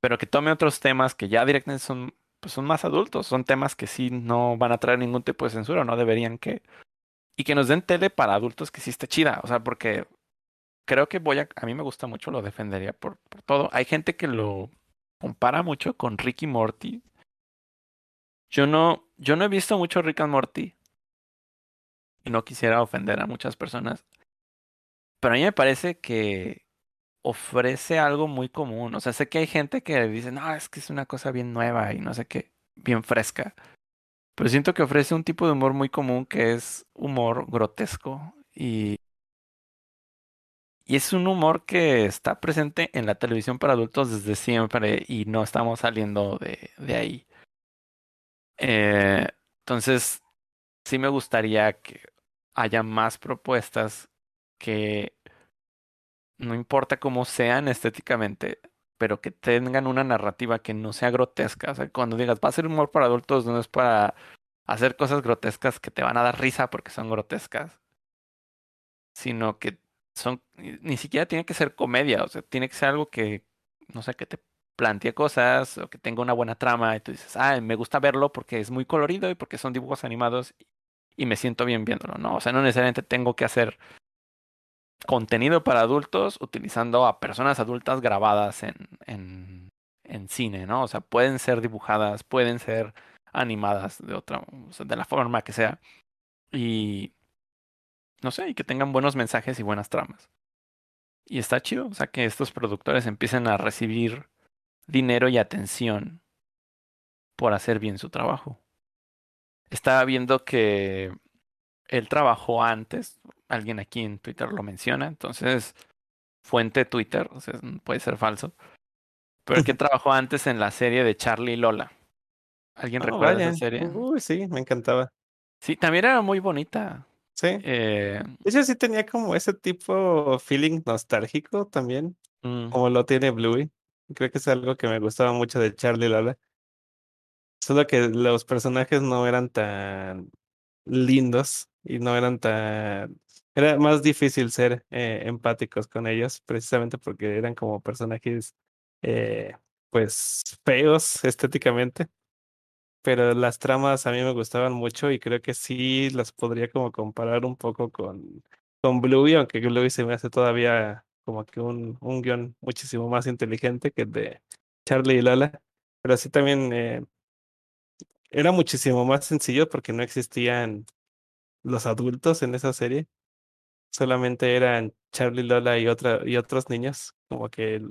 pero que tome otros temas que ya directamente son, pues son más adultos, son temas que sí no van a traer ningún tipo de censura, no deberían que, y que nos den tele para adultos que sí esté chida, o sea, porque creo que voy a, a mí me gusta mucho, lo defendería por, por todo. Hay gente que lo compara mucho con Ricky Morty. Yo no, yo no he visto mucho Rick and Morty. Y no quisiera ofender a muchas personas. Pero a mí me parece que ofrece algo muy común. O sea, sé que hay gente que dice, no, es que es una cosa bien nueva y no sé qué, bien fresca. Pero siento que ofrece un tipo de humor muy común que es humor grotesco. Y, y es un humor que está presente en la televisión para adultos desde siempre y no estamos saliendo de, de ahí. Eh, entonces, sí me gustaría que haya más propuestas que no importa cómo sean estéticamente, pero que tengan una narrativa que no sea grotesca. O sea, cuando digas, va a ser humor para adultos, no es para hacer cosas grotescas que te van a dar risa porque son grotescas, sino que son, ni siquiera tiene que ser comedia, o sea, tiene que ser algo que, no sé, que te plantee cosas o que tenga una buena trama y tú dices, ah, me gusta verlo porque es muy colorido y porque son dibujos animados y me siento bien viéndolo, ¿no? O sea, no necesariamente tengo que hacer contenido para adultos utilizando a personas adultas grabadas en, en, en cine, ¿no? O sea, pueden ser dibujadas, pueden ser animadas de otra, o sea, de la forma que sea. Y no sé, y que tengan buenos mensajes y buenas tramas. Y está chido, o sea, que estos productores empiecen a recibir dinero y atención por hacer bien su trabajo. Estaba viendo que él trabajó antes, alguien aquí en Twitter lo menciona, entonces fuente Twitter, o sea, puede ser falso, pero que trabajó antes en la serie de Charlie y Lola. ¿Alguien Oh, recuerda vaya. esa serie? Uy, sí, me encantaba. Sí, también era muy bonita. Sí. Eh, sí tenía como ese tipo feeling nostálgico también, mm, como lo tiene Bluey. Creo que es algo que me gustaba mucho de Charlie Lola. Solo que los personajes no eran tan lindos y no eran tan... Era más difícil ser eh, empáticos con ellos, precisamente porque eran como personajes, eh, pues, feos estéticamente. Pero las tramas a mí me gustaban mucho y creo que sí las podría como comparar un poco con, con Bluey, aunque Bluey se me hace todavía como que un, un guion muchísimo más inteligente que el de Charlie y Lola. Pero sí también eh, era muchísimo más sencillo porque no existían los adultos en esa serie. Solamente eran Charlie, Lola y, otra, y otros niños. Como que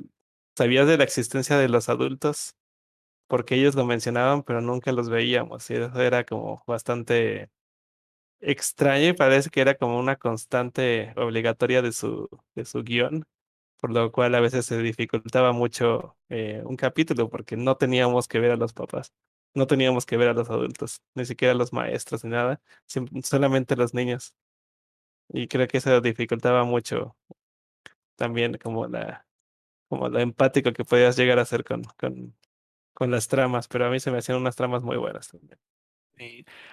sabías de la existencia de los adultos porque ellos lo mencionaban, pero nunca los veíamos. Y eso era como bastante extraño y parece que era como una constante obligatoria de su, de su guion, por lo cual a veces se dificultaba mucho eh, un capítulo porque no teníamos que ver a los papás, no teníamos que ver a los adultos, ni siquiera a los maestros ni nada, solamente a los niños. Y creo que eso dificultaba mucho también como la, como lo empático que podías llegar a ser con, con, con las tramas, pero a mí se me hacían unas tramas muy buenas también.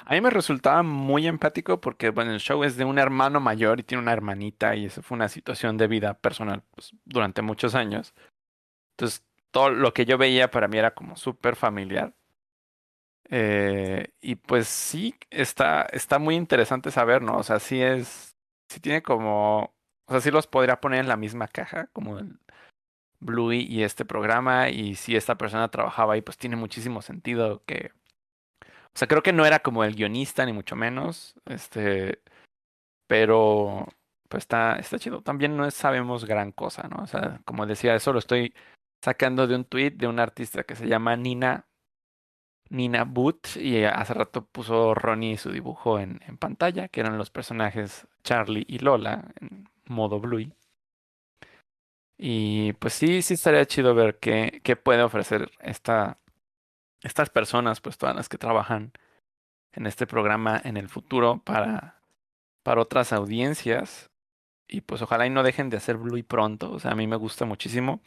A mí me resultaba muy empático porque, bueno, el show es de un hermano mayor y tiene una hermanita y eso fue una situación de vida personal pues, durante muchos años. Entonces, todo lo que yo veía para mí era como súper familiar. Eh, y pues sí, está, está muy interesante saber, ¿no? O sea, sí es, sí tiene como, o sea, sí los podría poner en la misma caja, como el Bluey y este programa, y si esta persona trabajaba ahí, pues tiene muchísimo sentido que, o sea, creo que no era como el guionista, ni mucho menos, este, pero, pues está, está chido. También no sabemos gran cosa, ¿no? O sea, como decía, eso lo estoy sacando de un tweet de una artista que se llama Nina Nina Boot y hace rato puso Ronnie su dibujo en, en pantalla, que eran los personajes Charlie y Lola en modo Bluey. Y pues sí, sí estaría chido ver qué, qué puede ofrecer esta, estas personas, pues todas las que trabajan en este programa en el futuro para, para otras audiencias. Y pues ojalá y no dejen de hacer Bluey pronto. O sea, a mí me gusta muchísimo.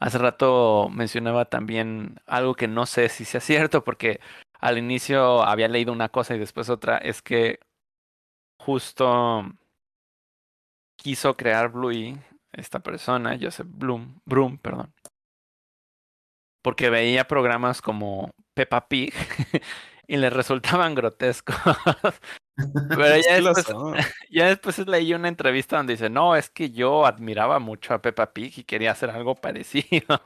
Hace rato mencionaba también algo que no sé si sea cierto, porque al inicio había leído una cosa y después otra. Es que justo quiso crear Bluey, esta persona, Joseph Bloom, Broom, perdón. Porque veía programas como Peppa Pig y le resultaban grotescos. Pero ya después, ya después leí una entrevista donde dice, no, es que yo admiraba mucho a Peppa Pig y quería hacer algo parecido.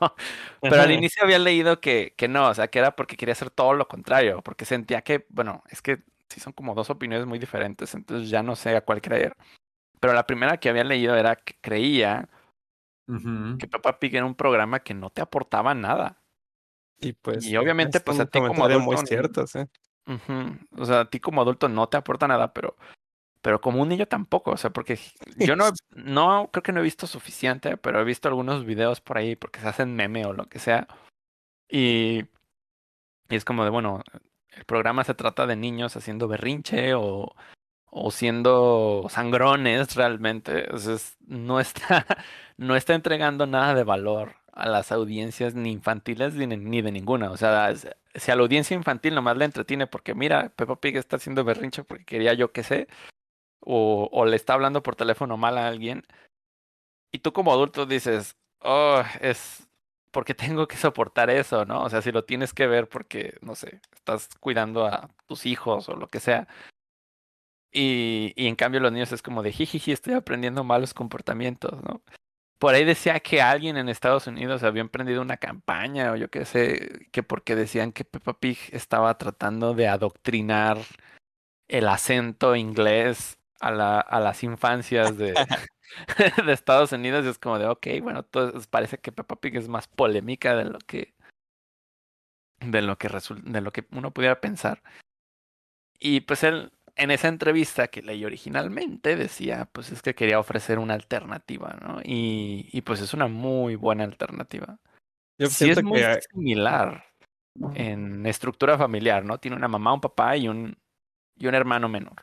Pero al inicio había leído que, que no, o sea, que era porque quería hacer todo lo contrario, porque sentía que, bueno, es que sí son como dos opiniones muy diferentes, entonces ya no sé a cuál creer. Pero la primera que había leído era que creía que Peppa Pig era un programa que no te aportaba nada. Y pues. Y obviamente, pues a ti como adulto. muy cierto, ¿sí? O sea, a ti como adulto no te aporta nada, pero, pero como un niño tampoco. O sea, porque yo no, no creo que no he visto suficiente, pero he visto algunos videos por ahí porque se hacen meme o lo que sea. Y, y es como de, bueno, el programa se trata de niños haciendo berrinche o, o siendo sangrones realmente. Entonces, no está, no está entregando nada de valor a las audiencias ni infantiles ni, de ninguna. O sea, si a la audiencia infantil nomás le entretiene porque mira, Peppa Pig está haciendo berrinche porque quería yo que sé, o, o le está hablando por teléfono mal a alguien, y tú como adulto dices, oh, es porque tengo que soportar eso, ¿no? O sea, si lo tienes que ver porque, no sé, estás cuidando a tus hijos o lo que sea. Y, y en cambio los niños es como de jijiji, estoy aprendiendo malos comportamientos, ¿no? Por ahí decía que alguien en Estados Unidos había emprendido una campaña o yo qué sé, que porque decían que Peppa Pig estaba tratando de adoctrinar el acento inglés a, la, a las infancias de, de Estados Unidos. Y es como de, ok, bueno, entonces parece que Peppa Pig es más polémica de lo que de lo que de lo que uno pudiera pensar. Y pues él en esa entrevista que leí originalmente decía, pues es que quería ofrecer una alternativa, ¿no? Y, y pues es una muy buena alternativa. Yo sí es muy similar en estructura familiar, ¿no? Tiene una mamá, un papá y un, y un hermano menor.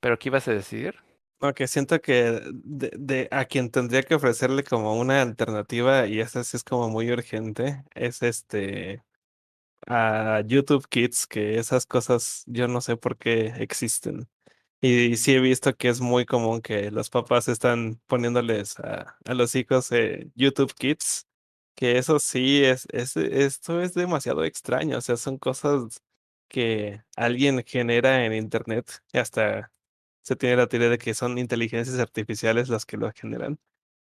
¿Pero qué ibas a decir? No, que siento que de, de, a quien tendría que ofrecerle como una alternativa, y esa sí es como muy urgente, es este a YouTube Kids, que esas cosas yo no sé por qué existen. Y sí he visto que es muy común que los papás están poniéndoles a, a los hijos eh, YouTube Kids, que eso sí es, es, esto es demasiado extraño, o sea, son cosas que alguien genera en internet y hasta se tiene la teoría de que son inteligencias artificiales las que lo generan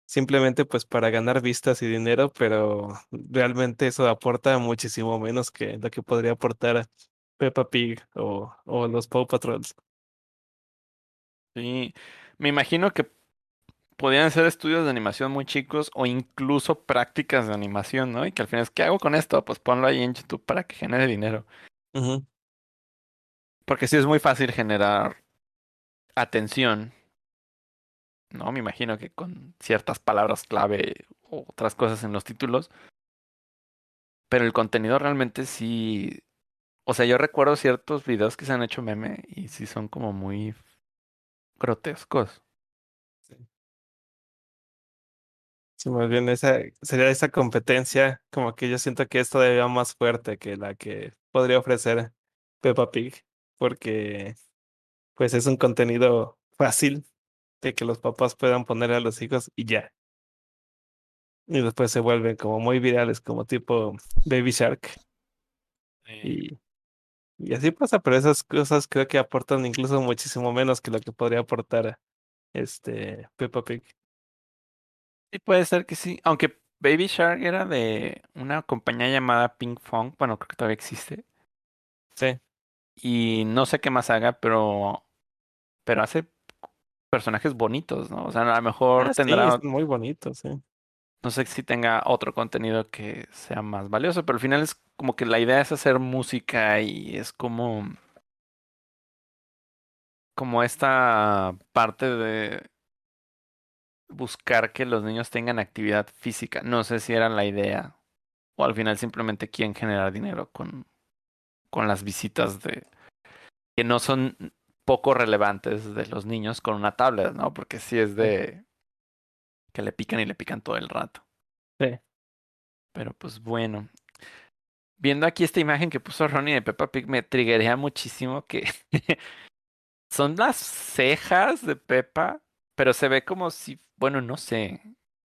simplemente pues para ganar vistas y dinero, pero realmente eso aporta muchísimo menos que lo que podría aportar Peppa Pig o, o los Paw Patrols. Sí, me imagino que podrían ser estudios de animación muy chicos o incluso prácticas de animación, ¿no? Y que al final es, ¿qué hago con esto? Pues ponlo ahí en YouTube para que genere dinero. Porque sí es muy fácil generar atención ¿no? Me imagino que con ciertas palabras clave o otras cosas en los títulos. Pero el contenido realmente sí. O sea, yo recuerdo ciertos videos que se han hecho meme y sí son como muy grotescos. Sí. Sí, más bien esa sería esa competencia, como que yo siento que es todavía más fuerte que la que podría ofrecer Peppa Pig, porque pues es un contenido fácil de que los papás puedan poner a los hijos y ya. Y después se vuelven como muy virales, como tipo Baby Shark. Y, y así pasa, pero esas cosas creo que aportan incluso muchísimo menos que lo que podría aportar este Peppa Pig. Sí, puede ser que sí. Aunque Baby Shark era de una compañía llamada Pink Fong, bueno, creo que todavía existe. Sí. Y no sé qué más haga, pero pero hace personajes bonitos, ¿no? O sea, a lo mejor ah, tendrá. Sí, muy bonitos, sí. No sé si tenga otro contenido que sea más valioso, pero al final es como que la idea es hacer música y es como. Como esta parte de. buscar que los niños tengan actividad física. No sé si era la idea o al final simplemente quieren generar dinero con, con las visitas de que no son poco relevantes de los niños con una tablet, ¿no? Porque sí es de que le pican y le pican todo el rato. Sí. Pero pues bueno. Viendo aquí esta imagen que puso Ronnie de Peppa Pig me triggerea muchísimo que son las cejas de Peppa, pero se ve como si, bueno, no sé,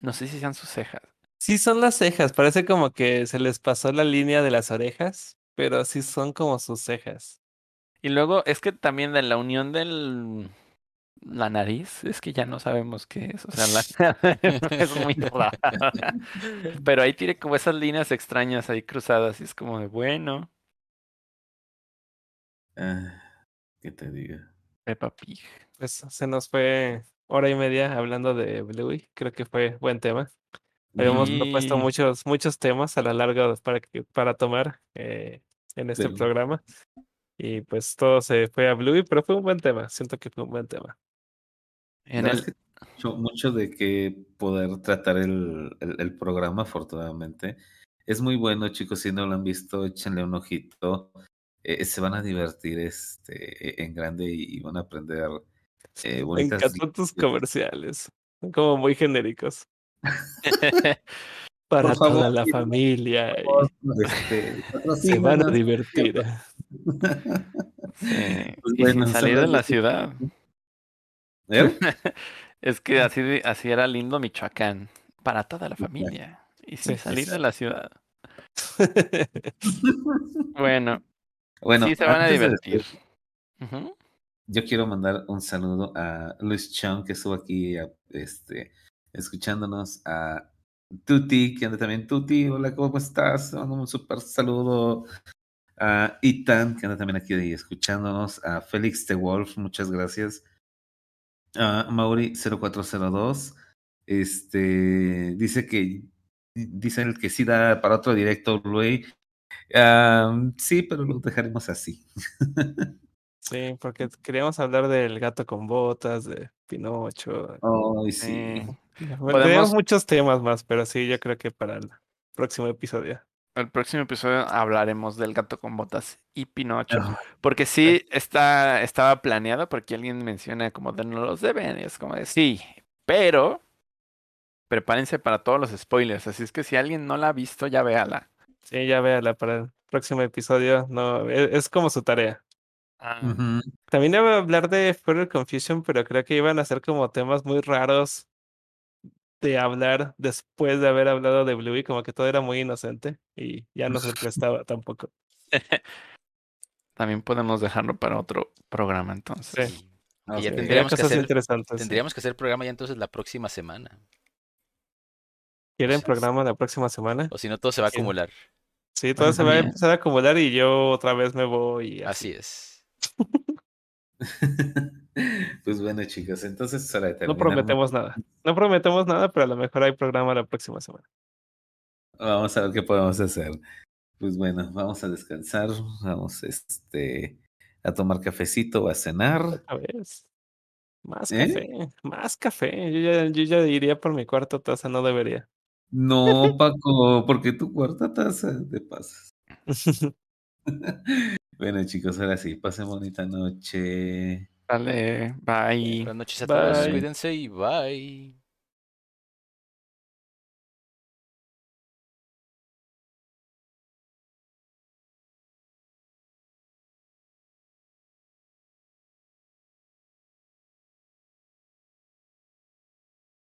no sé si sean sus cejas. Sí son las cejas, parece como que se les pasó la línea de las orejas, pero sí son como sus cejas. Y luego es que también de la unión del la nariz, es que ya no sabemos qué es, o sea, la... es muy rara. Pero ahí tiene como esas líneas extrañas ahí cruzadas y es como de bueno, Ah, ¿Qué te diga? Peppa Pig. Pues se nos fue hora y media hablando de Bluey, creo que fue buen tema. Habíamos propuesto Sí. muchos, muchos temas a lo largo para, que- para tomar eh, en este Pero- programa. Y pues todo se fue a Bluey, pero fue un buen tema. Siento que fue un buen tema. En el, mucho, mucho de que poder tratar el, el, el programa, afortunadamente. Es muy bueno, chicos. Si no lo han visto, échenle un ojito. Eh, se van a divertir este, en grande y, y van a aprender eh, Me bonitas encantan tus comerciales. Son como muy genéricos. Para favor, toda la familia. Favor, este, se van a divertir. Sí, Pues y bueno, sin salir de la ciudad. ¿Eh? Es que así, así era lindo Michoacán. Para toda la familia. Y sin salir de la ciudad. Bueno, Bueno, sí se van a de divertir. Yo quiero mandar un saludo a Luis Chong, que estuvo aquí a- este, escuchándonos, a Tuti, que anda también. Tuti, hola, ¿cómo estás? Mando un súper saludo. A Itan, que anda también aquí escuchándonos. A Félix The Wolf, muchas gracias. A Mauri0402, este, dice que dice el que sí da para otro directo, Luis. sí, pero lo dejaremos así. Sí, porque queríamos hablar del gato con botas, de Pinocho. Ay, sí. Eh, Bueno, Teníamos muchos temas más, pero sí, yo creo que para el próximo episodio. El próximo episodio hablaremos del gato con botas y Pinocho. Ah, Porque sí está, estaba planeado, porque alguien menciona como de no los deben. Y es como de sí, pero prepárense para todos los spoilers. Así es que si alguien no la ha visto, ya véala. Sí, ya véala para el próximo episodio. No, e- es, como su tarea. ujú. También iba a hablar de Further Confusion, pero creo que iban a ser como temas muy raros de hablar después de haber hablado de Bluey, como que todo era muy inocente y ya no se prestaba tampoco. También podemos dejarlo para otro programa entonces. Sí. Y ya tendríamos que cosas hacer, tendríamos que hacer programa ya entonces la próxima semana. ¿Quieren Pues, programa la próxima semana? O si no, todo se va a Sí. acumular. Sí, todo se va a empezar a acumular y yo otra vez me voy. y Así así. es. pues bueno, chicos, entonces es hora de No terminar. prometemos nada. No prometemos nada, pero a lo mejor hay programa la próxima semana. Vamos a ver qué podemos hacer. Pues bueno, vamos a descansar, vamos este a tomar cafecito o a cenar. A ver. Más ¿Eh? café, más café. Yo ya, yo ya iría por mi cuarta taza, no debería. No, Paco, porque tu cuarta taza te pasas. Bueno, chicos, ahora sí, pasen bonita noche. Vale, bye. Buenas noches a todos. Cuídense y bye.